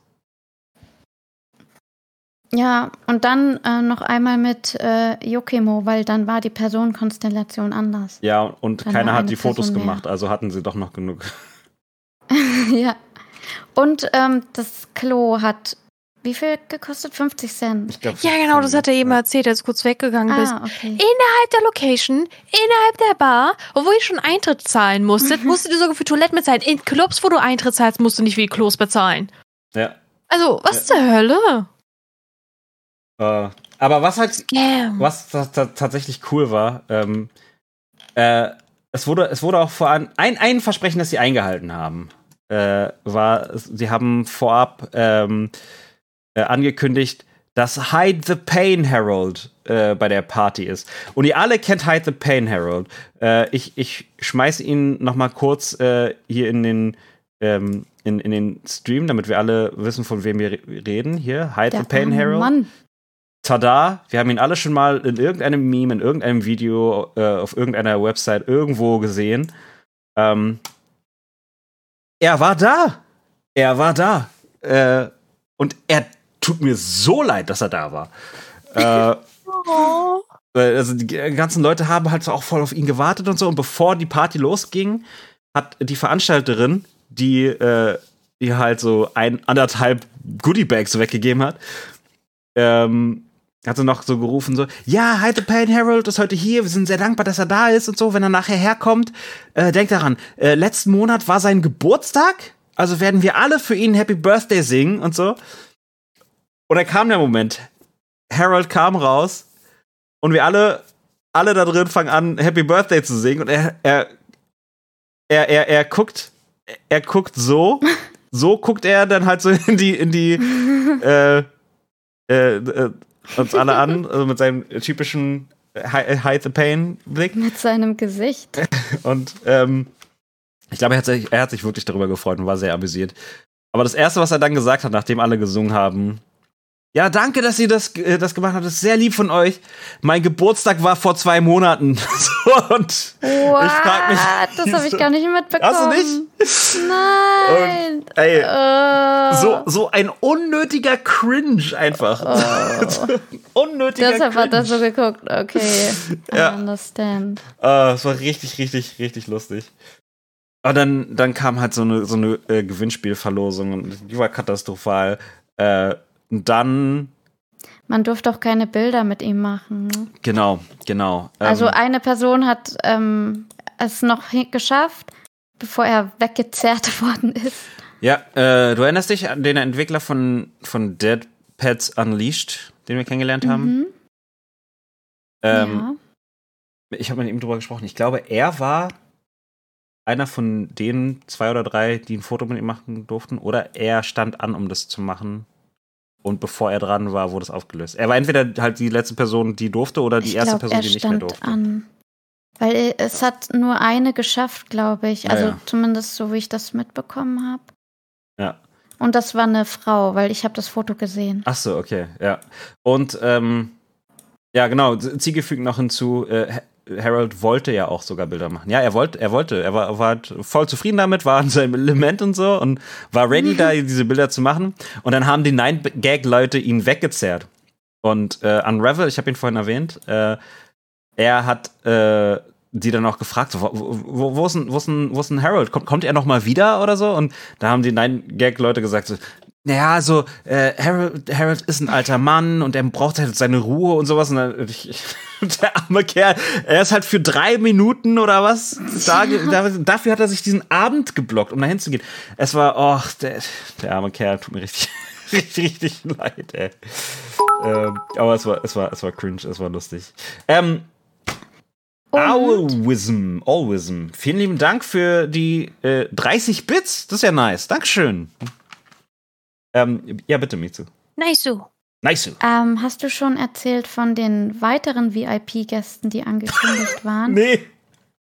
Ja, und dann äh, noch einmal mit äh, Yokimo, weil dann war die Personenkonstellation anders. Ja, und Dann keiner hat die Fotos Person mehr. gemacht, also hatten sie doch noch genug. <laughs> ja. Und ähm, das Klo hat wie viel gekostet? 50 Cent. Ich glaub, Ja, genau, das hat er eben erzählt, als du kurz weggegangen bist. Ah, okay. Innerhalb der Location, innerhalb der Bar, obwohl ihr schon Eintritt zahlen musstet, musstet ihr sogar für Toiletten bezahlen. In Clubs, wo du Eintritt zahlst, musst du nicht für die Klos bezahlen. Ja. Also, was zur Hölle? Äh, aber was halt. Was ta- ta- tatsächlich cool war, ähm, äh, es wurde, es wurde auch vor allem ein, ein Versprechen, das sie eingehalten haben, äh, war, sie haben vorab ähm, äh, angekündigt, dass Hide the Pain Herald äh, bei der Party ist. Und ihr alle kennt Hide the Pain Herald. Äh, ich, ich schmeiß ihn noch mal kurz äh, hier in den ähm, in, in den Stream, damit wir alle wissen, von wem wir re- reden. Hier, Hide Der the Pain arme Herald. Mann. Tada, wir haben ihn alle schon mal in irgendeinem Meme, in irgendeinem Video, äh, auf irgendeiner Website irgendwo gesehen. Ähm, er war da. Er war da. Äh, und er tut mir so leid, dass er da war. äh, <laughs> Oh. also die ganzen Leute haben halt so auch voll auf ihn gewartet und so. Und bevor die Party losging, hat die Veranstalterin, die, äh, die halt so ein anderthalb Goodie-Bags weggegeben hat, ähm, hat sie noch so gerufen, so, ja, Hide the Pain Herald ist heute hier, wir sind sehr dankbar, dass er da ist und so, wenn er nachher herkommt, äh, denkt daran, äh, letzten Monat war sein Geburtstag, also werden wir alle für ihn Happy Birthday singen und so. Und dann kam der Moment, Harold kam raus und wir alle, alle da drin fangen an, Happy Birthday zu singen und er, er, er, er, er guckt, er guckt so, <laughs> so guckt er dann halt so in die, in die, äh, <laughs> äh, äh, uns alle an, also mit seinem typischen Hi- Hide the Pain Blick. Mit seinem Gesicht. <laughs> Und ähm, ich glaube, er hat, sich, er hat sich wirklich darüber gefreut und war sehr amüsiert. Aber das Erste, was er dann gesagt hat, nachdem alle gesungen haben, ja, danke, dass ihr das, äh, das gemacht habt. Das ist sehr lieb von euch. Mein Geburtstag war vor zwei Monaten. <laughs> Und What? frag mich, das habe ich gar nicht mitbekommen. Hast du nicht? Nein. Und, ey, Äh, so, so ein unnötiger Cringe einfach. <laughs> unnötiger Deshalb hat Cringe. er so geguckt. Okay, <laughs> I Ja. understand. Es war richtig, richtig, richtig lustig. Aber dann, dann kam halt so eine, so eine äh, Gewinnspielverlosung und die war katastrophal. Äh, dann, Man durfte auch keine Bilder mit ihm machen. Ne? genau, genau. Ähm, Also eine Person hat ähm, es noch geschafft, bevor er weggezerrt <laughs> worden ist. ja, äh, du erinnerst dich an den Entwickler von, von Dead Pets Unleashed, den wir kennengelernt haben? Mhm. Ähm, ja. Ich habe mit ihm drüber gesprochen. Ich glaube, er war einer von den zwei oder drei, die ein Foto mit ihm machen durften. Oder er stand an, um das zu machen. Und bevor er dran war, wurde es aufgelöst. Er war entweder halt die letzte Person, die durfte, oder die ich erste glaube, Person, er die nicht mehr durfte. an. Weil es hat nur eine geschafft, glaube ich. Also ja. zumindest so, wie ich das mitbekommen habe. Ja. Und das war eine Frau, weil ich habe das Foto gesehen. Ach so, okay, ja. Und ähm, ja, genau. Ziege fügt noch hinzu. Äh, Harold wollte ja auch sogar Bilder machen. Ja, er wollte, er wollte, er war, war halt voll zufrieden damit, war in seinem Element und so und war ready, da <laughs> diese Bilder zu machen. Und dann haben die Nine-Gag-Leute ihn weggezerrt. Und äh, Unravel, ich habe ihn vorhin erwähnt, äh, er hat äh, die dann auch gefragt, wo, wo, wo, ist denn, wo, ist denn, wo ist denn Harold? Kommt, kommt er noch mal wieder oder so? Und da haben die Nine-Gag-Leute gesagt, so, naja, also äh, Harold, Harold ist ein alter Mann und er braucht halt seine Ruhe und sowas. Und dann, ich, <laughs> der arme Kerl, er ist halt für drei Minuten oder was, da, da, dafür hat er sich diesen Abend geblockt, um da hinzugehen. Es war, oh, der, der arme Kerl, tut mir richtig, <laughs> richtig, richtig leid, ey. Ähm, aber es war, es war, es war cringe, es war lustig. Ähm, Owlism, Owlism. Vielen lieben Dank für die äh, 30 Bits. Das ist ja nice. Dankeschön. Ähm, ja, bitte, Mitsu. Nice so. Nice. ähm, hast du schon erzählt von den weiteren VIP-Gästen, die angekündigt <laughs> waren? Nee.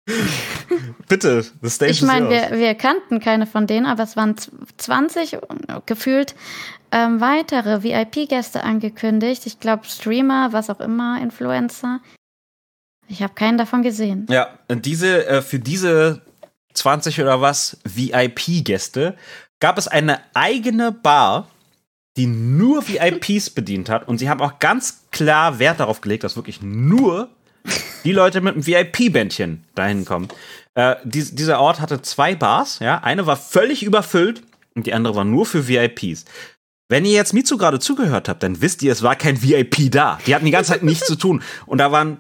<laughs> bitte, the stage Ich meine, wir, wir kannten keine von denen, aber es waren z- 20 gefühlt ähm, weitere VIP-Gäste angekündigt. Ich glaube, Streamer, was auch immer, Influencer. Ich habe keinen davon gesehen. Ja, und diese, äh, für diese 20 oder was VIP-Gäste gab es eine eigene Bar, die nur VIPs bedient hat. Und sie haben auch ganz klar Wert darauf gelegt, dass wirklich nur die Leute mit einem VIP-Bändchen dahin kommen. Äh, dies, dieser Ort hatte zwei Bars, ja. Eine war völlig überfüllt und die andere war nur für VIPs. Wenn ihr jetzt Mitsu gerade zugehört habt, dann wisst ihr, es war kein VIP da. Die hatten die ganze Zeit nichts zu tun. Und da waren,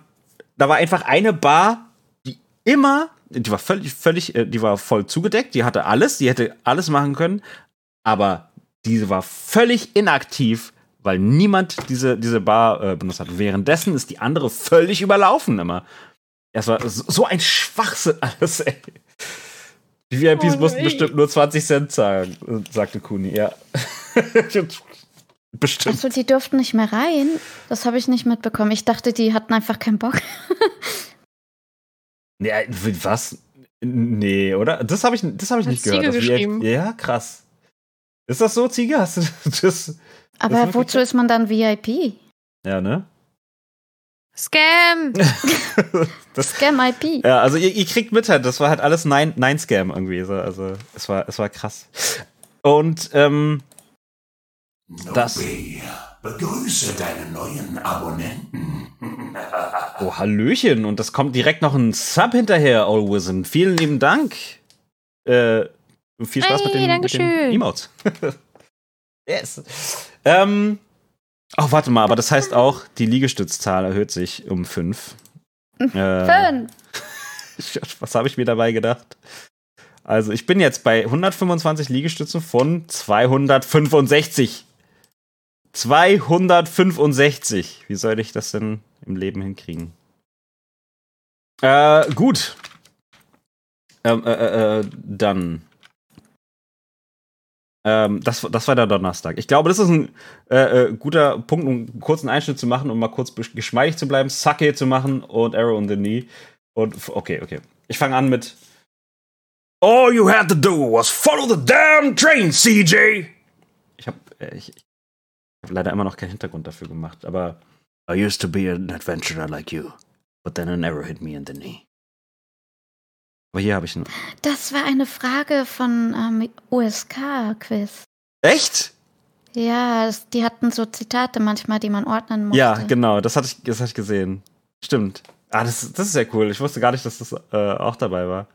da war einfach eine Bar, die immer, die war völlig, völlig, äh, die war voll zugedeckt, die hatte alles, die hätte alles machen können, aber diese war völlig inaktiv, weil niemand diese, diese Bar äh, benutzt hat. Währenddessen ist die andere völlig überlaufen immer. Es war so ein Schwachsinn alles, ey. Die VIPs Oh, mussten nee. bestimmt nur 20 Cent zahlen, sagte Kuni, ja. <laughs> bestimmt. Achso, die durften nicht mehr rein. Das habe ich nicht mitbekommen. Ich dachte, die hatten einfach keinen Bock. <laughs> Nee, äh, was? Nee, oder? Das habe ich, das hab ich Hat nicht gehört. Ziege wir- geschrieben. Ja, krass. Ist das so, Ziege? Hast du <laughs> das? Aber wirklich wozu ist man dann VIP? Ja, ne? Scam! <laughs> Das, Scam IP. ja, also ihr, ihr kriegt mit halt, das war halt alles Nein- Nein-Scam irgendwie. So. Also es war, es war krass. Und ähm, Das- Nobi, begrüße deine neuen Abonnenten. <laughs> oh, Hallöchen. Und das kommt direkt noch ein Sub hinterher, Allwism. Vielen lieben Dank. Äh, viel Spaß Hey, mit den, mit den. Emotes. <laughs> yes. Ähm, oh, warte mal, aber das heißt auch, die Liegestützzahl erhöht sich um fünf. Äh, Fünf. <laughs> Was habe ich mir dabei gedacht? Also, ich bin jetzt bei 125 Liegestützen von 265. 265. Wie soll ich das denn im Leben hinkriegen? Äh, gut. Ähm, äh, äh, äh, dann. Ähm, das, das war der Donnerstag. Ich glaube, das ist ein äh, äh, guter Punkt, um einen kurzen Einschnitt zu machen, um mal kurz geschmeidig zu bleiben, Sake zu machen und Arrow in the Knee. Und okay, okay. Ich fange an mit All you had to do was follow the damn train, CJ. Ich habe äh, ich, ich hab leider immer noch keinen Hintergrund dafür gemacht, aber I used to be an adventurer like you, but then an arrow hit me in the knee. aber hier habe ich einen. Das war eine Frage von ähm, USK-Quiz. Echt? Ja, das, die hatten so Zitate manchmal, die man ordnen musste. Ja, genau, das hatte ich, das hatte ich gesehen. Stimmt. Ah, das, das ist ja cool. Ich wusste gar nicht, dass das äh, auch dabei war.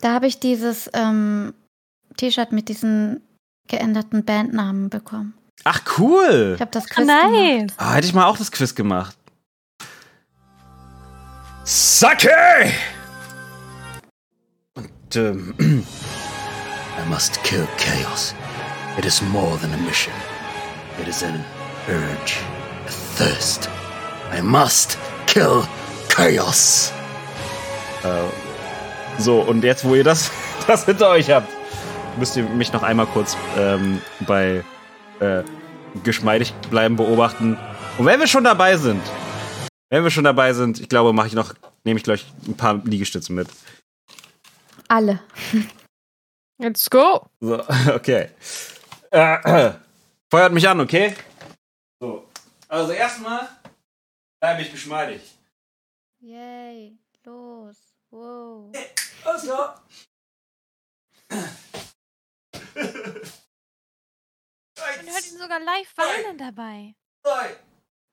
Da habe ich dieses ähm, T-Shirt mit diesen geänderten Bandnamen bekommen. Ach, cool. Ich habe das Ah, Quiz gemacht. nice. Ah, hätte ich mal auch das Quiz gemacht. Sake! Und, ähm, <clears throat> I must kill chaos. It is more than a mission. It is an urge, a thirst. I must kill chaos. so, und jetzt, wo ihr das, <laughs> das hinter euch habt, müsst ihr mich noch einmal kurz ähm, bei äh, geschmeidig bleiben beobachten. Und wenn wir schon dabei sind, wenn wir schon dabei sind, ich glaube, mache ich noch, nehme ich gleich ein paar Liegestütze mit. Alle. Let's go. So, <laughs> okay. Äh, feuert mich an, okay? So. Also erstmal bleibe ich geschmeidig. Yay, los, wow. Alles <laughs> klar. Man hört ihn sogar live weinen dabei.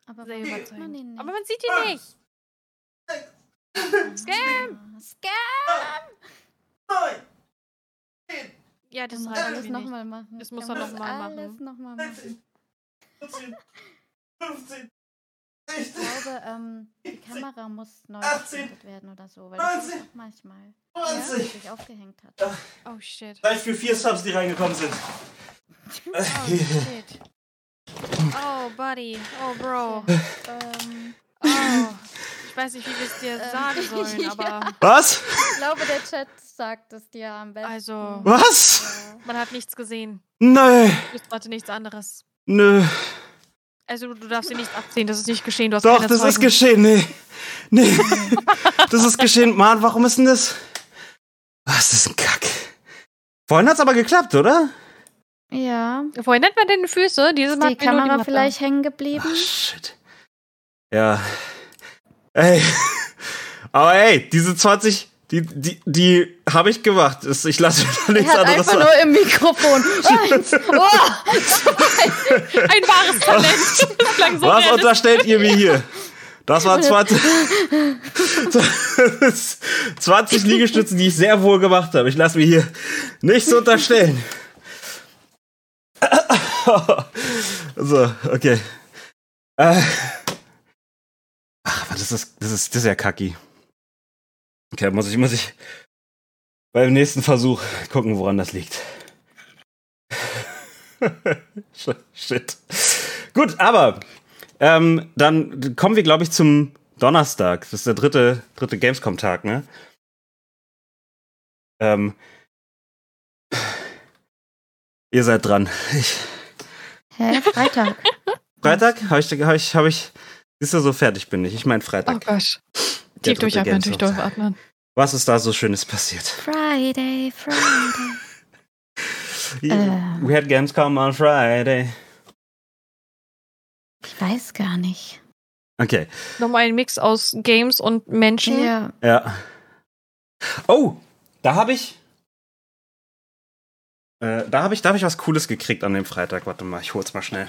Aber Sehr überzeugend. man ihn nicht? Aber man sieht ihn nicht. Scam! Scam! Ja, das Das muss alles nochmal machen. Das muss Er er noch mal machen. Alles nochmal machen. Ich glaube, ähm, die Kamera muss neu geschaltet werden oder so, weil das ist auch manchmal. Ja, sich aufgehängt hat. Oh shit. Gleich für vier Subs, die reingekommen sind. Oh shit. Oh, Buddy. Oh, Bro. Ähm, Oh. Ich weiß nicht, wie wir es dir sagen <laughs> sollen, ja. aber Was? ich glaube, der Chat sagt es dir am besten. also, Was? man hat nichts gesehen. Nö. Ich wusste nichts anderes. Nö. Also, du darfst dir nichts abziehen, das ist nicht geschehen. Du hast Doch, keine das ist Zeugen. geschehen. Nee. Nee. das ist geschehen. Mann, warum ist denn das? Was ist ein Kack? Vorhin hat's aber geklappt, oder? Ja. Vorhin nennt man den Füße, dieses Ist Mal die Kamera Matte. vielleicht hängen geblieben? Ach, shit. Ja. Ey. <laughs> Aber ey, diese 20, die, die, die habe ich gemacht. Ich lasse mir da Er nichts hat anderes einfach nur im Mikrofon. Eins. <laughs> Oh, Ein wahres Talent. <laughs> So Was unterstellt ihr mir hier? Das waren 20, 20 Liegestützen, die ich sehr wohl gemacht habe. Ich lasse mir hier nichts unterstellen. <laughs> So, okay. Äh. Ach, was ist das? Das ist, das ist ja kacki. Okay, muss ich, muss ich beim nächsten Versuch gucken, woran das liegt. <laughs> Shit. Gut, aber ähm, dann kommen wir, glaube ich, zum Donnerstag. Das ist der dritte, dritte Gamescom-Tag, ne? Ähm, ihr seid dran. Ich, Hä, Freitag. <laughs> Freitag? Habe ich, hab ich, hab ich, siehst du, so fertig bin ich. Ich meine Oh Freitag. Gott. Der Tief durchatmen, tief durchatmen. Was ist da so Schönes passiert? Friday, Friday. <laughs> Ähm. We had Gamescom on Friday. Ich weiß gar nicht. Okay, Nochmal ein Mix aus Games und Menschen. Ja. ja. Oh, da habe ich. Äh, da habe ich, hab ich was Cooles gekriegt an dem Freitag. Warte mal, ich hol's mal schnell.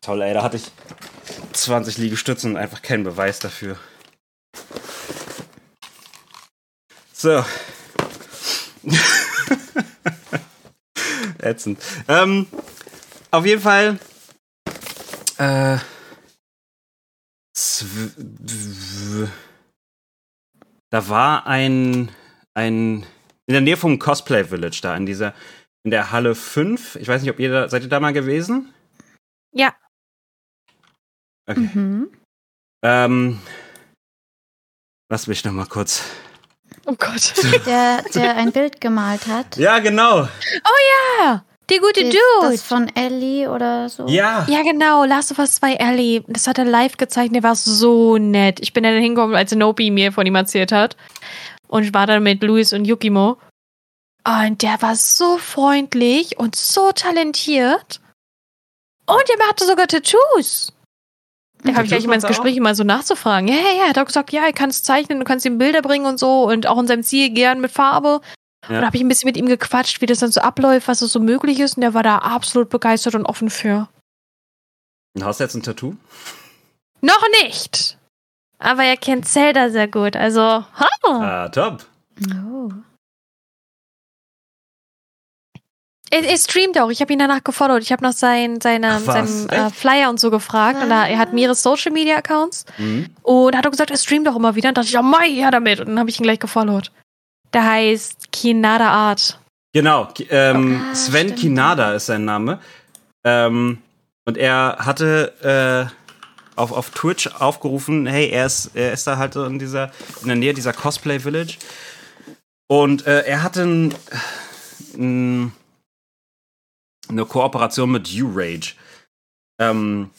Toll, ey, da hatte ich 20 Liegestützen und einfach keinen Beweis dafür. So. <laughs> Ätzend. Ähm, auf jeden Fall. Äh. Da war ein. ein. In der Nähe vom Cosplay Village, da in dieser in der Halle 5. Ich weiß nicht, ob ihr da, seid ihr da mal gewesen? Ja. Okay. Mhm. Ähm, lass mich noch mal kurz. Oh Gott. <laughs> Der, der <laughs> ein Bild gemalt hat. Ja, genau. Ja, der gute Das, Dude. das von Ellie oder so. Ja. Ja, genau. Last of Us 2 Ellie. Das hat er live gezeichnet. Der war so nett. Ich bin dann hingekommen, als Nobi mir von ihm erzählt hat. Und ich war dann mit Luis und Yukimo. Und der war so freundlich und so talentiert. Und er hatte sogar Tattoos. Da habe ich gleich mal ins auch? Gespräch mal so nachzufragen. Ja, ja, ja. Er hat auch gesagt, ja, er kann es zeichnen, du kannst ihm Bilder bringen und so. Und auch in seinem Ziel gern mit Farbe. Ja. Und da habe ich ein bisschen mit ihm gequatscht, wie das dann so abläuft, was es so möglich ist. Und der war da absolut begeistert und offen für. Hast du jetzt ein Tattoo? Noch nicht. Aber er kennt Zelda sehr gut. Also, ha. Ah, top. Oh. Er, er streamt auch. Ich habe ihn danach gefollowt. Ich habe nach sein, seine, Ach, seinem äh? Flyer und so gefragt. Und da, er hat mehrere Social Media Accounts. Mhm. Und hat auch gesagt, er streamt auch immer wieder. Und dachte ich, oh mein, ja damit. Und dann habe ich ihn gleich gefollowt. Der heißt Kinada Art. Genau. Ähm, Ah, Sven stimmt. Kinada ist sein Name. Ähm, und er hatte äh, auf, auf Twitch aufgerufen, hey, er ist, er ist da halt in dieser, in der Nähe dieser Cosplay Village. Und äh, er hatte ein, ein, eine Kooperation mit U-Rage. Ähm,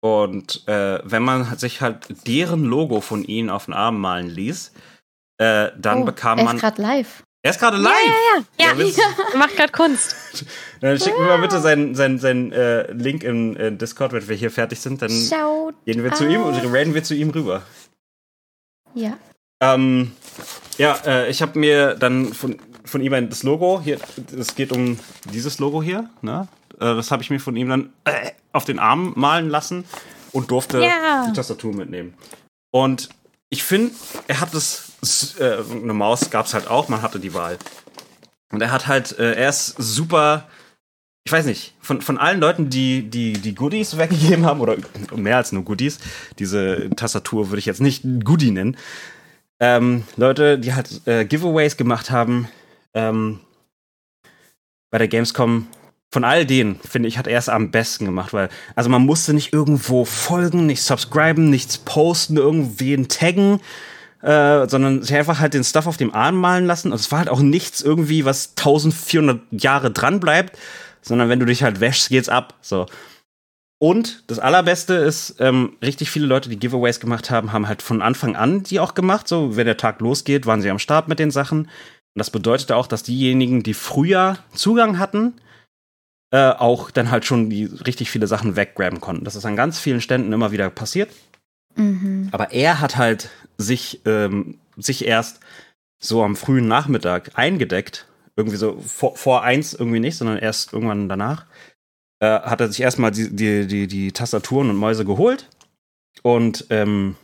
und äh, wenn man sich halt deren Logo von ihnen auf den Arm malen ließ, äh, dann oh, bekam er man. ist gerade live. Er ist gerade live! Ja, Ja, wisst- er macht gerade Kunst. <laughs> Dann schick mir mal bitte seinen, seinen, seinen äh, Link in, äh, Discord, wenn wir hier fertig sind. Dann Schaut. gehen wir zu ihm und raiden wir zu ihm rüber. Ja. Ähm, ja, äh, ich habe mir dann von, von ihm ein, das Logo hier, es geht um dieses Logo hier, ne? Äh, das habe ich mir von ihm dann äh, auf den Arm malen lassen und durfte Ja. die Tastatur mitnehmen. Und ich finde, er hat das, äh, eine Maus gab es halt auch, man hatte die Wahl. Und er hat halt, äh, er ist super, ich weiß nicht, von, von allen Leuten, die, die die Goodies weggegeben haben, oder mehr als nur Goodies, diese Tastatur würde ich jetzt nicht Goodie nennen, ähm, Leute, die halt äh, Giveaways gemacht haben, ähm, bei der Gamescom, von all denen, finde ich, hat er es am besten gemacht, weil, also man musste nicht irgendwo folgen, nicht subscriben, nichts posten, irgendwen taggen, äh, sondern sich einfach halt den Stuff auf dem Arm malen lassen. Und es war halt auch nichts irgendwie, was 1400 Jahre dran bleibt, sondern wenn du dich halt wäschst, geht's ab. So. Und das Allerbeste ist, ähm, richtig viele Leute, die Giveaways gemacht haben, haben halt von Anfang an die auch gemacht. So, wenn der Tag losgeht, waren sie am Start mit den Sachen. Und das bedeutete auch, dass diejenigen, die früher Zugang hatten, äh, auch dann halt schon die richtig viele Sachen weggraben konnten. Das ist an ganz vielen Ständen immer wieder passiert. Mhm. Aber er hat halt sich, ähm, sich erst so am frühen Nachmittag eingedeckt. Irgendwie so vor, vor eins irgendwie nicht, sondern erst irgendwann danach. Äh, hat er sich erstmal die, die, die, die Tastaturen und Mäuse geholt. Und ähm,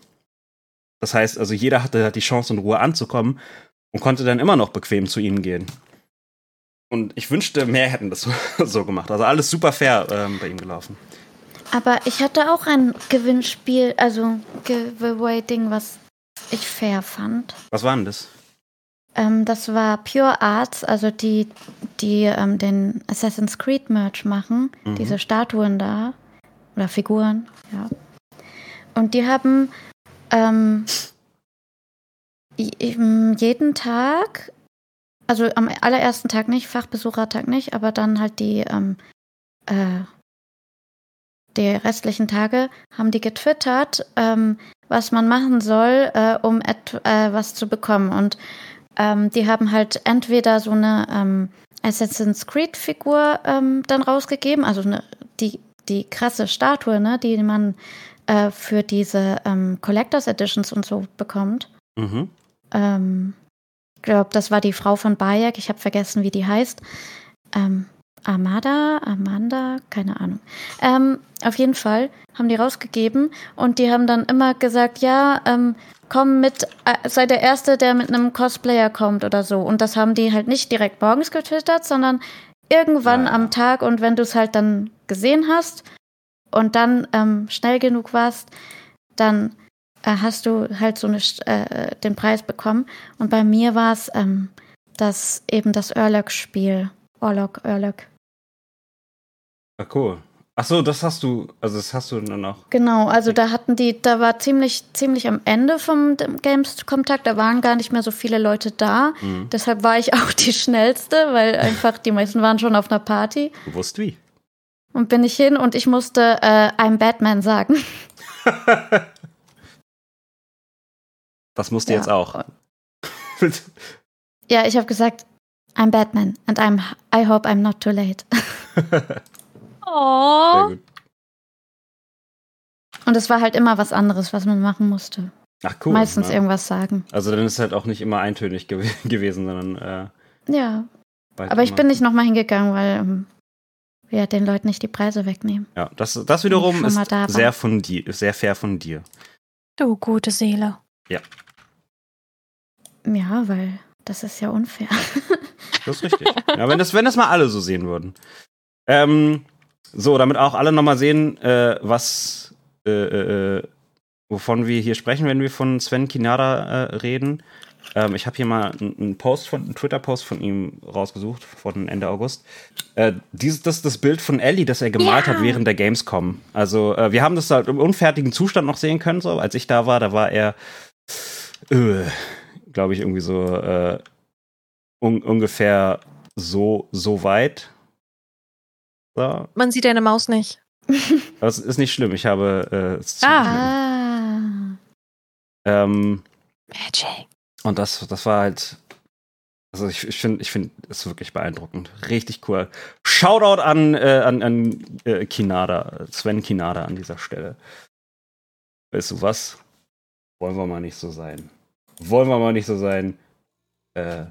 das heißt, also jeder hatte halt die Chance, in Ruhe anzukommen und konnte dann immer noch bequem zu ihnen gehen. Und ich wünschte, mehr hätten das so, <laughs> so gemacht. Also alles super fair ähm, bei ihm gelaufen. Aber ich hatte auch ein Gewinnspiel, also Giveaway-Ding, was ich fair fand. Was war denn das? Ähm, das war Pure Arts, also die, die ähm, den Assassin's Creed Merch machen, Mhm. diese Statuen da oder Figuren, ja. Und die haben ähm, jeden Tag, also am allerersten Tag nicht, Fachbesuchertag nicht, aber dann halt die ähm, äh, die restlichen Tage haben die getwittert, ähm, was man machen soll, äh, um äh, was zu bekommen. Und ähm, die haben halt entweder so eine ähm, Assassin's Creed-Figur ähm, dann rausgegeben, also eine, die, die krasse Statue, ne, die man äh, für diese ähm, Collectors Editions und so bekommt. Mhm. Ähm, ich glaube, das war die Frau von Bayek, ich habe vergessen, wie die heißt. Ähm, Amada, Amanda, keine Ahnung. Ähm, auf jeden Fall haben die rausgegeben und die haben dann immer gesagt, ja, ähm, komm mit, äh, sei der Erste, der mit einem Cosplayer kommt oder so. Und das haben die halt nicht direkt morgens getwittert, sondern irgendwann Ja, am Tag und wenn du es halt dann gesehen hast und dann ähm, schnell genug warst, dann äh, hast du halt so eine, äh, den Preis bekommen. Und bei mir war es ähm, das eben das Urlock-Spiel. Orlok, Orlok. Ah, cool. Ach so, das hast du, also das hast du dann noch. Genau, also da hatten die, da war ziemlich, ziemlich am Ende vom Gamescom-Tag, da waren gar nicht mehr so viele Leute da. Mhm. Deshalb war ich <laughs> auch die schnellste, weil <laughs> einfach die meisten waren schon auf einer Party. Gewusst wie. Und bin ich hin und ich musste äh, I'm Batman sagen. <laughs> Das musst du Ja. jetzt auch. <laughs> Ja, ich habe gesagt, I'm Batman and I'm I hope I'm not too late. <laughs> Oh. Und es war halt immer was anderes, was man machen musste. Ach cool. Meistens ja. irgendwas sagen. Also dann ist es halt auch nicht immer eintönig gew <laughs> gewesen, sondern äh, Ja, aber ich bin nicht nochmal hingegangen, weil ähm, wir den Leuten nicht die Preise wegnehmen. Ja, das, das wiederum ist da sehr von dir, sehr fair von dir. Du gute Seele. Ja, weil das ist ja unfair. <laughs> Das ist richtig. ja, wenn das, wenn das mal alle so sehen würden. Ähm, so, damit auch alle nochmal sehen, äh, was, äh, äh, wovon wir hier sprechen, wenn wir von Sven Kinada äh, reden. Ähm, ich habe hier mal einen Post von, einen Twitter-Post von ihm rausgesucht, von Ende August. Äh, dieses, das ist das Bild von Ellie, das er gemalt Ja. hat während der Gamescom. Also, äh, wir haben das halt im unfertigen Zustand noch sehen können, so. Als ich da war, da war er, äh, glaube ich, irgendwie so, äh, un ungefähr so, so weit. So. Man sieht deine Maus nicht. <laughs> Das ist nicht schlimm, ich habe äh. Ah. Ähm, Magic. und das, das war halt. Also ich, ich finde, ich finde es wirklich beeindruckend. Richtig cool. Shoutout an, äh, an, an äh, Kinada, Sven Kinada an dieser Stelle. Weißt du was? Wollen wir mal nicht so sein. Wollen wir mal nicht so sein. Äh,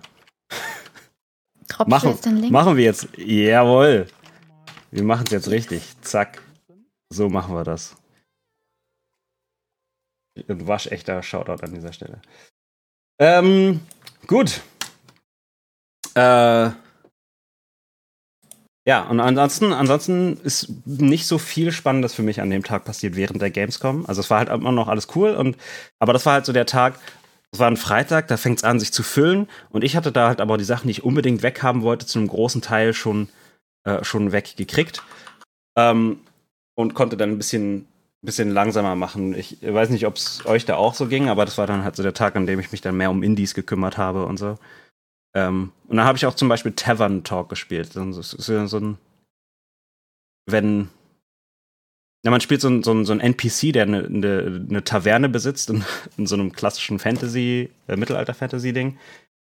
Machen-? Machen wir jetzt. Jawohl. Wir machen es jetzt richtig. Zack. So machen wir das. Ein waschechter Shoutout an dieser Stelle. Ähm, gut. Äh, ja, und ansonsten, ansonsten ist nicht so viel Spannendes für mich an dem Tag passiert während der Gamescom. Also es war halt immer noch alles cool und aber das war halt so der Tag, es war ein Freitag, da fängt es an, sich zu füllen. Und ich hatte da halt aber die Sachen, die ich unbedingt weghaben wollte, zu einem großen Teil schon, äh, schon weggekriegt. Ähm, und konnte dann ein bisschen, bisschen langsamer machen. Ich weiß nicht, ob es euch da auch so ging, aber das war dann halt so der Tag, an dem ich mich dann mehr um Indies gekümmert habe und so. Ähm, und dann habe ich auch zum Beispiel Tavern Talk gespielt. So, so, so so ein, wenn ja, man spielt so ein, so so ein NPC, der eine, eine, eine Taverne besitzt in, <laughs> in so einem klassischen Fantasy, äh, Mittelalter-Fantasy-Ding.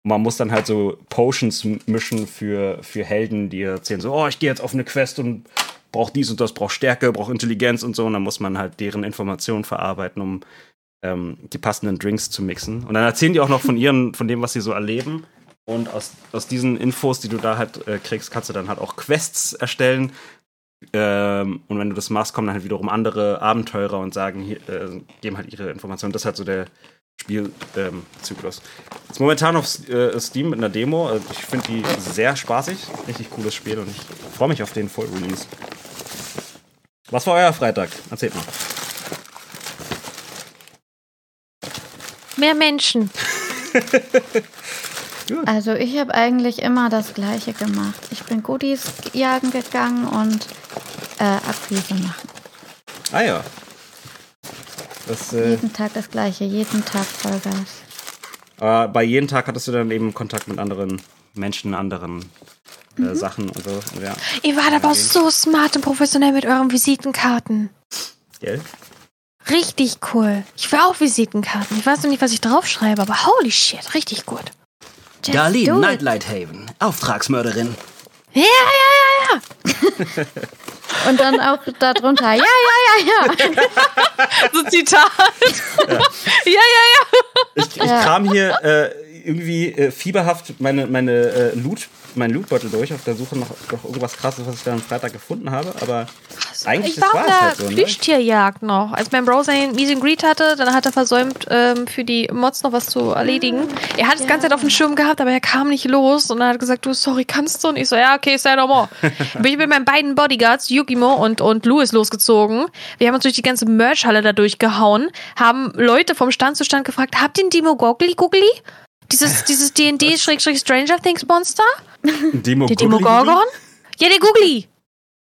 Man muss dann halt so Potions mischen für, für Helden, die erzählen so, oh, ich gehe jetzt auf eine Quest und brauche dies und das, brauche Stärke, brauche Intelligenz und so. Und dann muss man halt deren Informationen verarbeiten, um ähm, die passenden Drinks zu mixen. Und dann erzählen die auch noch von ihren, von dem, was sie so erleben. Und aus, aus diesen Infos, die du da halt äh, kriegst, kannst du dann halt auch Quests erstellen, ähm, und wenn du das machst, kommen dann halt wiederum andere Abenteurer und sagen, hier, äh, geben halt ihre Informationen. Das ist halt so der Spielzyklus. Ist momentan auf äh, Steam mit einer Demo. Also ich finde die sehr spaßig. Richtig cooles Spiel und ich freue mich auf den Full Release. Was war euer Freitag? Erzählt mal. Mehr Menschen. <laughs> Also ich habe eigentlich immer das Gleiche gemacht. Ich bin Goodies jagen gegangen und äh, Akquise machen. Ah ja. Das, äh, Jeden Tag das Gleiche, jeden Tag Vollgas. äh, bei jedem Tag hattest du dann eben Kontakt mit anderen Menschen, anderen äh, Sachen und so. Ja, Ihr wart aber so smart und professionell mit euren Visitenkarten. gell? Richtig cool. Ich will auch Visitenkarten. Ich weiß noch nicht, was ich draufschreibe, aber holy shit, richtig gut. Just Darlene. Nightlight Haven, Auftragsmörderin. Ja, ja, ja, ja. <laughs> Und dann auch darunter, ja, ja, ja, ja. <laughs> So Zitat. ja, ja, ja. Ich, ich Ja. kram hier äh, irgendwie äh, fieberhaft meine, meine äh, Loot, meinen Lootbeutel durch auf der Suche nach, nach irgendwas krasses, was ich dann am Freitag gefunden habe, aber eigentlich Ich war der halt so, ne? Plüschtierjagd noch. Als mein Bro sein Meet and Greet hatte, dann hat er versäumt, ähm, für die Mods noch was zu erledigen. Er hat das ganze Zeit auf dem Schirm gehabt, aber er kam nicht los und er hat gesagt, du, sorry, kannst du? Und ich so, ja, okay, say no more. <laughs> Bin ich mit meinen beiden Bodyguards, Yukimo und, und Louis, losgezogen. Wir haben uns durch die ganze Merch-Halle da durchgehauen, haben Leute vom Stand zu Stand gefragt, habt ihr einen Demo Goggly Googly? Dieses, <laughs> dieses D&D-Stranger Things Monster? Demo Der Demogorgon? Ja, der Googly.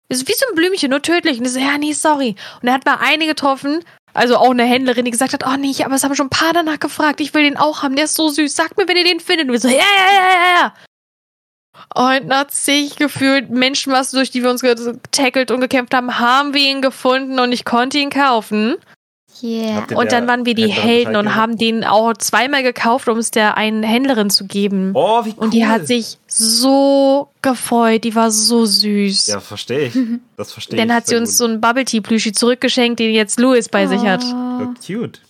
Ist wie so ein Blümchen, nur tödlich. Und ich so, ja, nee, sorry. Und er hat mal eine getroffen, also auch eine Händlerin, die gesagt hat, oh nee, aber es haben schon ein paar danach gefragt, ich will den auch haben, der ist so süß, sagt mir, wenn ihr den findet. Und wir so, ja, ja, ja, ja, ja. Und nach zig gefühlt Menschenmassen, durch die wir uns getackelt und gekämpft haben, haben wir ihn gefunden und ich konnte ihn kaufen. Yeah. Und dann waren wir die Händlerin Helden und haben den auch zweimal gekauft, um es der einen Händlerin zu geben. Oh, wie cool. Und die hat sich so gefreut, die war so süß. Ja, verstehe ich. <laughs> Das verstehe ich. Dann hat sie uns gut. so einen Bubble Tea Plüschi zurückgeschenkt, den jetzt Louis bei sich hat. Oh, So cute.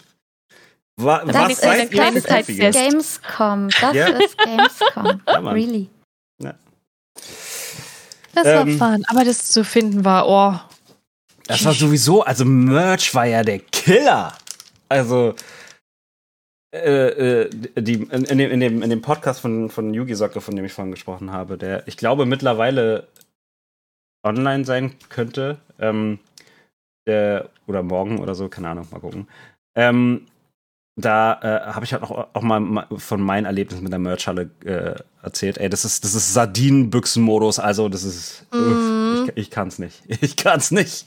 Wa Das was ist seid ihr. Gamescom. Das Ja. ist Gamescom. <laughs> Really. Das Ähm. fun. Aber das zu finden war, oh. Das war sowieso, also Merch war ja der Killer. Also, äh, äh, die, in, in, dem, in, dem, in dem Podcast von, von Yugi Socke, von dem ich vorhin gesprochen habe, der, ich glaube, mittlerweile online sein könnte. Ähm, der, oder morgen oder so, keine Ahnung, mal gucken. Ähm, da äh, habe ich halt auch, auch mal ma- von meinen Erlebnissen mit der Merchhalle äh, erzählt. Ey, das ist, das ist Sardinenbüchsenmodus, also das ist. Mhm. Ich, ich kann's nicht. <laughs> Ich kann's nicht.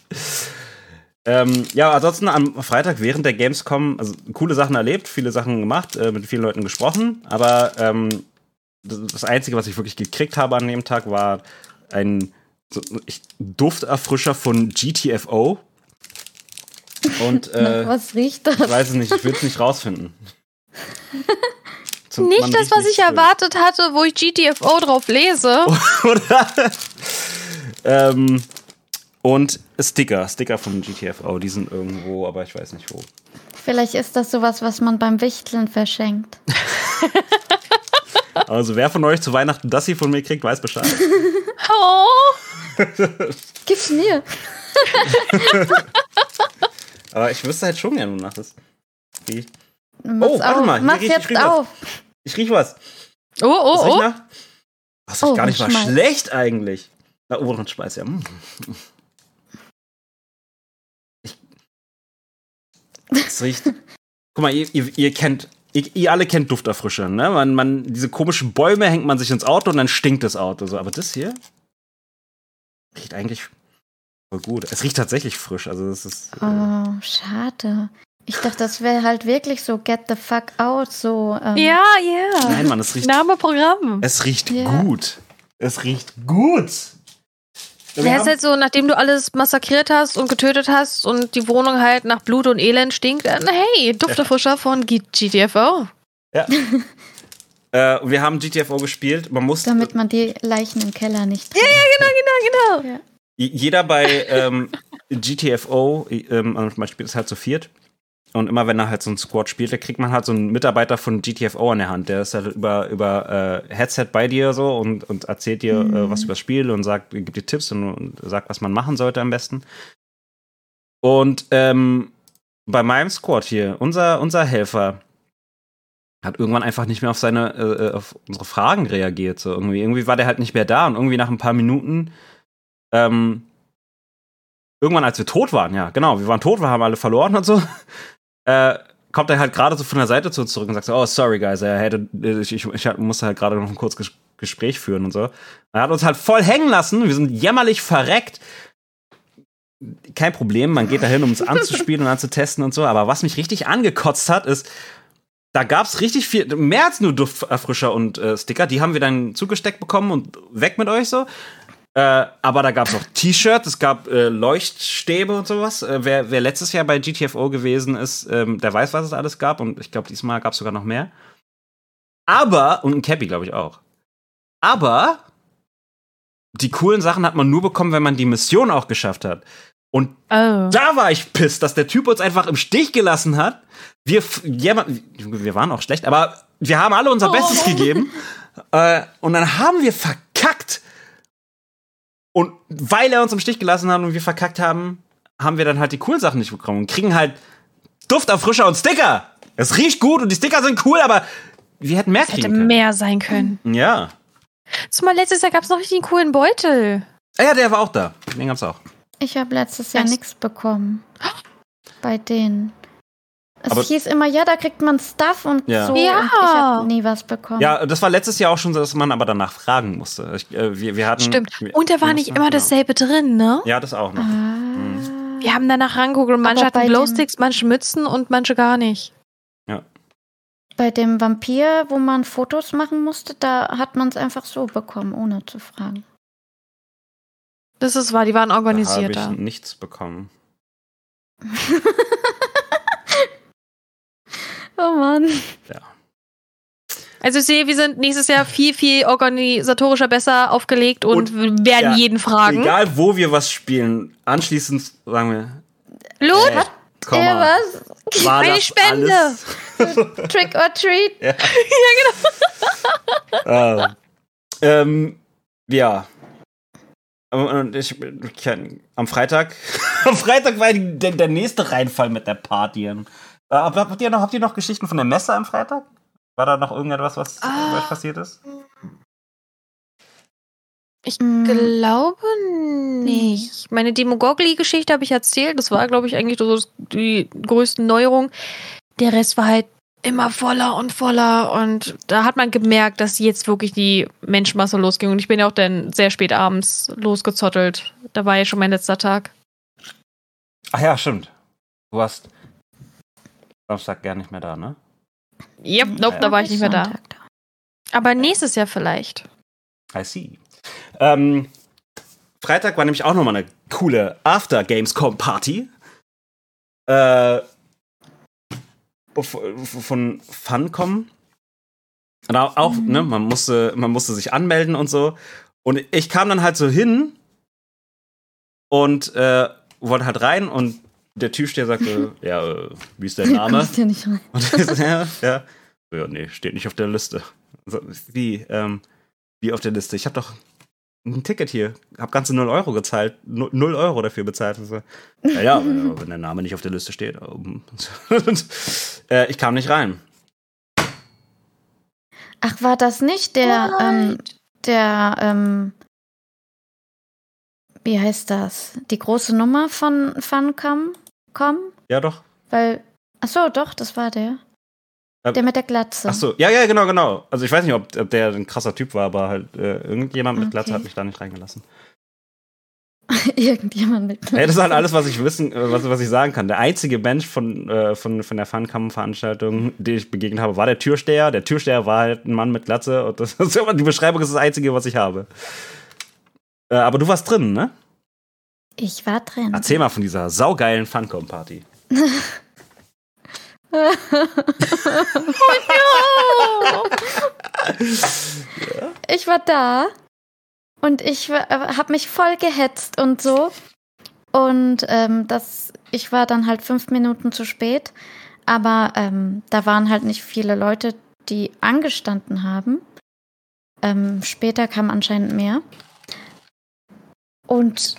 Ähm, ja, ansonsten am Freitag während der Gamescom, also coole Sachen erlebt, viele Sachen gemacht, äh, mit vielen Leuten gesprochen, aber ähm, das, das Einzige, was ich wirklich gekriegt habe an dem Tag, war ein so, ich, Dufterfrischer von GTFO. Und <laughs> äh, was riecht das? ich weiß es nicht, ich will es nicht rausfinden. <laughs> Zum- Nicht das, was nicht ich schön. erwartet hatte, wo ich GTFO drauf lese. <laughs> Oder? ähm, und Sticker, Sticker von GTFO, die sind irgendwo, aber ich weiß nicht wo. Vielleicht ist das sowas, was man beim Wichteln verschenkt. Also wer von euch zu Weihnachten das hier von mir kriegt, weiß Bescheid. Oh. Gib's mir. Aber ich wüsste halt schon gerne, wonach das riecht. Mach's Oh, warte auf. mal, hier Mach's riecht- ich jetzt riech was. auf. Ich riech was. Oh, Was oh, riecht oh. nach? Das riecht Oh, gar nicht mal schlecht eigentlich. Na, oberen Speis, ja. Ich, es riecht. <laughs> Guck mal, ihr, ihr, ihr kennt. Ihr, ihr alle kennt Dufterfrischer, ne? Man, man, diese komischen Bäume hängt man sich ins Auto und dann stinkt das Auto so. Aber das hier riecht eigentlich voll gut. Es riecht tatsächlich frisch. Also das ist. Äh, Oh, schade. Ich dachte, das wäre halt wirklich so get the fuck out, so. Ähm, Ja, ja. nein, Mann, es riecht. Name Programm. Es riecht Ja. gut. Es riecht gut. Wir Ja, ist haben- halt so, nachdem du alles massakriert hast und getötet hast und die Wohnung halt nach Blut und Elend stinkt, dann hey, Duftefrischer von G GTFO. Ja. <laughs> äh, und wir haben GTFO gespielt. Man muss Damit man die Leichen im Keller nicht. Ja, ja, genau, genau, genau. j- jeder bei ähm, GTFO, ähm, man spielt es halt zu viert. Und immer wenn er halt so ein Squad spielt, da kriegt man halt so einen Mitarbeiter von GTFO an der Hand. Der ist halt über, über äh, Headset bei dir so und, und erzählt dir äh, was über das Spiel und sagt, gibt dir Tipps und, und sagt, was man machen sollte am besten. Und ähm, bei meinem Squad hier, unser, unser Helfer hat irgendwann einfach nicht mehr auf seine, äh, äh, auf unsere Fragen reagiert. So irgendwie, irgendwie war der halt nicht mehr da und irgendwie nach ein paar Minuten, ähm, irgendwann als wir tot waren, ja, genau, wir waren tot, wir haben alle verloren und so, <laughs> äh, kommt er halt gerade so von der Seite zu uns zurück und sagt so, oh, sorry, guys, er hätte, ich, ich, ich musste halt gerade noch ein kurzes Ges- Gespräch führen und so. Er hat uns halt voll hängen lassen, wir sind jämmerlich verreckt. Kein Problem, man geht dahin, um es anzuspielen und anzutesten und so, aber was mich richtig angekotzt hat, ist, da gab's richtig viel, mehr als nur Dufterfrischer und äh, Sticker, die haben wir dann zugesteckt bekommen und weg mit euch so. Äh, aber da gab's auch T-Shirts, es gab äh, Leuchtstäbe und sowas. Äh, wer, wer letztes Jahr bei GTFO gewesen ist, ähm, der weiß, was es alles gab. Und ich glaube, diesmal gab's sogar noch mehr. Aber, und ein Cappy, glaube ich auch. Aber die coolen Sachen hat man nur bekommen, wenn man die Mission auch geschafft hat. Und Oh. da war ich pisst, dass der Typ uns einfach im Stich gelassen hat. Wir, ja, wir waren auch schlecht, aber wir haben alle unser Bestes gegeben. Äh, und dann haben wir verkackt. Und weil er uns im Stich gelassen hat und wir verkackt haben, haben wir dann halt die coolen Sachen nicht bekommen und kriegen halt Dufterfrischer und Sticker. Es riecht gut und die Sticker sind cool, aber wir hätten mehr Es hätte kriegen können. mehr sein können. Ja. Zumal letztes Jahr gab es noch richtig einen coolen Beutel. Ah ja, der war auch da. Den gab's auch. Ich habe letztes Jahr nichts bekommen. Bei denen. Es Aber- hieß immer, ja, da kriegt man Stuff und Ja. so. Ja. Und ich habe nie was bekommen. Ja, das war letztes Jahr auch schon so, dass man aber danach fragen musste. Ich, äh, wir, wir hatten, Stimmt. Und da war wir nicht immer genau. dasselbe drin, ne? Ja, das auch noch. Ah. Wir haben danach rangeguckt und manche hatten Glowsticks, manche Mützen und manche gar nicht. Bei dem Vampir, wo man Fotos machen musste, da hat man es einfach so bekommen, ohne zu fragen. Das ist wahr, die waren Da habe organisierter. ich nichts bekommen. <laughs> oh Mann. Also ich sehe, wir sind nächstes Jahr viel, viel organisatorischer besser aufgelegt und, Und- werden ja, jeden fragen. Egal, wo wir was spielen, anschließend sagen wir, komm Äh, mal, was? war Eine das Spende. alles? <laughs> Trick or treat? <laughs> äh, ähm, ja. Und ich, ich, am Freitag, <laughs> am Freitag war der, der nächste Reinfall mit der Party. Äh, habt, ihr noch, habt ihr noch Geschichten von der Messe am Freitag? War da noch irgendetwas, was Ah. was passiert ist? Ich Mm. glaube nicht. Meine Demogorgli-Geschichte habe ich erzählt. Das war, glaube ich, eigentlich so die größte Neuerung. Der Rest war halt immer voller und voller. Und da hat man gemerkt, dass jetzt wirklich die Menschenmasse losging. Und ich bin ja auch dann sehr spät abends losgezottelt. Da war ja schon mein letzter Tag. Ach ja, stimmt. Du warst Samstag gar nicht mehr da, ne? Yep, nope, da war ich nicht mehr da. Aber nächstes Jahr vielleicht. I see. Ähm, Freitag war nämlich auch nochmal eine coole After Gamescom Party. Äh, von Funcom. Und auch, auch Mhm. ne, man musste, man musste sich anmelden und so. Und ich kam dann halt so hin und äh, wollte halt rein und der Türsteher sagte, <laughs> ja, äh, wie ist der Du Name? kommst hier nicht rein. Und ich so, ja, ja. So, ja, nee, steht nicht auf der Liste. So, wie, ähm, wie auf der Liste? Ich habe doch ein Ticket hier, hab ganze 0 Euro gezahlt, 0 Euro dafür bezahlt. Und so, ja, ja, <laughs> wenn der Name nicht auf der Liste steht. Und, <laughs> äh, ich kam nicht rein. Ach, war das nicht der, ähm, der, ähm, wie heißt das? Die große Nummer von Funcom? Com? Ja, doch. Weil, ach so, doch, das war der. Ähm, Der mit der Glatze. Ach so, ja, ja, genau, genau. Also ich weiß nicht, ob, ob der ein krasser Typ war, aber halt äh, irgendjemand mit Glatze Okay. hat mich da nicht reingelassen. <laughs> Irgendjemand mit Glatze. Ja, das ist halt alles, was ich wissen, äh, was, was ich sagen kann. Der einzige Mensch von, äh, von, von der Funcam-Veranstaltung, den ich begegnet habe, war der Türsteher. Der Türsteher war halt ein Mann mit Glatze und das <laughs> ist die Beschreibung ist das einzige, was ich habe. Äh, aber du warst drin, ne? Ich war drin. Erzähl mal von dieser saugeilen Funcom-Party. <laughs> Ich war da und ich habe mich voll gehetzt und so. Und ähm, das, ich war dann halt fünf Minuten zu spät. Aber ähm, da waren halt nicht viele Leute, die angestanden haben. Ähm, später kam anscheinend mehr. Und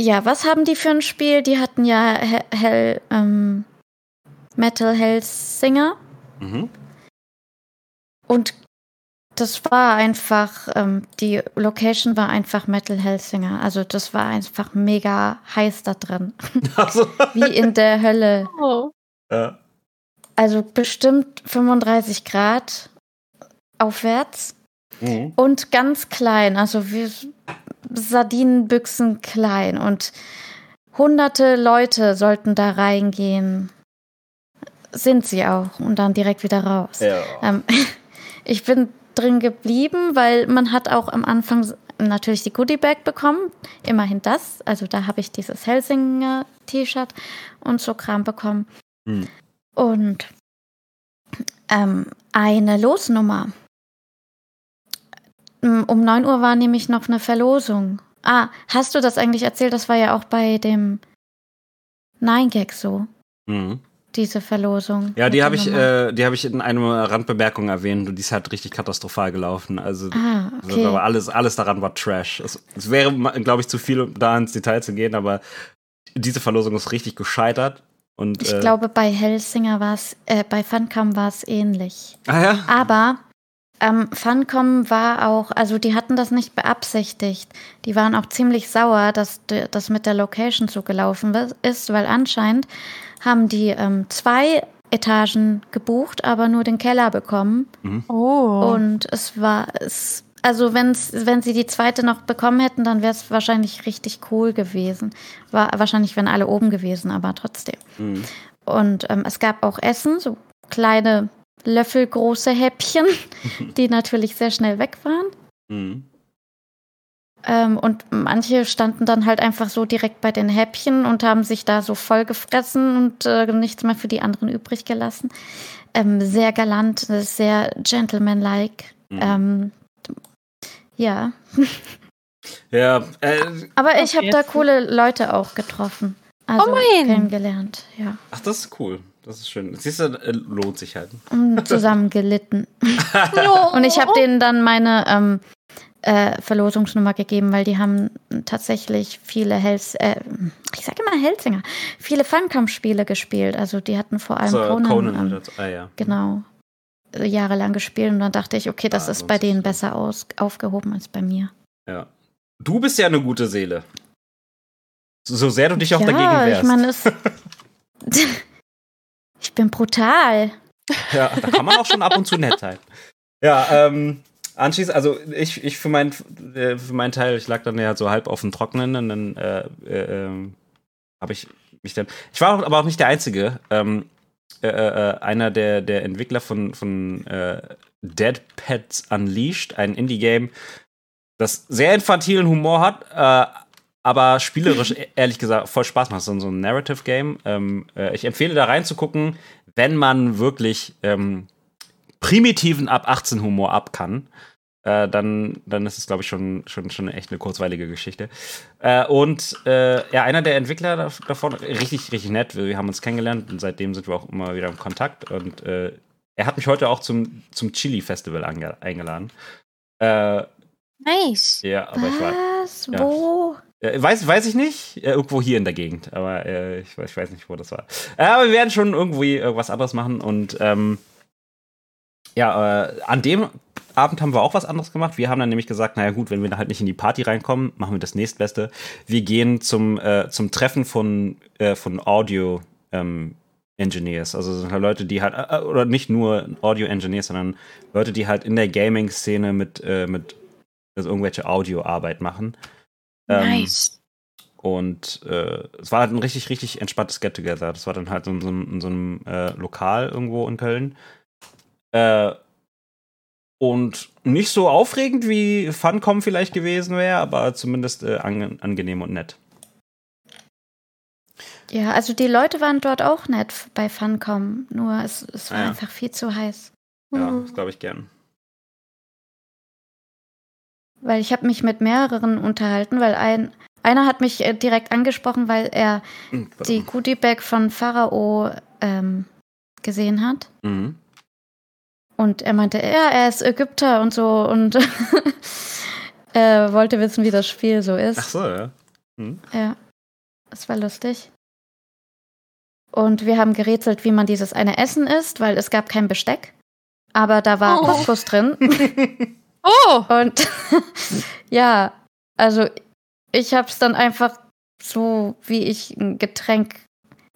ja, was haben die für ein Spiel? Die hatten ja He Hell, ähm, Metal Hellsinger. Mhm. Und das war einfach, ähm, die Location war einfach Metal Hellsinger. Also das war einfach mega heiß da drin. <laughs> Also, <laughs> Wie in der Hölle. Oh. ja. Also bestimmt 35 Grad aufwärts. Mhm. Und ganz klein, also wie Sardinenbüchsen klein. Und hunderte Leute sollten da reingehen. Sind sie auch. Und dann direkt wieder raus. ja. Ähm, <laughs> ich bin drin geblieben, weil man hat auch am Anfang natürlich die Goodie Bag bekommen. Immerhin das. Also da habe ich dieses Helsinger T-Shirt und so Kram bekommen. Hm. Und ähm, eine Losnummer. Ähm, Um 9 Uhr war nämlich noch eine Verlosung. Ah, hast du das eigentlich erzählt? Das war ja auch bei dem Nine Gag so, Mhm. diese Verlosung. Ja, die habe ich, äh, die habe ich in einer Randbemerkung erwähnt und die ist halt richtig katastrophal gelaufen. Also, Ah, also okay. aber alles, alles daran war Trash. Es, es wäre, glaube ich, zu viel, um da ins Detail zu gehen, aber diese Verlosung ist richtig gescheitert. Und, Ich äh, glaube, bei Helsinger war es, äh, bei Funcam war es ähnlich. Ah ja? Aber Ähm, Funcom war auch, also die hatten das nicht beabsichtigt. Die waren auch ziemlich sauer, dass das mit der Location so gelaufen ist, weil anscheinend haben die ähm, zwei Etagen gebucht, aber nur den Keller bekommen. Oh. Und es war, es, also wenn's, wenn sie die zweite noch bekommen hätten, dann wäre es wahrscheinlich richtig cool gewesen. War wahrscheinlich, wenn alle oben gewesen, aber trotzdem. Mhm. Und ähm, es gab auch Essen, so kleine löffelgroße Häppchen, <laughs> die natürlich sehr schnell weg waren. Mhm. Ähm, und manche standen dann halt einfach so direkt bei den Häppchen und haben sich da so voll gefressen und äh, nichts mehr für die anderen übrig gelassen. Ähm, sehr galant, sehr gentlemanlike. Mhm. Ähm, ja, <laughs> Ja, äh, aber ich habe da coole Leute auch getroffen. Also Oh mein. kennengelernt, ja. ach, das ist cool. Das ist schön. Siehst du, äh, lohnt sich halt. <laughs> Zusammen gelitten. <laughs> Und ich habe denen dann meine ähm, äh, Verlosungsnummer gegeben, weil die haben tatsächlich viele Hels äh, ich sage immer Helsinger, viele Funcom-Spiele gespielt. Also die hatten vor allem So, Conan, Conan ähm. Ah, ja. genau jahrelang gespielt. Und dann dachte ich, okay, das Ah, ist bei denen besser aus, aufgehoben als bei mir. ja. Du bist ja eine gute Seele. So, sehr du dich auch dagegen ja, wehrst. ich meine, es. <laughs> ich bin brutal. Ja, da kann man auch schon ab und zu nett sein. Ja, ähm, anschließend, also ich, ich für, mein, äh, für meinen Teil, ich lag dann ja so halb auf dem Trockenen und dann äh, äh, ähm, habe ich mich dann. Ich war aber auch nicht der Einzige. Ähm, äh, äh, einer der, der Entwickler von, von äh, Dead Pets Unleashed, ein Indie-Game, das sehr infantilen Humor hat, äh, aber spielerisch e- ehrlich gesagt voll Spaß macht. So ein- Narrative-Game. Ähm, äh, ich empfehle da reinzugucken, wenn man wirklich ähm, primitiven ab 18 Humor ab kann. Äh, dann, dann ist es, glaube ich, schon, schon, schon echt eine kurzweilige Geschichte. Äh, und äh, ja, einer der Entwickler dav- davon, richtig, richtig nett. Wir haben uns kennengelernt und seitdem sind wir auch immer wieder im Kontakt. Und äh, er hat mich heute auch zum, zum Chili-Festival eingeladen. Äh, Nice. ja, aber ich war. Was? ja. Wo? Äh, weiß, weiß ich nicht. Äh, irgendwo hier in der Gegend. Aber äh, ich, weiß- ich weiß nicht, wo das war. Äh, aber wir werden schon irgendwie irgendwas anderes machen. Und ähm, ja, an dem Abend haben wir auch was anderes gemacht. Wir haben dann nämlich gesagt, naja gut, wenn wir halt nicht in die Party reinkommen, machen wir das nächstbeste. Wir gehen zum, zum Treffen von, von Audio ähm, Engineers. Also halt Leute, die halt, oder nicht nur Audio Engineers, sondern Leute, die halt in der Gaming-Szene mit, mit also irgendwelche Audioarbeit machen. Ähm, nice. und äh, es war halt ein richtig, richtig entspanntes Get-Together. Das war dann halt in so, einem- in so einem äh, Lokal irgendwo in Köln. Äh, und nicht so aufregend wie Funcom vielleicht gewesen wäre, aber zumindest äh, ange angenehm und nett. Ja, also die Leute waren dort auch nett bei Funcom, nur es, es war ja. einfach viel zu heiß. Ja, Mhm. das glaube ich gern. Weil ich habe mich mit mehreren unterhalten, weil ein einer hat mich äh, direkt angesprochen, weil er Hm, warte die mal. Goodie Bag von Pharao ähm, gesehen hat. Mhm. Und er meinte, ja, er ist Ägypter und so und <laughs> er wollte wissen, wie das Spiel so ist. Ach so, ja. Mhm. Ja, das war lustig. Und wir haben gerätselt, wie man dieses eine Essen isst, weil es gab kein Besteck. Aber da war Oh. Couscous drin. <laughs> <laughs> Oh! Und <laughs> ja, also ich habe es dann einfach so, wie ich ein Getränk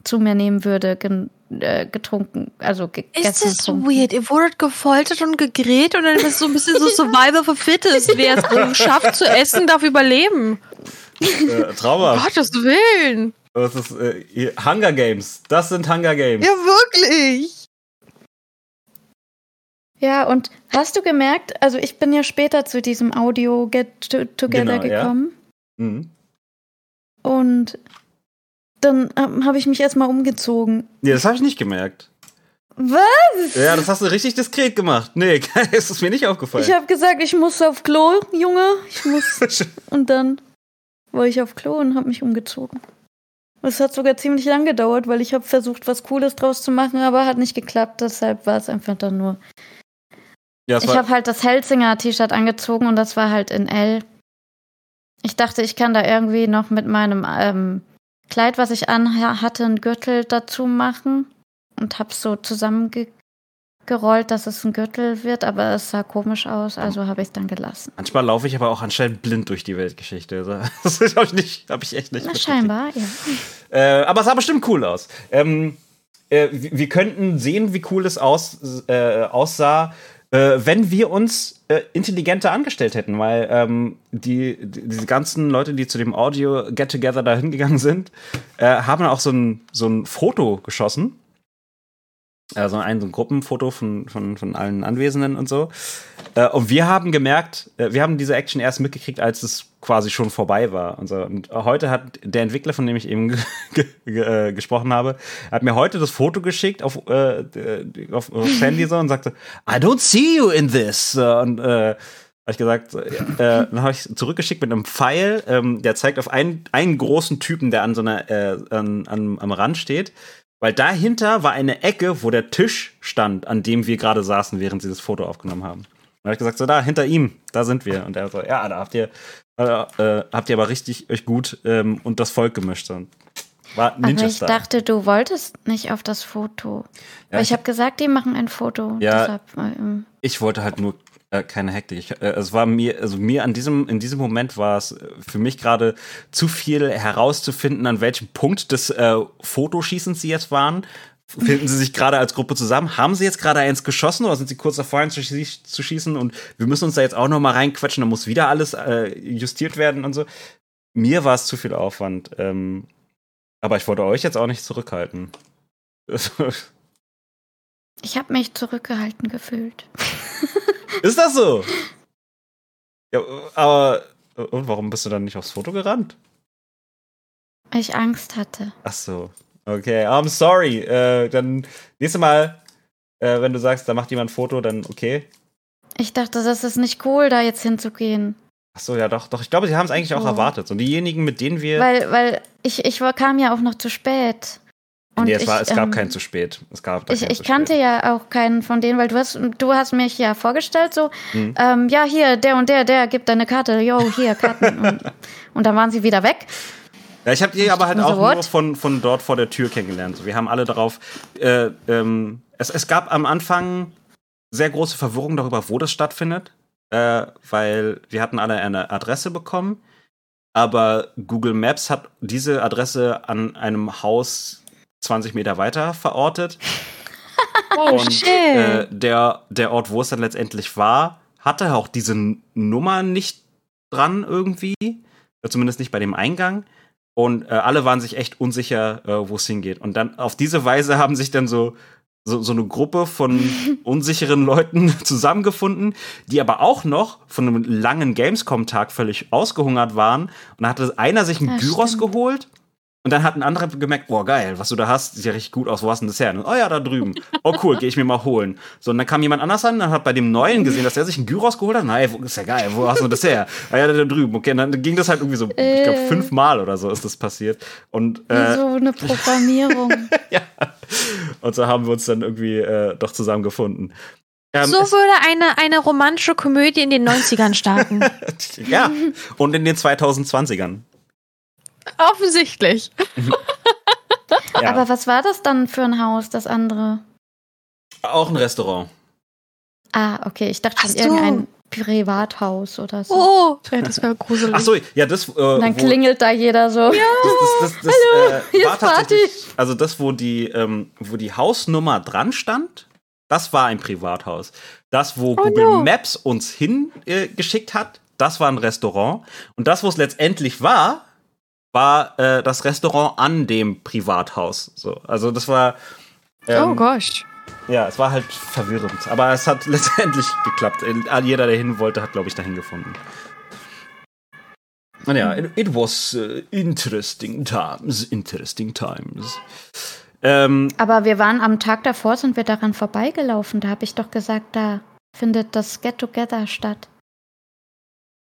zu mir nehmen würde, gen, äh, getrunken, also gegessen. Ist das getrunken. weird? Ihr wurdet gefoltert und gegrillt und dann ist es so ein bisschen so <laughs> Survival for Fittest. Wer es <laughs> schafft zu essen, darf überleben. äh, Trauma. Gottes Willen. Das ist äh, Hunger Games. Das sind Hunger Games. Ja, wirklich. Ja, und hast du gemerkt, also ich bin ja später zu diesem Audio Get to Together Genau, ja. gekommen Mhm. und dann ähm, habe ich mich erstmal umgezogen. Nee, das habe ich nicht gemerkt. Was? Ja, das hast du richtig diskret gemacht. Nee, <laughs> es ist mir nicht aufgefallen. Ich habe gesagt, ich muss auf Klo, Junge. Ich muss. <laughs> und dann war ich auf Klo und habe mich umgezogen. Es hat sogar ziemlich lang gedauert, weil ich habe versucht, was Cooles draus zu machen, aber hat nicht geklappt. Deshalb war es einfach dann nur. Ja, Ich habe halt das Helsinger T-Shirt angezogen und das war halt in L. Ich dachte, ich kann da irgendwie noch mit meinem ähm, Kleid, was ich an hatte, einen Gürtel dazu machen und hab's so zusammenge gerollt, dass es ein Gürtel wird, aber es sah komisch aus, also habe ich es dann gelassen. Manchmal laufe ich aber auch anscheinend blind durch die Weltgeschichte. Also, <laughs> Das habe ich, nicht- hab ich echt nicht Na, scheinbar, ja. Äh, aber es sah bestimmt cool aus. Ähm, äh, wir wir könnten sehen, wie cool es aus, äh, aussah, äh, wenn wir uns äh, intelligenter angestellt hätten, weil ähm, die, die, diese ganzen Leute, die zu dem Audio-Get-Together da hingegangen sind, äh, haben auch so ein, so ein Foto geschossen. Also ein, so ein Gruppenfoto von, von, von allen Anwesenden und so. Äh, und wir haben gemerkt, äh, wir haben diese Action erst mitgekriegt, als es quasi schon vorbei war. Und, so. und heute hat der Entwickler, von dem ich eben <laughs> äh, gesprochen habe, hat mir heute das Foto geschickt auf, äh, äh, auf, auf Handy so und sagte, I don't see you in this. Und äh, habe ich gesagt, äh, dann habe ich zurückgeschickt mit einem Pfeil, ähm, der zeigt auf einen, einen großen Typen, der an so einer, äh, an, an, am Rand steht. Weil dahinter war eine Ecke, wo der Tisch stand, an dem wir gerade saßen, während sie das Foto aufgenommen haben. Dann habe ich gesagt, so da, hinter ihm, da sind wir. Und er so, ja, da habt ihr, äh, äh, habt ihr aber richtig euch gut ähm, und das Volk gemischt. Und war Aber Ninja ich Star. dachte, du wolltest nicht auf das Foto. Ja, Weil ich ich habe gesagt, die machen ein Foto. Ja. Deshalb, ähm, ich wollte halt nur äh, keine Hektik. Ich, äh, es war mir, also mir an diesem, in diesem Moment war es äh, für mich gerade zu viel herauszufinden, an welchem Punkt des äh, Fotoschießens sie jetzt waren. Finden sie sich gerade als Gruppe zusammen? Haben sie jetzt gerade eins geschossen oder sind sie kurz davor, eins zu, zu schießen? Und wir müssen uns da jetzt auch noch mal reinquetschen, da muss wieder alles äh, justiert werden und so. Mir war es zu viel Aufwand. Ähm, aber ich wollte euch jetzt auch nicht zurückhalten. <laughs> ich habe mich zurückgehalten gefühlt. <laughs> Ist das so? Ja, aber und warum bist du dann nicht aufs Foto gerannt? Weil ich Angst hatte. Ach so. Okay, I'm sorry. Äh, dann nächstes Mal, äh, wenn du sagst, da macht jemand ein Foto, dann okay. Ich dachte, das ist nicht cool, da jetzt hinzugehen. Ach so, ja doch, doch. Ich glaube, sie haben es eigentlich auch Oh. erwartet. Und diejenigen, mit denen wir. Weil, weil ich, ich kam ja auch noch zu spät. Und nee, es, ich, war, es gab ähm, keinen zu spät. Es gab Ich, ich kannte ja auch keinen von denen, weil du hast, du hast mich ja vorgestellt, so, Mhm. ähm, ja, hier, der und der, der gibt deine Karte, yo, hier, Karten. <laughs> und, und dann waren sie wieder weg. Ja, ich habe die aber halt auch nur von, von dort vor der Tür kennengelernt. Wir haben alle darauf. Äh, ähm, es, es gab am Anfang sehr große Verwirrung darüber, wo das stattfindet, äh, weil wir hatten alle eine Adresse bekommen, aber Google Maps hat diese Adresse an einem Haus 20 Meter weiter verortet. <laughs> Oh, Und shit. äh, der, der Ort, wo es dann letztendlich war, hatte auch diese Nummer nicht dran irgendwie. Äh, Zumindest nicht bei dem Eingang. Und äh, alle waren sich echt unsicher, äh, wo es hingeht. Und dann auf diese Weise <laughs> haben sich dann so, so, so eine Gruppe von <laughs> unsicheren Leuten zusammengefunden, die aber auch noch von einem langen Gamescom-Tag völlig ausgehungert waren. Und dann hatte einer sich einen Ja, Gyros stimmt. geholt. Und dann hat ein anderer gemerkt, boah, geil, was du da hast, sieht ja richtig gut aus. Wo hast du denn das her? Und, oh ja, da drüben. Oh cool, gehe ich mir mal holen. So, und dann kam jemand anders an, dann hat bei dem Neuen gesehen, dass der sich einen Gyros geholt hat. Nein, ist ja geil, wo hast du das her? Ah ja, da drüben. Okay, und dann ging das halt irgendwie so, ich glaube, Äh. fünfmal oder so ist das passiert. Und, Wie äh, so eine <laughs> Programmierung. ja. Und so haben wir uns dann irgendwie äh, doch zusammengefunden. Ähm, so würde eine, eine romantische Komödie in den 90ern starten. <laughs> ja, und in den 2020ern. <laughs> Offensichtlich. <laughs> Ja. Aber was war das dann für ein Haus, das andere? auch ein Restaurant. Ah, okay, ich dachte Ach schon so. irgendein Privathaus oder so. Oh, ja, das wäre gruselig. Ach so, ja, das. Äh, Und dann wo- klingelt da jeder so. Das, das, das, das, Hallo, äh, hier war ist Party. also das, wo die, ähm, wo die Hausnummer dran stand, das war ein Privathaus. Das, wo Google no. Maps uns hingeschickt äh, hat, das war ein Restaurant. Und das, wo es letztendlich war, war äh, das Restaurant an dem Privathaus. So, also das war. ähm, oh gosh. Ja, es war halt verwirrend. Aber es hat <laughs> letztendlich geklappt. Äh, Jeder, der hin wollte, hat, glaube ich, dahin gefunden. Und ja, it, it was uh, interesting times. Interesting times. Ähm, Aber wir waren am Tag davor, sind wir daran vorbeigelaufen. Da habe ich doch gesagt, da findet das Get Together statt.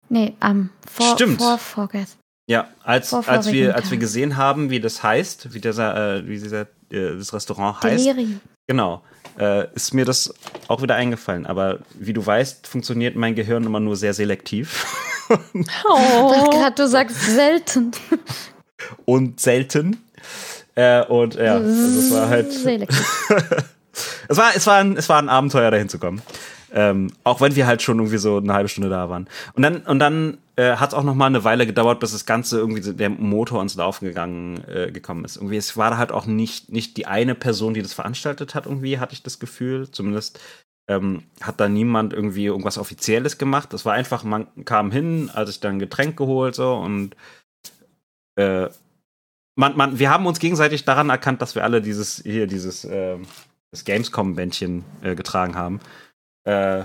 Nee, am vor, Stimmt. vor vorgestern. Ja, als, als, wir, als wir gesehen haben, wie das heißt, wie, dieser, äh, wie dieser, äh, das Restaurant heißt, Delirium. genau, äh, ist mir das auch wieder eingefallen. Aber wie du weißt, funktioniert mein Gehirn immer nur sehr selektiv. <laughs> Oh. Gerade du sagst selten. <laughs> und selten. Äh, und ja, also es war halt. <laughs> Es war, es war, ein, es war ein Abenteuer, dahin zu kommen. Ähm, auch wenn wir halt schon irgendwie so eine halbe Stunde da waren. Und dann, und dann äh, hat es auch noch mal eine Weile gedauert, bis das Ganze irgendwie der Motor ins Laufen gegangen äh, gekommen ist. Irgendwie, es war halt auch nicht, nicht die eine Person, die das veranstaltet hat, irgendwie, hatte ich das Gefühl. Zumindest ähm, hat da niemand irgendwie irgendwas Offizielles gemacht. Das war einfach, man kam hin, als ich dann ein Getränk geholt so und äh, man, man, wir haben uns gegenseitig daran erkannt, dass wir alle dieses hier dieses äh, das Gamescom-Bändchen äh, getragen haben. Äh,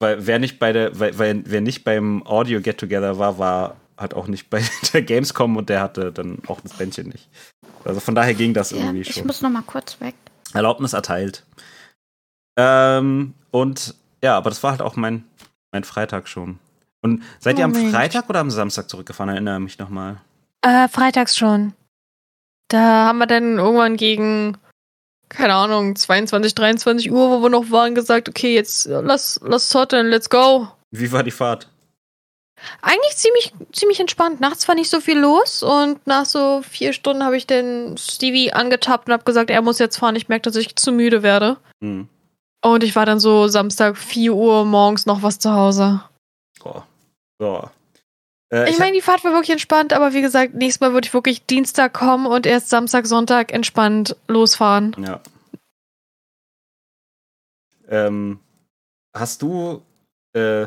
weil wer nicht bei der, weil, weil, wer nicht beim Audio Get Together war, war halt auch nicht bei <laughs> der Gamescom und der hatte dann auch das Bändchen nicht. Also von daher ging das Ja, irgendwie ich schon. muss noch mal kurz weg. Erlaubnis erteilt. Ähm, und ja, aber das war halt auch mein, mein Freitag schon. Und seid ihr am Moment. Freitag oder am Samstag zurückgefahren? Erinnere mich nochmal. Äh, freitags schon. Da haben wir dann irgendwann gegen, keine Ahnung, 22, 23 Uhr, wo wir noch waren, gesagt, okay, jetzt äh, lass, lass zotten, let's go. Wie war die Fahrt? Eigentlich ziemlich, ziemlich entspannt. Nachts war nicht so viel los und nach so vier Stunden habe ich den Stevie angetappt und habe gesagt, er muss jetzt fahren. Ich merke, dass ich zu müde werde. Hm. Und ich war dann so Samstag 4 Uhr morgens noch was zu Hause. Oh. Ja. Äh, Ich meine, die Fahrt war wirklich entspannt, aber wie gesagt, nächstes Mal würde ich wirklich Dienstag kommen und erst Samstag, Sonntag entspannt losfahren. Ja. Ähm, hast du äh,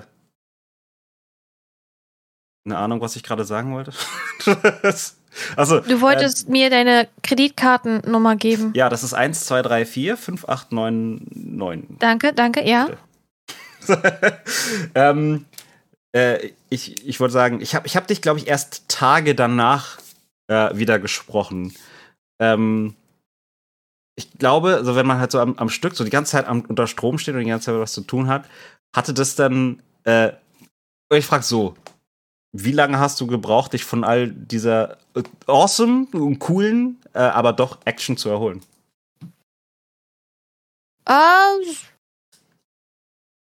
eine Ahnung, was ich gerade sagen wollte? <laughs> also, Du wolltest mir deine Kreditkartennummer geben. ja, das ist 1, 2, 3, 4, 5, 8, 9, 9. Danke, danke, ja. <laughs> ähm, äh, ich, ich wollte sagen, ich habe ich hab dich, glaube ich, erst Tage danach äh, wieder gesprochen. Ähm, ich glaube, also wenn man halt so am, am Stück so die ganze Zeit am, unter Strom steht und die ganze Zeit was zu tun hat, hatte das dann, äh, ich frage so, wie lange hast du gebraucht, dich von all dieser äh, awesome und coolen, äh, aber doch Action zu erholen? Äh,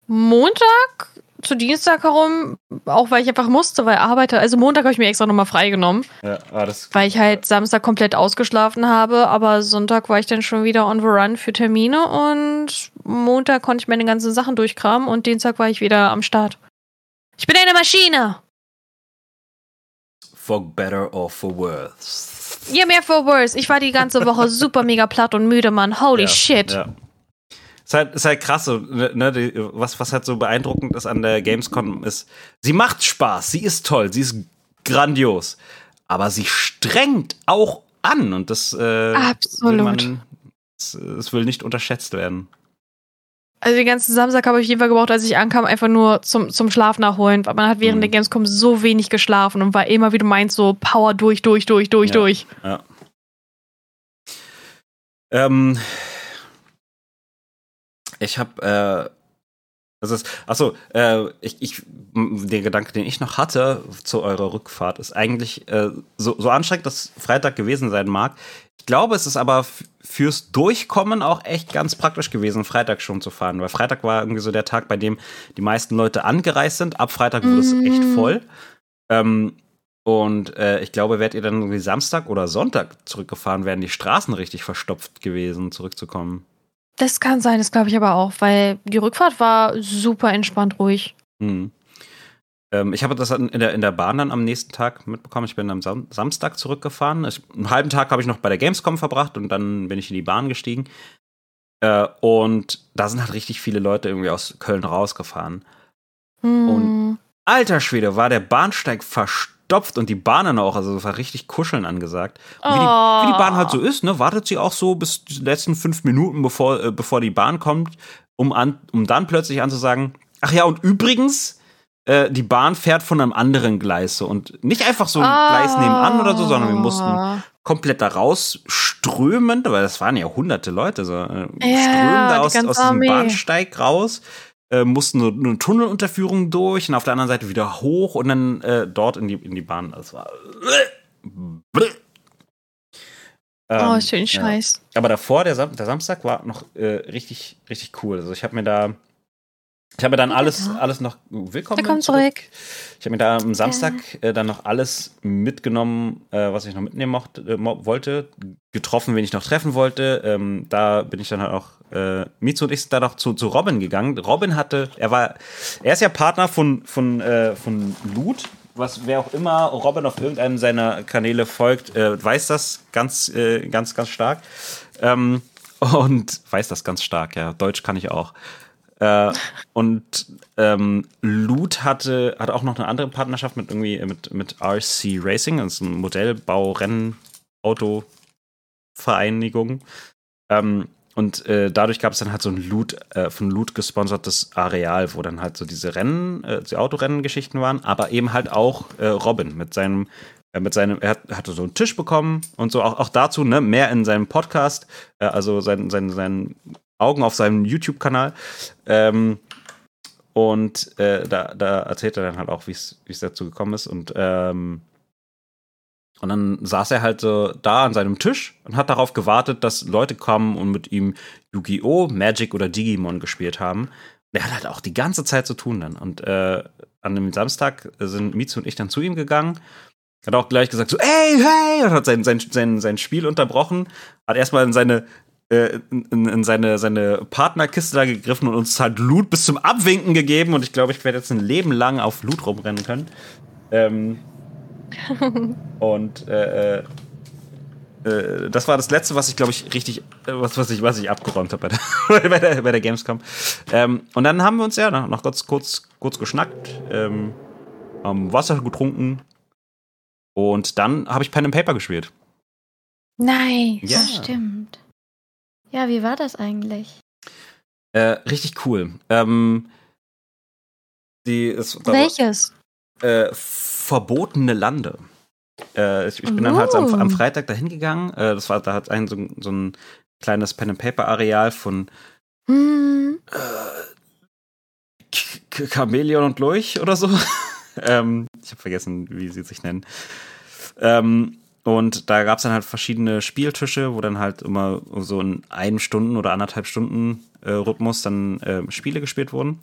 Montag zu Dienstag herum, auch weil ich einfach musste, weil ich arbeite. Also Montag habe ich mir extra nochmal freigenommen, Ja, ah, das, weil ich halt Samstag komplett ausgeschlafen habe, aber Sonntag war ich dann schon wieder on the run für Termine und Montag konnte ich meine ganzen Sachen durchkramen und Dienstag war ich wieder am Start. Ich bin eine Maschine! for better or for worse. Ja, mehr for worse. Ich war die ganze Woche super mega platt und müde, Mann. Holy ja, shit. Ja. Ist halt, ist halt krass, so, ne, ne, die, was, was halt so beeindruckend ist an der Gamescom ist, sie macht Spaß, sie ist toll, sie ist grandios, aber sie strengt auch an und das, äh, Absolut. Will man, es, es will nicht unterschätzt werden. Also den ganzen Samstag habe ich auf jeden Fall gebraucht, als ich ankam, einfach nur zum, zum Schlaf nachholen. Man hat während Mhm. der Gamescom so wenig geschlafen und war immer, wie du meinst, so Power durch, durch, durch, durch, Ja. durch. Ja. Ähm, ich habe, äh, das ist, achso, äh, ich, ich, der Gedanke, den ich noch hatte zu eurer Rückfahrt, ist eigentlich äh, so, so anstrengend das Freitag gewesen sein mag. Ich glaube, es ist aber fürs Durchkommen auch echt ganz praktisch gewesen, Freitag schon zu fahren, weil Freitag war irgendwie so der Tag, bei dem die meisten Leute angereist sind. Ab Freitag wurde es echt Mm. voll. Ähm, und äh, ich glaube, wärt ihr dann irgendwie Samstag oder Sonntag zurückgefahren, wären die Straßen richtig verstopft gewesen, zurückzukommen. Das kann sein, das glaube ich aber auch, weil die Rückfahrt war super entspannt ruhig. Hm. Ähm, ich habe das in der, in der Bahn dann am nächsten Tag mitbekommen. Ich bin am Sam Samstag zurückgefahren. Ich, einen halben Tag habe ich noch bei der Gamescom verbracht und dann bin ich in die Bahn gestiegen. Äh, und da sind halt richtig viele Leute irgendwie aus Köln rausgefahren. Hm. Und- Alter Schwede, war der Bahnsteig verstopft und die Bahnen auch, also es war richtig Kuscheln angesagt. Und wie, die, Oh. wie die Bahn halt so ist, ne, wartet sie auch so bis die letzten fünf Minuten, bevor, äh, bevor die Bahn kommt, um, an, um dann plötzlich anzusagen, ach ja, und übrigens, äh, die Bahn fährt von einem anderen Gleis so und nicht einfach so ein Gleis nebenan oder so, sondern wir mussten Ah. komplett da raus strömen, weil das waren ja hunderte Leute, so, äh, Ja, strömen da die aus, aus diesem Armee. Bahnsteig raus, äh, mussten so eine Tunnelunterführung durch und auf der anderen Seite wieder hoch und dann äh, dort in die, in die Bahn. Das war. Oh, Ähm, schön ja. scheiß. Aber davor, der, Sam der Samstag war noch äh, richtig, richtig cool. Also ich habe mir da Ich habe mir dann alles, alles noch willkommen. Willkommen zurück. Ich habe mir da am Samstag äh, dann noch alles mitgenommen, äh, was ich noch mitnehmen mochte, äh, wollte. Getroffen, wen ich noch treffen wollte. Ähm, da bin ich dann halt auch, äh, Mitsu und ich sind da noch zu, zu Robin gegangen. Robin hatte, er war, er ist ja Partner von, von, äh, von Loot. Was, wer auch immer Robin auf irgendeinem seiner Kanäle folgt, äh, weiß das ganz, äh, ganz, ganz stark. Ähm, und weiß das ganz stark, ja. Deutsch kann ich auch. Äh, und ähm, Loot hatte, hatte auch noch eine andere Partnerschaft mit irgendwie mit, mit RC Racing, das ist ein Modellbau, Rennen, Auto, Vereinigung. Ähm, und äh, dadurch gab es dann halt so ein Loot, äh, von Loot gesponsertes Areal, wo dann halt so diese Rennen, äh, die Autorennen-Geschichten waren, aber eben halt auch äh, Robin mit seinem, äh, mit seinem, er hat, hatte so einen Tisch bekommen und so, auch, auch dazu, ne, mehr in seinem Podcast, äh, also sein, sein, sein Augen auf seinem YouTube-Kanal. Ähm, und äh, da, da erzählt er dann halt auch, wie es dazu gekommen ist. Und, ähm, und dann saß er halt so da an seinem Tisch und hat darauf gewartet, dass Leute kommen und mit ihm Yu-Gi-Oh!, Magic oder Digimon gespielt haben. Und er hat halt auch die ganze Zeit zu tun dann. Und äh, an dem Samstag sind Mitsu und ich dann zu ihm gegangen. Hat auch gleich gesagt so, ey, hey! Und hat sein, sein, sein, sein Spiel unterbrochen. Hat erstmal in seine in, in seine, seine Partnerkiste da gegriffen und uns halt Loot bis zum Abwinken gegeben. Und ich glaube, ich werde jetzt ein Leben lang auf Loot rumrennen können. Ähm, <laughs> und äh, äh, das war das letzte, was ich, glaube ich, richtig, äh, was, was, ich, was ich abgeräumt habe bei der, <laughs> bei, der, bei der Gamescom. Ähm, und dann haben wir uns ja noch, noch kurz, kurz, kurz geschnackt, ähm, haben Wasser getrunken. Und dann habe ich Pen and Paper gespielt. Nice. Ja. Das stimmt. Ja, wie war das eigentlich? Äh, richtig cool. Ähm, die, es, Welches? äh, verbotene Lande. Äh, ich, ich bin dann halt am, Oh. am Freitag dahin gegangen. Äh, das war, da hat ein so, ein- so ein kleines Pen and Paper Areal von Hm. K Chameleon und Lurch oder so. <laughs> ähm, ich habe vergessen, wie sie sich nennen. Ähm, und da gab es dann halt verschiedene Spieltische, wo dann halt immer so in ein Stunden oder anderthalb Stunden äh, Rhythmus dann äh, Spiele gespielt wurden.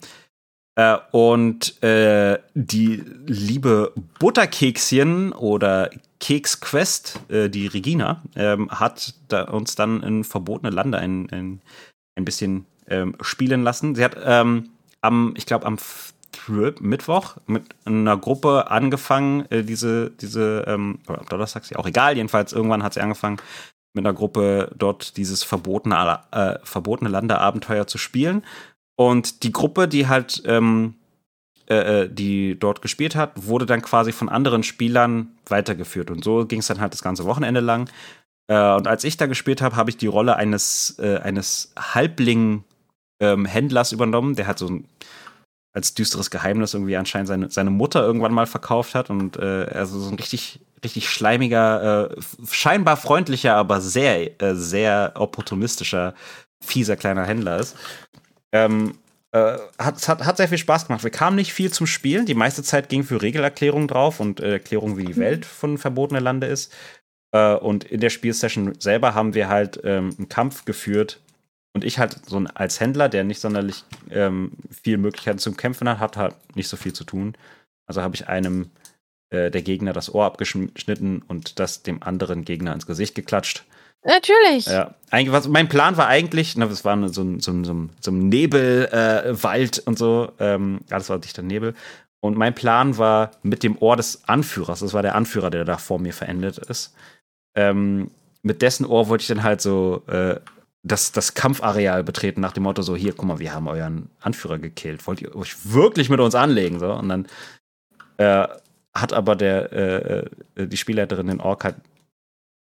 Äh, und äh, die liebe Butterkekschen oder Keksquest, äh, die Regina, ähm, hat da uns dann in verbotene Lande ein, ein, ein bisschen ähm, spielen lassen. Sie hat ähm, am, ich glaube, am Trip, Mittwoch mit einer Gruppe angefangen, äh, diese, diese, ähm, oder am Donnerstag ist ja auch egal, jedenfalls irgendwann hat sie angefangen, mit einer Gruppe dort dieses verbotene, äh, verbotene Landeabenteuer zu spielen. Und die Gruppe, die halt, ähm, äh, äh, die dort gespielt hat, wurde dann quasi von anderen Spielern weitergeführt. Und so ging es dann halt das ganze Wochenende lang. Äh, und als ich da gespielt habe, habe ich die Rolle eines, äh, eines Halbling-Händlers übernommen, der hat so ein als düsteres Geheimnis irgendwie anscheinend seine, seine Mutter irgendwann mal verkauft hat und äh, also so ein richtig, richtig schleimiger, äh, scheinbar freundlicher, aber sehr, äh, sehr opportunistischer, fieser kleiner Händler ist. Ähm, äh, hat, hat, hat sehr viel Spaß gemacht. Wir kamen nicht viel zum Spielen. Die meiste Zeit ging für Regelerklärungen drauf und äh, Erklärungen, wie die Welt von Verbotene Lande ist. Äh, und in der Spielsession selber haben wir halt ähm, einen Kampf geführt. Und ich halt so ein, als Händler, der nicht sonderlich ähm, viel Möglichkeiten zum Kämpfen hat, hat halt nicht so viel zu tun. Also habe ich einem äh, der Gegner das Ohr abgeschnitten und das dem anderen Gegner ins Gesicht geklatscht. Natürlich. Ja, eigentlich, was, mein Plan war eigentlich, na, das war so ein, so ein, so ein, so ein Nebelwald äh, und so, ähm, alles war dichter Nebel. Und mein Plan war mit dem Ohr des Anführers, das war der Anführer, der da vor mir verendet ist, ähm, mit dessen Ohr wollte ich dann halt so äh, das, das Kampfareal betreten, nach dem Motto: so, hier, guck mal, wir haben euren Anführer gekillt. Wollt ihr euch wirklich mit uns anlegen? So, und dann äh, hat aber der, äh, äh, die Spielleiterin den Ork halt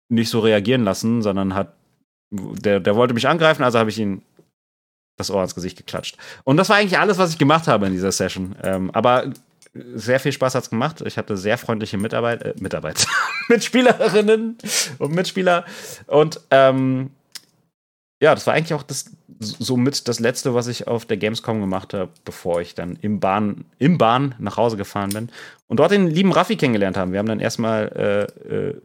nicht so reagieren lassen, sondern hat, der, der wollte mich angreifen, also habe ich ihn das Ohr ins Gesicht geklatscht. Und das war eigentlich alles, was ich gemacht habe in dieser Session. Ähm, aber sehr viel Spaß hat's gemacht. Ich hatte sehr freundliche Mitarbeit, äh, Mitarbeit, <laughs> Mitspielerinnen und Mitspieler. Und ähm, ja, das war eigentlich auch das somit das letzte, was ich auf der Gamescom gemacht habe, bevor ich dann im Bahn, im Bahn nach Hause gefahren bin und dort den lieben Raffi kennengelernt haben. Wir haben dann erstmal äh, äh,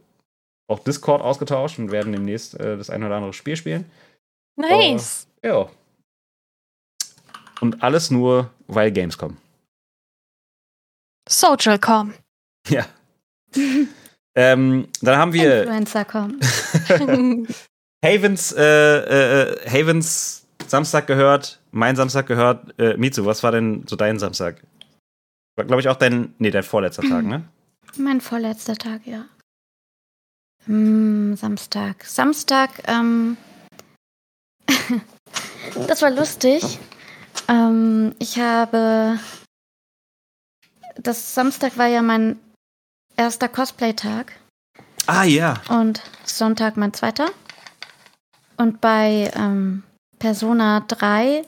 auch Discord ausgetauscht und werden demnächst äh, das ein oder andere Spiel spielen. Nice. Ja. Und alles nur weil Gamescom. Socialcom. Ja. <laughs> ähm, dann haben wir Influencer kommen. <laughs> <laughs> Havens, äh, äh, Havens Samstag gehört, mein Samstag gehört. Äh, Mitsu, was war denn so dein Samstag? War, glaube ich, auch dein, nee, dein vorletzter Tag, ne? Mein vorletzter Tag, ja. Hm, Samstag. Samstag, ähm. <laughs> das war lustig. Ähm, ich habe. Das Samstag war ja mein erster Cosplay-Tag Ah, ja. und Sonntag mein zweiter. Und bei ähm, Persona 3,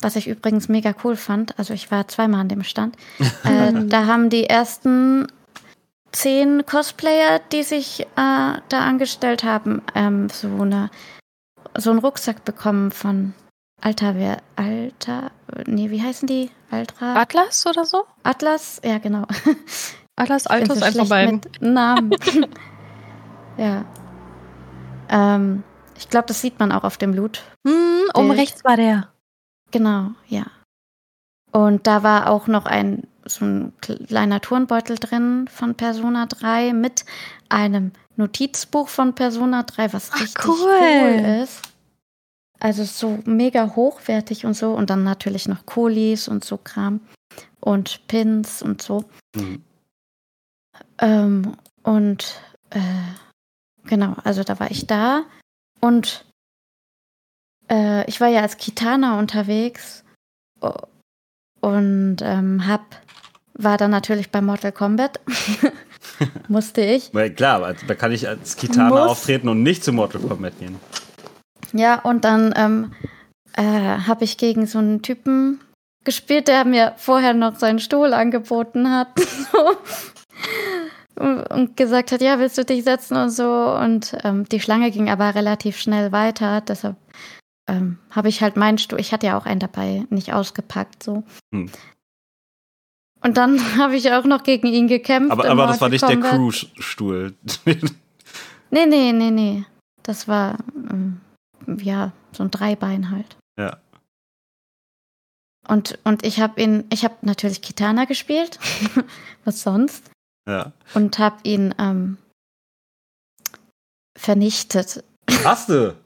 was ich übrigens mega cool fand, also ich war zweimal an dem Stand, <laughs> äh, da haben die ersten zehn Cosplayer, die sich äh, da angestellt haben, ähm, so, eine, so einen Rucksack bekommen von Alter, wer, Alter, nee, wie heißen die? Altra? Atlas oder so? Atlas? Ja, genau. <laughs> Atlas, Altus, so einfach beiden. Namen. <laughs> ja. Ähm, ich glaube, das sieht man auch auf dem Loot. Hm, oben Bild. rechts war der. Genau, ja. Und da war auch noch ein so ein kleiner Turnbeutel drin von Persona 3 mit einem Notizbuch von Persona 3, was Ach, richtig cool. cool ist. Also so mega hochwertig und so. Und dann natürlich noch Kolis und so Kram. Und Pins und so. Mhm. Ähm, und äh, genau, also da war ich da. Und äh, ich war ja als Kitana unterwegs und ähm, hab, war dann natürlich bei Mortal Kombat. <laughs> Musste ich. Weil klar, da kann ich als Kitana auftreten und nicht zu Mortal Kombat gehen. Ja, und dann ähm, äh, habe ich gegen so einen Typen gespielt, der mir vorher noch seinen Stuhl angeboten hat. <laughs> und, gesagt hat, ja, willst du dich setzen und so. Und ähm, die Schlange ging aber relativ schnell weiter. Deshalb ähm, habe ich halt meinen Stuhl, ich hatte ja auch einen dabei, nicht ausgepackt so. Hm. Und dann <laughs> habe ich auch noch gegen ihn gekämpft. Aber, aber das war nicht der. Crew-Stuhl. <laughs> Nee, nee, nee, nee. Das war, ähm, ja, so ein Dreibein halt. ja. Und, und ich habe ihn, ich habe natürlich Kitana gespielt. <laughs> Was sonst? Ja. Und habe ihn ähm, vernichtet. Hast du? <laughs>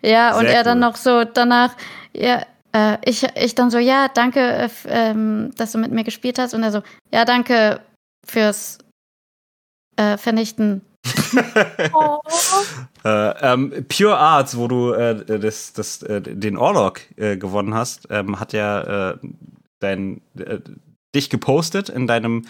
Ja, und Sehr er dann cool. noch so danach, ja, äh, ich, ich dann so, ja, danke, äh, ähm, dass du mit mir gespielt hast. Und er so, ja, danke fürs äh, Vernichten. <laughs> Oh. Äh, ähm, Pure Arts, wo du äh, das, das, äh, den Orlog äh, gewonnen hast, ähm, hat ja äh, dein, äh, dich gepostet in deinem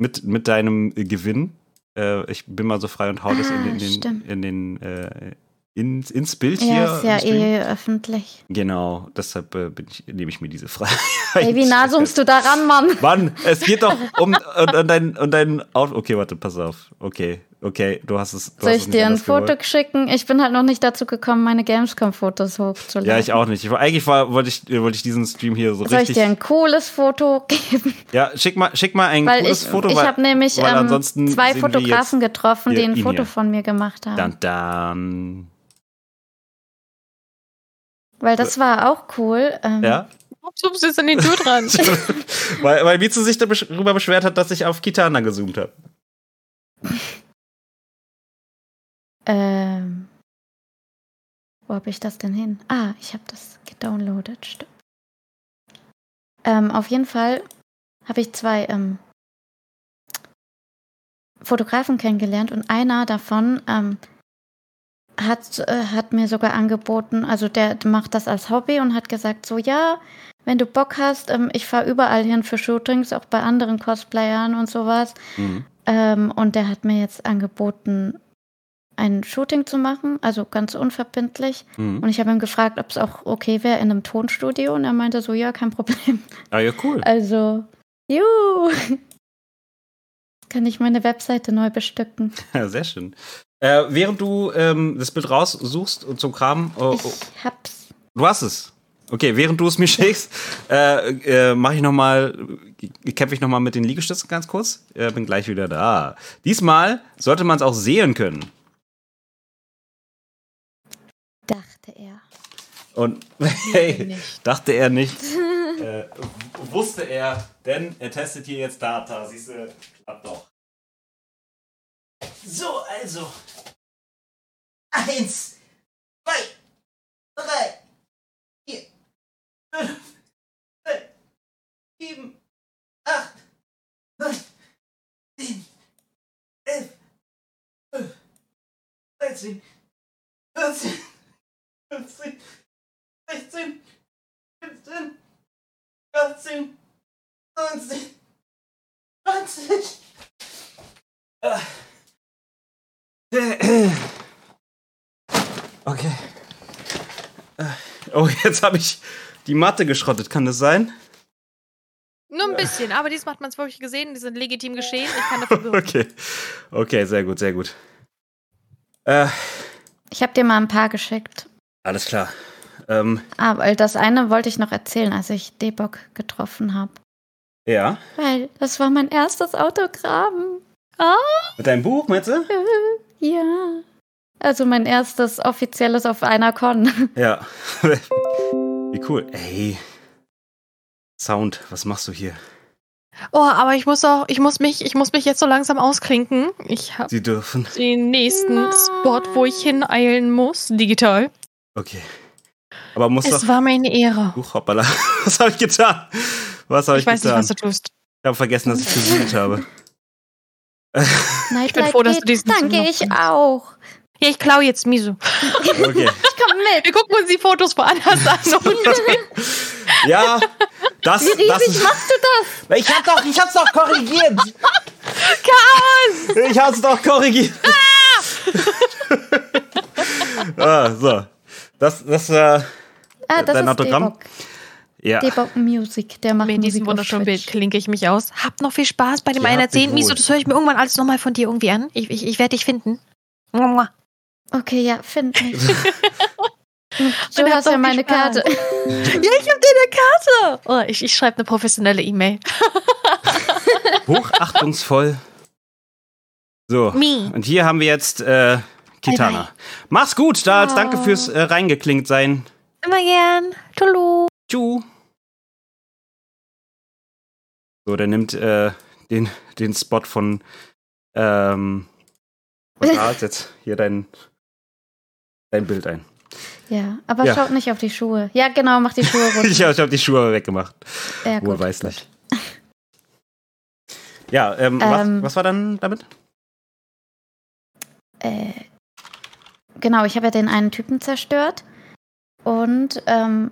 mit, mit deinem Gewinn. Äh, ich bin mal so frei und hau das in, Ah, den- in den, stimmt. in den äh, ins, ins Bild hier. Ja, ist ja Stream. eh öffentlich. Genau, deshalb äh, bin ich, nehme ich mir diese Freiheit. <laughs> Ey, wie nah zoomst du daran, Mann? Mann, es geht doch um, um, um dein, um dein Out. Okay, warte, pass auf. Okay, okay, du hast es. Du Soll hast ich es dir ein Foto gewollt. schicken? Ich bin halt noch nicht dazu gekommen, meine Gamescom-Fotos hochzuladen. Ja, ich auch nicht. Ich, eigentlich war, wollte, ich, wollte ich diesen Stream hier so Soll ich richtig. dir ein cooles Foto <laughs> geben? ja, schick mal, schick mal ein Weil cooles ich, Foto. ich habe nämlich weil ähm, zwei Fotografen getroffen, die ein Foto hier. von mir gemacht haben. Dann, dann. Weil das war auch cool. Ähm, Ja? Ups, jetzt an den Dude dran. <laughs> weil, weil Mizu sich darüber beschwert hat, dass ich auf Kitana gezoomt habe. Ähm, wo habe ich das denn hin? Ah, ich habe das gedownloadet. Stimmt. Ähm, auf jeden Fall habe ich zwei ähm, Fotografen kennengelernt und einer davon ähm, hat, äh, hat mir sogar angeboten, also der macht das als Hobby und hat gesagt, so ja, wenn du Bock hast, ähm, ich fahre überall hin für Shootings, auch bei anderen Cosplayern und sowas. Mhm. Ähm, und der hat mir jetzt angeboten, ein Shooting zu machen, also ganz unverbindlich. Mhm. Und ich habe ihn gefragt, ob es auch okay wäre in einem Tonstudio. Und er meinte so, ja, kein Problem. Ah, ja, cool. Also, juhu. Kann ich meine Webseite neu bestücken. Ja, sehr schön. Äh, während du ähm, das Bild raussuchst und zum Kram. Oh, oh, Ich hab's. du hast es. Okay, während du es mir <laughs> schickst, äh, äh, mache ich noch mal, kämpfe ich noch mal mit den Liegestützen ganz kurz. Äh, bin gleich wieder da. Diesmal sollte man es auch sehen können. Dachte er. Und <laughs> hey, dachte er nicht. <laughs> äh, wusste er, denn er testet hier jetzt Data. Siehst du, klappt doch. So, also. Eins, zwei, drei, vier, fünf, sechs, sieben, acht, neun, zehn, elf, zwölf, dreizehn, vierzehn, fünfzehn, sechzehn, siebzehn, achtzehn, neunzehn, zwanzig. Äh. Okay. Äh, Oh, jetzt habe ich die Matte geschrottet. Kann das sein? Nur ein bisschen, aber diesmal hat man es wirklich gesehen. Die sind legitim geschehen. Ich kann dafür <laughs> bürgen. Okay. Okay, sehr gut, sehr gut. Äh, Ich habe dir mal ein paar geschickt. alles klar. Ähm, Ah, weil das eine wollte ich noch erzählen, als ich Debok getroffen habe. ja. Weil das war mein erstes Autogramm. Mit deinem Buch, meinst du? <laughs> Ja. Also mein erstes offizielles auf einer Con. <laughs> Ja. <laughs> Wie cool. Ey. Sound, was machst du hier? Oh, aber ich muss auch, ich muss mich, ich muss mich jetzt so langsam ausklinken. Ich habe Sie dürfen. den nächsten Nein. Spot, wo ich hineilen muss, digital. Okay. Aber muss Es doch. war mir eine Ehre. Huch, hoppala. <laughs> Was habe ich getan? Was habe ich, Ich weiß nicht, was du tust. ich habe vergessen, dass ich gesucht habe. Nightlight bin froh, dass du diesen noch ich auch. Ja, ich klaue jetzt Miso. Okay. <laughs> Ich komm mit. Wir gucken uns die Fotos woanders an. <laughs> Ja, das, Wie das riesig machst du das? Ich hab doch, ich hab's doch korrigiert. Ich hab's doch korrigiert. ah, so. Das, das, äh, Ah, das Dein ist Autogramm? Debok. ja. Debok Music, der macht mit diesem wunderschönen Bild klinke ich mich aus. Habt noch viel Spaß bei dem Ja, erzählen. Miso, wohl. das höre ich mir irgendwann alles nochmal von dir irgendwie an. Ich, ich, ich werde dich finden. Okay, ja, find mich. <laughs> Du hast ja meine Spaß. Karte. <laughs> Ja, ich habe dir eine Karte. Oh, ich ich schreibe eine professionelle E-Mail. Hochachtungsvoll. So. Me. Und hier haben wir jetzt äh, Kitana. Bye, Mach's gut, Dals. Danke Ciao. fürs äh, reingeklinkt sein. Immer gern. Tulu. Tschu. So, der nimmt äh, den, den Spot von ähm, Dals <laughs> jetzt hier dein, dein Bild ein. Ja, aber Ja. schaut nicht auf die Schuhe. Ja, genau, mach die Schuhe <laughs> runter. Ich habe hab die Schuhe weggemacht. ja, gut, Wohlweislich. gut. Ja, ähm, Ähm. was, was war dann damit? Äh, genau, ich habe ja den einen Typen zerstört. Und ähm,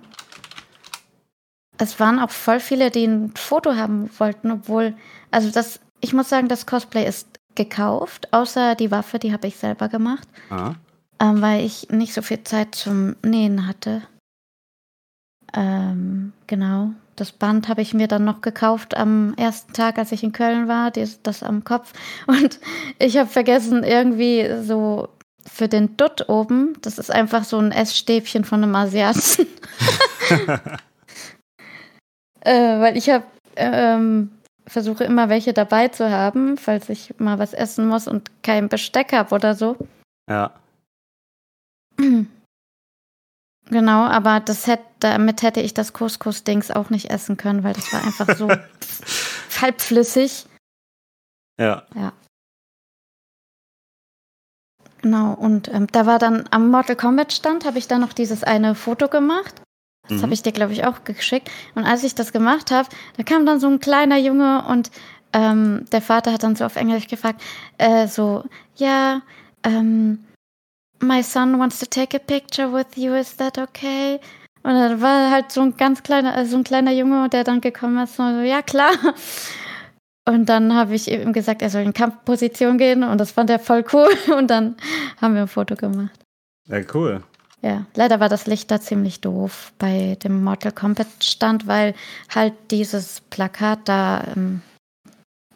es waren auch voll viele, die ein Foto haben wollten, obwohl, also das, ich muss sagen, das Cosplay ist gekauft, außer die Waffe, die habe ich selber gemacht, Ah. ähm, weil ich nicht so viel Zeit zum Nähen hatte. Ähm, genau. Das Band habe ich mir dann noch gekauft am ersten Tag, als ich in Köln war, das, das am Kopf. Und <laughs> ich habe vergessen, irgendwie so für den Dutt oben, das ist einfach so ein Essstäbchen von einem Asiaten. <laughs> äh, weil ich habe ähm, versuche immer welche dabei zu haben, falls ich mal was essen muss und kein Besteck habe oder so. Ja. <clears throat> Genau, aber das hätte, damit hätte ich das Couscous-Dings auch nicht essen können, weil das war einfach so <laughs> halbflüssig. Ja. Genau, und ähm, da war dann am Mortal Kombat Stand, habe ich dann noch dieses eine Foto gemacht. Das Mhm. habe ich dir, glaube ich, auch geschickt. Und als ich das gemacht habe, da kam dann so ein kleiner Junge und ähm, der Vater hat dann so auf Englisch gefragt, äh, so, ja, ähm, my son wants to take a picture with you, is that okay? Und dann war halt so ein ganz kleiner, äh, so ein kleiner Junge, der dann gekommen ist, so, ja klar. Und dann habe ich ihm gesagt, er soll in Kampfposition gehen und das fand er voll cool. <laughs> Und dann haben wir ein Foto gemacht. Ja, cool. Ja, leider war das Licht da ziemlich doof bei dem Mortal Kombat Stand, weil halt dieses Plakat da ähm,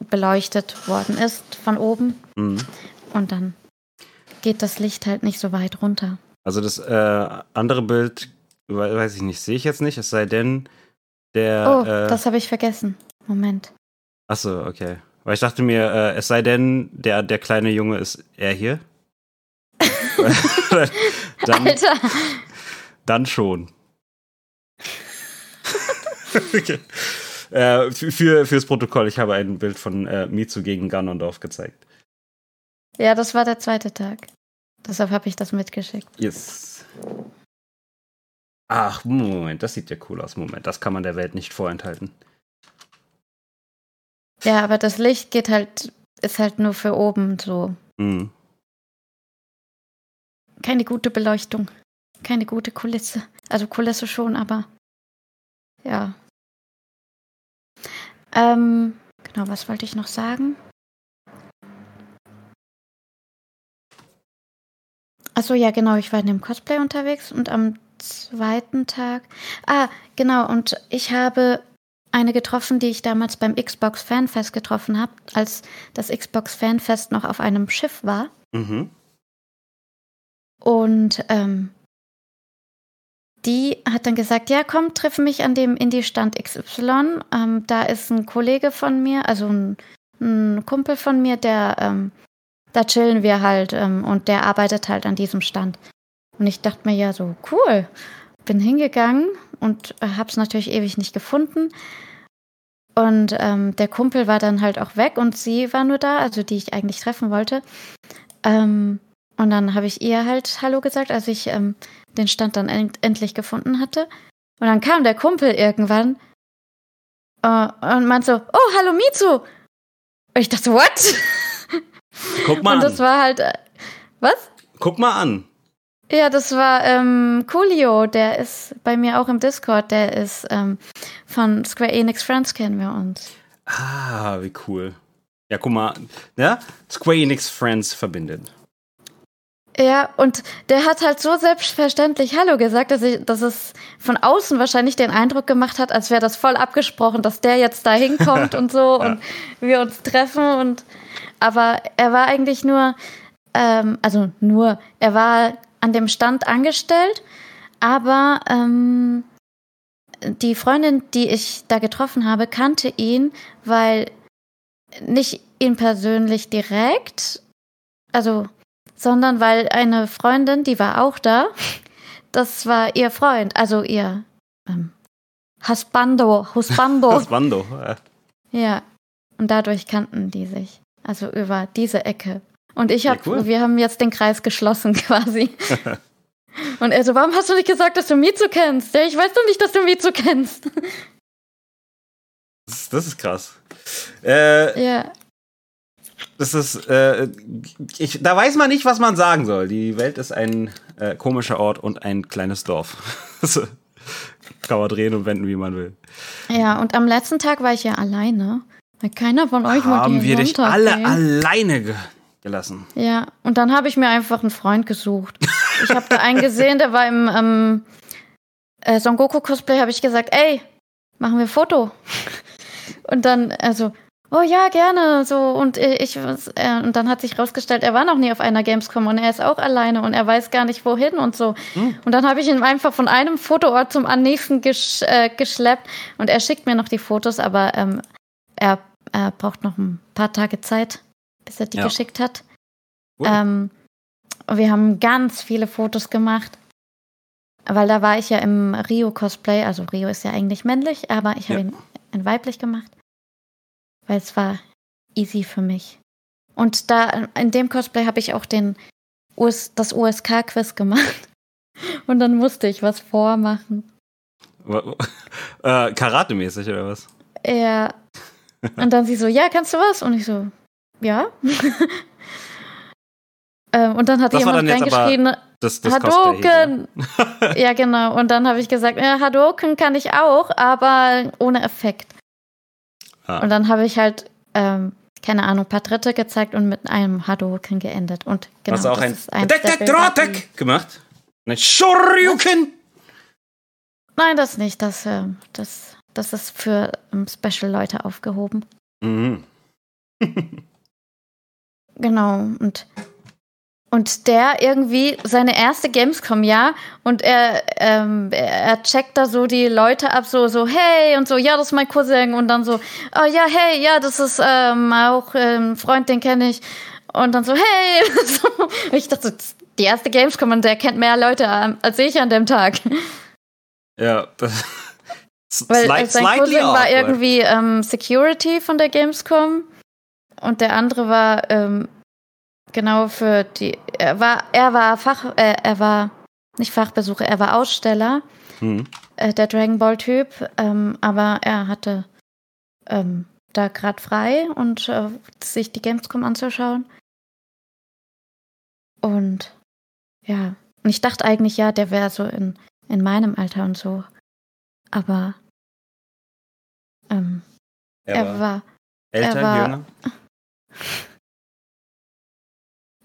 beleuchtet worden ist von oben Mhm. und dann geht das Licht halt nicht so weit runter. Also das äh, andere Bild, we- weiß ich nicht, sehe ich jetzt nicht, es sei denn, der. Oh, äh, das habe ich vergessen. Moment. Achso, okay. Weil ich dachte mir, äh, es sei denn, der, der kleine Junge ist er hier. <laughs> <laughs> dann, Alter, dann schon. <laughs> okay. äh, für, fürs Protokoll, ich habe ein Bild von äh, Mizu gegen Ganondorf gezeigt. Ja, das war der zweite Tag. Deshalb habe ich das mitgeschickt. Yes. Ach, Moment, das sieht ja cool aus. Moment, das kann man der Welt nicht vorenthalten. Ja, aber das Licht geht halt, ist halt nur für oben so. Hm. Keine gute Beleuchtung. Keine gute Kulisse. Also Kulisse schon, aber ja. Ähm, genau, was wollte ich noch sagen? Achso, ja, genau, ich war in dem Cosplay unterwegs und am zweiten Tag. Ah, genau, und ich habe eine getroffen, die ich damals beim Xbox Fanfest getroffen habe, als das Xbox Fanfest noch auf einem Schiff war. Mhm. Und ähm, die hat dann gesagt, ja, komm, triff mich an dem Indie-Stand XY. Ähm, da ist ein Kollege von mir, also ein, ein Kumpel von mir, der, ähm, da chillen wir halt ähm, und der arbeitet halt an diesem Stand. Und ich dachte mir ja so, cool. Bin hingegangen und äh, hab's natürlich ewig nicht gefunden. Und ähm, der Kumpel war dann halt auch weg und sie war nur da, also die ich eigentlich treffen wollte. Ähm, und dann habe ich ihr halt Hallo gesagt, als ich ähm, den Stand dann end endlich gefunden hatte. Und dann kam der Kumpel irgendwann äh, und meinte so, oh, hallo Mitsu. Und ich dachte, what? Guck mal <laughs> und das an. war halt, äh, was? Guck mal an. Ja, das war ähm, Coolio, der ist bei mir auch im Discord, der ist ähm, von Square Enix Friends kennen wir uns. Ah, wie cool. Ja, guck mal. Ja? Square Enix Friends verbindet. Ja, und der hat halt so selbstverständlich Hallo gesagt, dass, ich, dass es von außen wahrscheinlich den Eindruck gemacht hat, als wäre das voll abgesprochen, dass der jetzt da hinkommt <laughs> und so Ja. und wir uns treffen und aber er war eigentlich nur, ähm, also nur, er war an dem Stand angestellt, aber ähm, die Freundin, die ich da getroffen habe, kannte ihn, weil nicht ihn persönlich direkt, also sondern weil eine Freundin, die war auch da, das war ihr Freund, also ihr ähm, Husbando, Husbando. <laughs> Das Bando. Ja. ja. Und dadurch kannten die sich. Also über diese Ecke. Und ich Ja, habe, cool. wir haben jetzt den Kreis geschlossen <laughs> quasi. Und er so, warum hast du nicht gesagt, dass du Mitsu kennst? Ja, ich weiß doch nicht, dass du Mitsu kennst. Das, ist- das ist krass. Äh, ja. das ist, äh, ich, da weiß man nicht, was man sagen soll. Die Welt ist ein äh, komischer Ort und ein kleines Dorf. <laughs> So. Kann man drehen und wenden, wie man will. Ja, und am letzten Tag war ich ja alleine. Weil keiner von euch wollte Haben wir dich alle gehen. alleine ge gelassen. Ja, und dann habe ich mir einfach einen Freund gesucht. Ich habe da einen gesehen, der war im ähm, äh, Son Goku Cosplay, habe ich gesagt, ey, machen wir Foto. Und dann, also, oh ja, gerne, so, und ich, äh, und dann hat sich rausgestellt, er war noch nie auf einer Gamescom und er ist auch alleine und er weiß gar nicht wohin und so. Und dann habe ich ihn einfach von einem Fotoort zum nächsten gesch äh, geschleppt und er schickt mir noch die Fotos, aber ähm, er, er braucht noch ein paar Tage Zeit, bis er die Ja. geschickt hat. Cool. Ähm, wir haben ganz viele Fotos gemacht. Weil da war ich ja im Rio-Cosplay. Also Rio ist ja eigentlich männlich, aber ich habe Ja. ihn in weiblich gemacht. Weil es war easy für mich. Und da in dem Cosplay habe ich auch den US, das USK-Quiz gemacht. <laughs> Und dann musste ich was vormachen. <laughs> Äh, Karate-mäßig oder was? Ja. <laughs> Und dann sie so, ja, kannst du was? Und ich so, ja. <laughs> ähm, und dann hat Das jemand reingeschrien, Das, das Hadouken! <laughs> <laughs> ja, genau. Und dann habe ich gesagt, ja, Hadouken kann ich auch, aber ohne Effekt. Ah. Und dann habe ich halt, ähm, keine Ahnung, ein paar Tritte gezeigt und mit einem Hadouken geendet. Und genau, Hast du auch das ein ist der Deck, Deck, Dratek gemacht? Ein Shoryuken! Nein, das nicht. Das, ähm, das, das ist für ähm, Special-Leute aufgehoben. Mhm. Genau. Und, und der irgendwie seine erste Gamescom, ja. Und er, ähm, er checkt da so die Leute ab, so, so, hey, und so, ja, das ist mein Cousin. Und dann so, oh ja, hey, ja, das ist ähm, auch ähm, ein Freund, den kenne ich. Und dann so, hey. <laughs> so. Und ich dachte, die erste Gamescom und der kennt mehr Leute als ich an dem Tag. Ja, das, Weil sein Cousin war irgendwie ähm, Security von der Gamescom und der andere war ähm, genau für die. Er war, er war Fach, äh, er war nicht Fachbesucher, er war Aussteller, Hm. äh, der Dragon Ball Typ, ähm, aber er hatte ähm, da gerade frei und äh, sich die Gamescom anzuschauen. Und ja, und ich dachte eigentlich, ja, der wäre so in, in meinem Alter und so. Aber ähm, Er, er war war, älter, er war- jünger.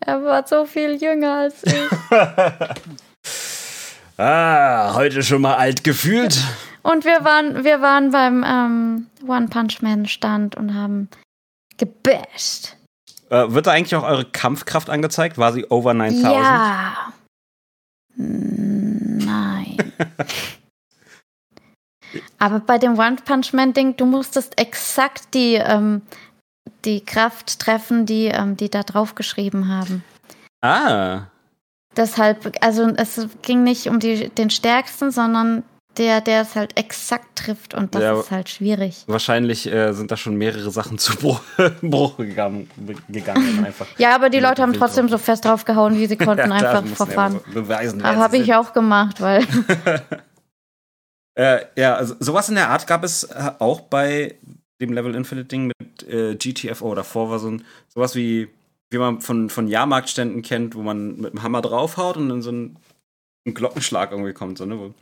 Er war so viel jünger als ich. <laughs> ah, heute schon mal alt gefühlt. Und wir waren, wir waren beim ähm, One Punch Man Stand und haben gebasht. Äh, wird da eigentlich auch eure Kampfkraft angezeigt? War sie over 9000? Ja. Nein. <laughs> Aber bei dem One Punch Man Ding, du musstest exakt die, ähm, die Kraft treffen, die, ähm, die da drauf geschrieben haben. Ah. Deshalb, also es ging nicht um die, den Stärksten, sondern der, der es halt exakt trifft und das Ja. ist halt schwierig. Wahrscheinlich äh, sind da schon mehrere Sachen zu Bruch, <laughs> Bruch gegangen, gegangen <laughs> einfach. Ja, aber die Leute haben trotzdem drauf. so fest drauf gehauen, wie sie <laughs> konnten, Ja, einfach ja verfahren. be- beweisen, Aber habe ich auch gemacht, weil Äh, ja, also sowas in der Art gab es äh, auch bei dem Level Infinite Ding mit äh, GTFO. Davor war so ein sowas wie wie man von von Jahrmarktständen kennt, wo man mit dem Hammer draufhaut und dann so ein, ein Glockenschlag irgendwie kommt, so ne? Wo-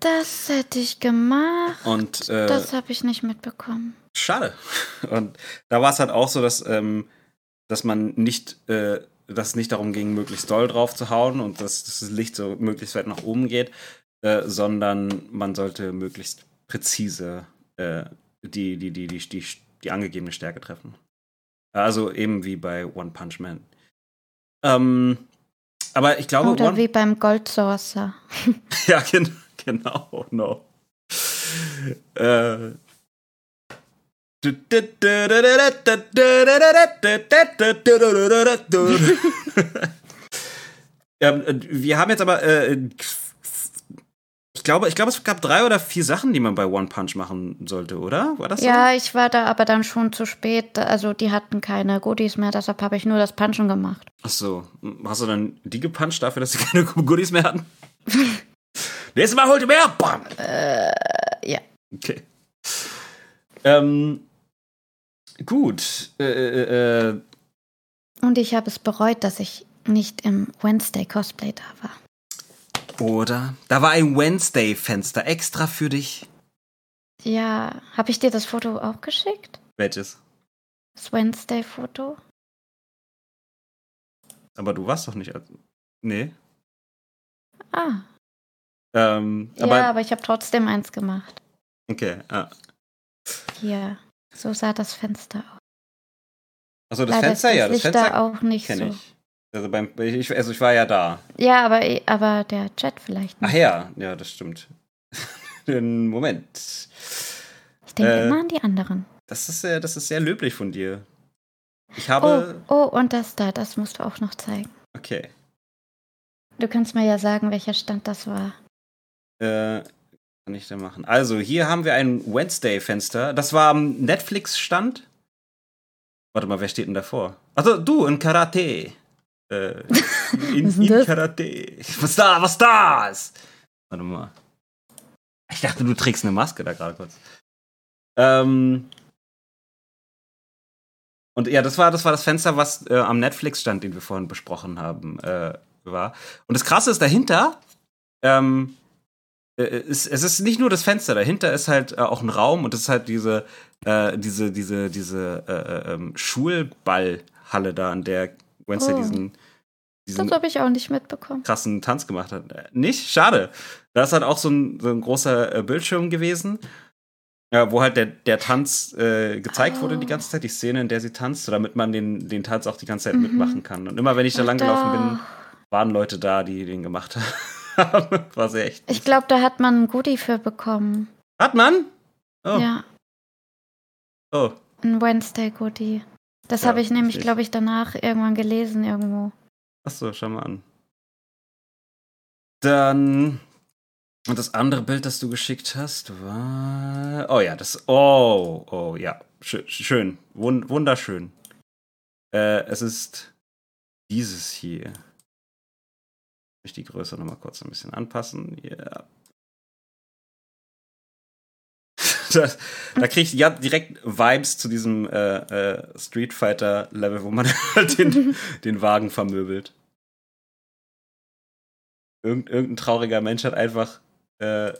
das hätte ich gemacht. Und äh, Das habe ich nicht mitbekommen. schade. <laughs> Und da war es halt auch so, dass ähm, dass man nicht äh, dass es nicht darum ging, möglichst doll drauf zu hauen und dass, dass das Licht so möglichst weit nach oben geht, äh, sondern man sollte möglichst präzise äh, die, die, die, die, die, die angegebene Stärke treffen. Also eben wie bei One Punch Man. Ähm, aber ich glaube, Oder One, wie beim Gold Saucer. <laughs> ja, gen genau, no. Äh. <laughs> ähm, äh, wir haben jetzt aber, äh, ich glaube, ich glaube, es gab drei oder vier Sachen, die man bei One Punch machen sollte, oder? War das so? Ja, ich war da aber dann schon zu spät. Also die hatten keine Goodies mehr, deshalb habe ich nur das Punchen gemacht. Ach so. Hast du dann die gepuncht dafür, dass sie <laughs> keine Goodies mehr hatten? <laughs> Nächstes Mal holt ihr mehr! Bam! Äh, ja. Okay. Ähm, gut. Äh, äh, äh, Und ich habe es bereut, dass ich nicht im Wednesday Cosplay da war. Oder? Da war ein Wednesday-Fenster extra für dich. Ja, habe ich dir das Foto auch geschickt? Welches? Das Wednesday-Foto? Aber du warst doch nicht. als- Nee. Ah, Ähm, aber, ja, aber ich habe trotzdem eins gemacht. okay. Ah. Hier, so sah das Fenster aus. Achso, das Leider Fenster, ist ja, das Licht Fenster da auch nicht so. ich. Also, beim, ich. Also ich war ja da. Ja, aber, aber der Chat vielleicht Ach nicht. ja, ja, das stimmt. <laughs> Den Moment. Ich denke äh, immer an die anderen. Das ist, sehr, das ist sehr löblich von dir. Ich Oh, habe. oh, und das da, das musst du auch noch zeigen. Okay. Du kannst mir ja sagen, welcher Stand das war. Äh, kann ich da machen? Also, hier haben wir ein Wednesday-Fenster. Das war am Netflix-Stand. Warte mal, wer steht denn davor? Also, du in Karate. Äh, <laughs> in, Was in das? Karate. Was da, was da ist? Warte mal. Ich dachte, du trägst eine Maske da gerade kurz. Ähm. Und ja, das war das, war das Fenster, was äh, am Netflix stand, den wir vorhin besprochen haben, äh, war. Und das Krasse ist dahinter, ähm, äh, es, es ist nicht nur das Fenster, dahinter ist halt äh, auch ein Raum und das ist halt diese, äh, diese, diese, diese äh, äh, ähm, Schulballhalle da, an der Wednesday Oh. diesen, diesen Das habe ich auch nicht mitbekommen. krassen Tanz gemacht hat. Äh, Nicht? Schade. Da ist halt auch so ein, so ein großer äh, Bildschirm gewesen, ja, wo halt der, der Tanz äh, gezeigt wurde die Oh. ganze Zeit, die Szene, in der sie tanzt, damit man den, den Tanz auch die ganze Zeit Mhm. mitmachen kann. Und immer wenn ich da Ach, lang gelaufen bin, waren Leute da, die den gemacht <laughs> haben. War sehr echt. Ich glaube, da hat man ein Goodie für bekommen. Hat man? Oh, Ja, oh. ein Wednesday Goodie. Das Ja, habe ich nämlich, glaube ich, danach irgendwann gelesen irgendwo. Achso, schau mal an. Dann Und das andere Bild, das du geschickt hast, war. Oh ja, das. Oh, oh ja. Schön. schön. Wund wunderschön. Äh, es ist dieses hier. Ich die Größe nochmal kurz ein bisschen anpassen. Ja. Das, da kriege ich ja direkt Vibes zu diesem äh, äh, Street Fighter Level, wo man <laughs> halt den, den Wagen vermöbelt. Irgend, irgendein trauriger Mensch hat einfach äh,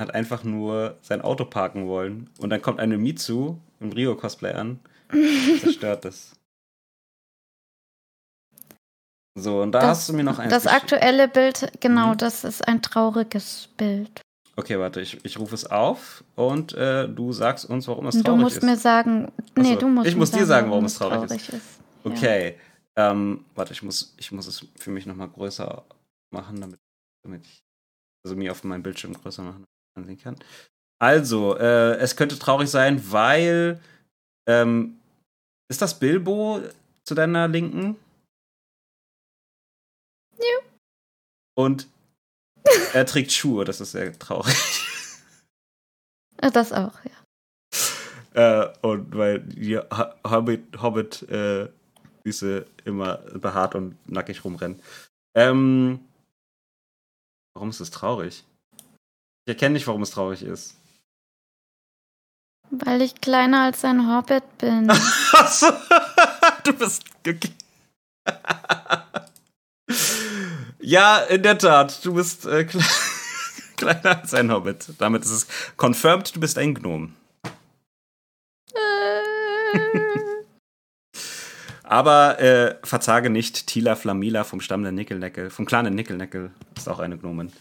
hat einfach nur sein Auto parken wollen und dann kommt eine Mitsu im Rio Cosplay an, zerstört das. So, und da Das- hast du mir noch eins Das aktuelle Bild, genau, Mhm. das ist ein trauriges Bild. Okay, warte, ich, ich rufe es auf und äh, du sagst uns, warum es Du traurig musst ist. mir sagen, nee, Achso, du musst ich muss dir sagen, warum es traurig ist. ist. Ja. Okay. Ähm, warte, ich muss, ich muss es für mich nochmal größer machen, damit, damit ich also mir auf meinem Bildschirm größer machen ansehen kann. Also, äh, es könnte traurig sein, weil ähm, ist das Bilbo zu deiner Linken? Ja. Und er trägt Schuhe, das ist sehr traurig. Äh, Das auch, ja. Äh, und weil die Hobbit, Hobbit äh, Füße immer behaart und nackig rumrennen. Ähm, warum ist es traurig? Ich erkenne nicht, warum es traurig ist. Weil ich kleiner als ein Hobbit bin. <laughs> <laughs> Du bist. Okay. Ja, in der Tat, du bist äh, kle <laughs> kleiner als ein Hobbit. Damit ist es confirmed, du bist ein Gnom. Äh, Aber äh, verzage nicht, Tila Flamila vom Stamm der Nickelneckel, vom Clan der Nickelneckel ist auch eine Gnomin.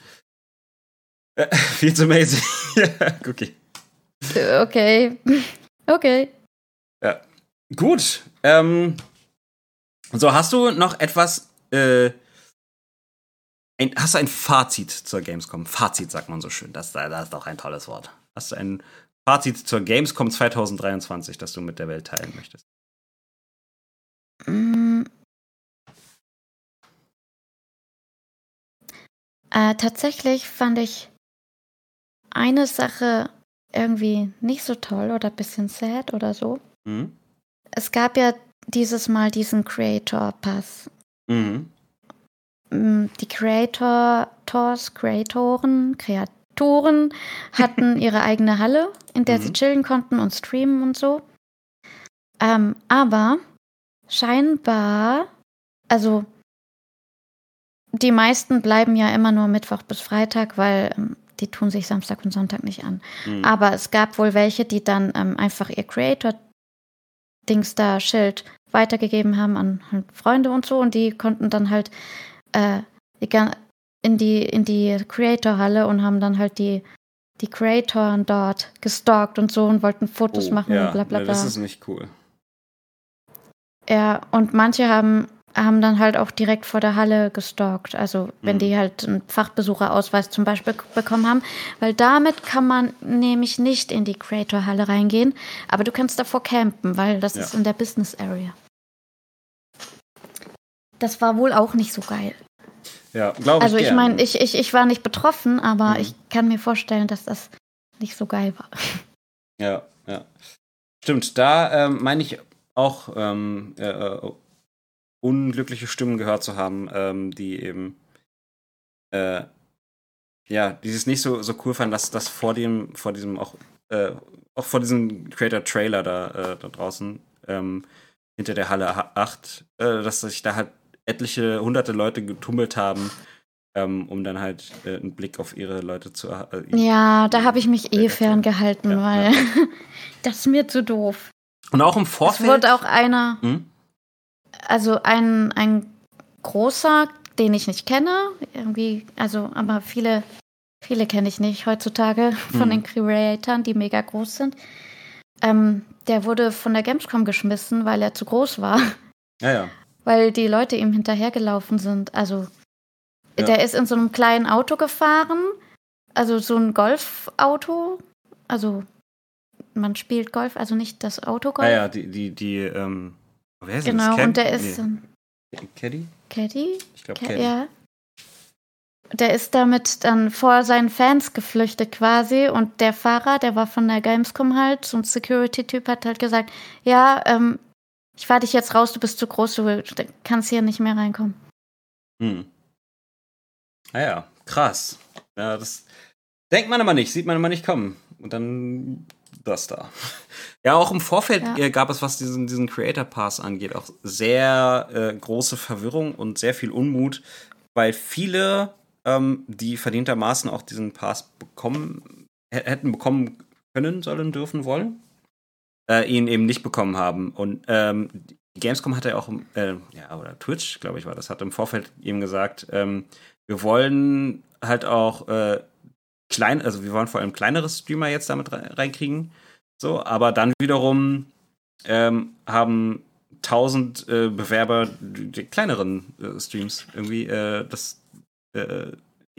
Äh, <laughs> viel zu amazing. ja, <laughs> okay. okay. Okay. Gut. Ähm, so, hast du noch etwas, äh, ein, hast du ein Fazit zur Gamescom? Fazit sagt man so schön. Das, das ist doch ein tolles Wort. Hast du ein Fazit zur Gamescom 2023, das du mit der Welt teilen möchtest? Mm. Äh, tatsächlich fand ich eine Sache irgendwie nicht so toll oder ein bisschen sad oder so. Mhm. Es gab ja dieses Mal diesen Creator Pass. Mhm. Mm, Die Creators, Creatoren, Kreatoren hatten <laughs> ihre eigene Halle, in der sie Mhm. chillen konnten und streamen und so. Ähm, aber scheinbar, also die meisten bleiben ja immer nur Mittwoch bis Freitag, weil ähm, die tun sich Samstag und Sonntag nicht an. Mhm. Aber es gab wohl welche, die dann ähm, einfach ihr Creator-Dings da Schild weitergegeben haben an halt Freunde und so und die konnten dann halt äh, in die in die Creator-Halle und haben dann halt die die Creatoren dort gestalkt und so und wollten Fotos Oh, machen ja, und bla bla bla. Das ist nicht cool. Ja, und manche haben, haben dann halt auch direkt vor der Halle gestalkt. Also wenn Mhm. die halt einen Fachbesucherausweis zum Beispiel bekommen haben. Weil damit kann man nämlich nicht in die Creator-Halle reingehen. Aber du kannst davor campen, weil das Ja. ist in der Business Area. Das war wohl auch nicht so geil. Ja, glaube ich. Also ich meine, ich, ich, ich war nicht betroffen, aber Mhm. ich kann mir vorstellen, dass das nicht so geil war. Ja, ja. Stimmt, da ähm, meine ich auch ähm, äh, äh, unglückliche Stimmen gehört zu haben, ähm, die eben äh, ja, die es nicht so, so cool fanden, dass das vor dem, vor diesem auch, äh, auch vor diesem Creator-Trailer da, äh, da draußen ähm, hinter der Halle 8, äh, dass sich da halt etliche hunderte Leute getummelt haben, ähm, um dann halt äh, einen Blick auf ihre Leute zu äh, Ja, da habe ich mich eh Ja, ferngehalten, ja, weil <laughs> das ist mir zu doof. Und auch im Es Vorfeld. wurde auch einer, Hm? also ein, ein großer, den ich nicht kenne, irgendwie, also, aber viele, viele kenne ich nicht heutzutage <laughs> von Mhm. den Creatoren, die mega groß sind. Ähm, der wurde von der Gamescom geschmissen, weil er zu groß war, Ja, ja. Weil die Leute ihm hinterhergelaufen sind. Also, Ja. der ist in so einem kleinen Auto gefahren, also so ein Golfauto, also man spielt Golf, also nicht das Auto Golf. Ah ja, die, die, die, ähm, wer ist Genau, das? und der ist nee. Caddy? Caddy? Ich glaube Ca- Caddy. Ja. der ist damit dann vor seinen Fans geflüchtet quasi und der Fahrer, der war von der Gamescom halt, so ein Security-Typ hat halt gesagt, ja, ähm, ich fahr dich jetzt raus, du bist zu groß, du kannst hier nicht mehr reinkommen. Hm. Ah ja, krass. Ja, das denkt man aber nicht, sieht man immer nicht kommen. Und dann das da. Ja, auch im Vorfeld Ja. äh, gab es, was diesen, diesen Creator Pass angeht, auch sehr äh, große Verwirrung und sehr viel Unmut, weil viele, ähm, die verdientermaßen auch diesen Pass bekommen, hä- hätten bekommen können, sollen, dürfen, wollen, äh, ihn eben nicht bekommen haben. Und ähm, Gamescom hatte ja auch, äh, ja, oder Twitch, glaube ich, war das, hat im Vorfeld eben gesagt, ähm, wir wollen halt auch äh, klein, also wir wollen vor allem kleinere Streamer jetzt damit rein- reinkriegen. So, aber dann wiederum ähm, haben tausend äh, Bewerber die, die kleineren äh, Streams irgendwie äh, das äh,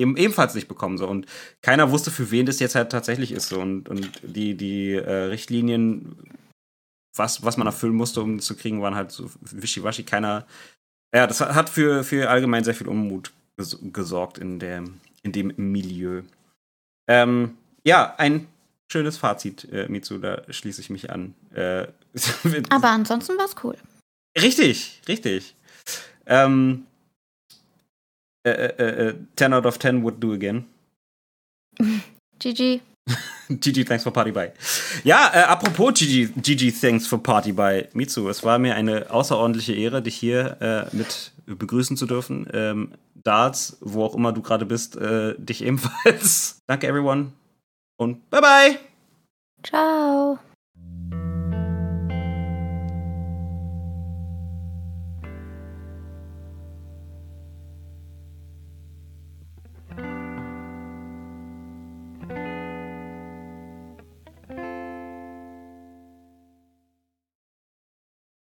eben ebenfalls nicht bekommen so und keiner wusste für wen das jetzt halt tatsächlich ist so und und die die äh, Richtlinien was was man erfüllen musste um zu kriegen waren halt so wischiwaschi keiner ja das hat für für allgemein sehr viel Unmut ges gesorgt in der in dem Milieu ähm, ja, ein schönes Fazit, äh, Mitsu, da schließe ich mich an. Äh, <laughs> Aber ansonsten war's cool. richtig, richtig. Ähm, äh, äh, äh, 10 out of 10 would do again. <laughs> GG. GG, <laughs> thanks for Party Bye. Ja, äh, apropos GG, GG, thanks for Party Bye. Mitsu, es war mir eine außerordentliche Ehre, dich hier äh, mit begrüßen zu dürfen. Ähm, Darts, wo auch immer du gerade bist, äh, dich ebenfalls. <laughs> Danke, everyone. Und bye bye. Ciao.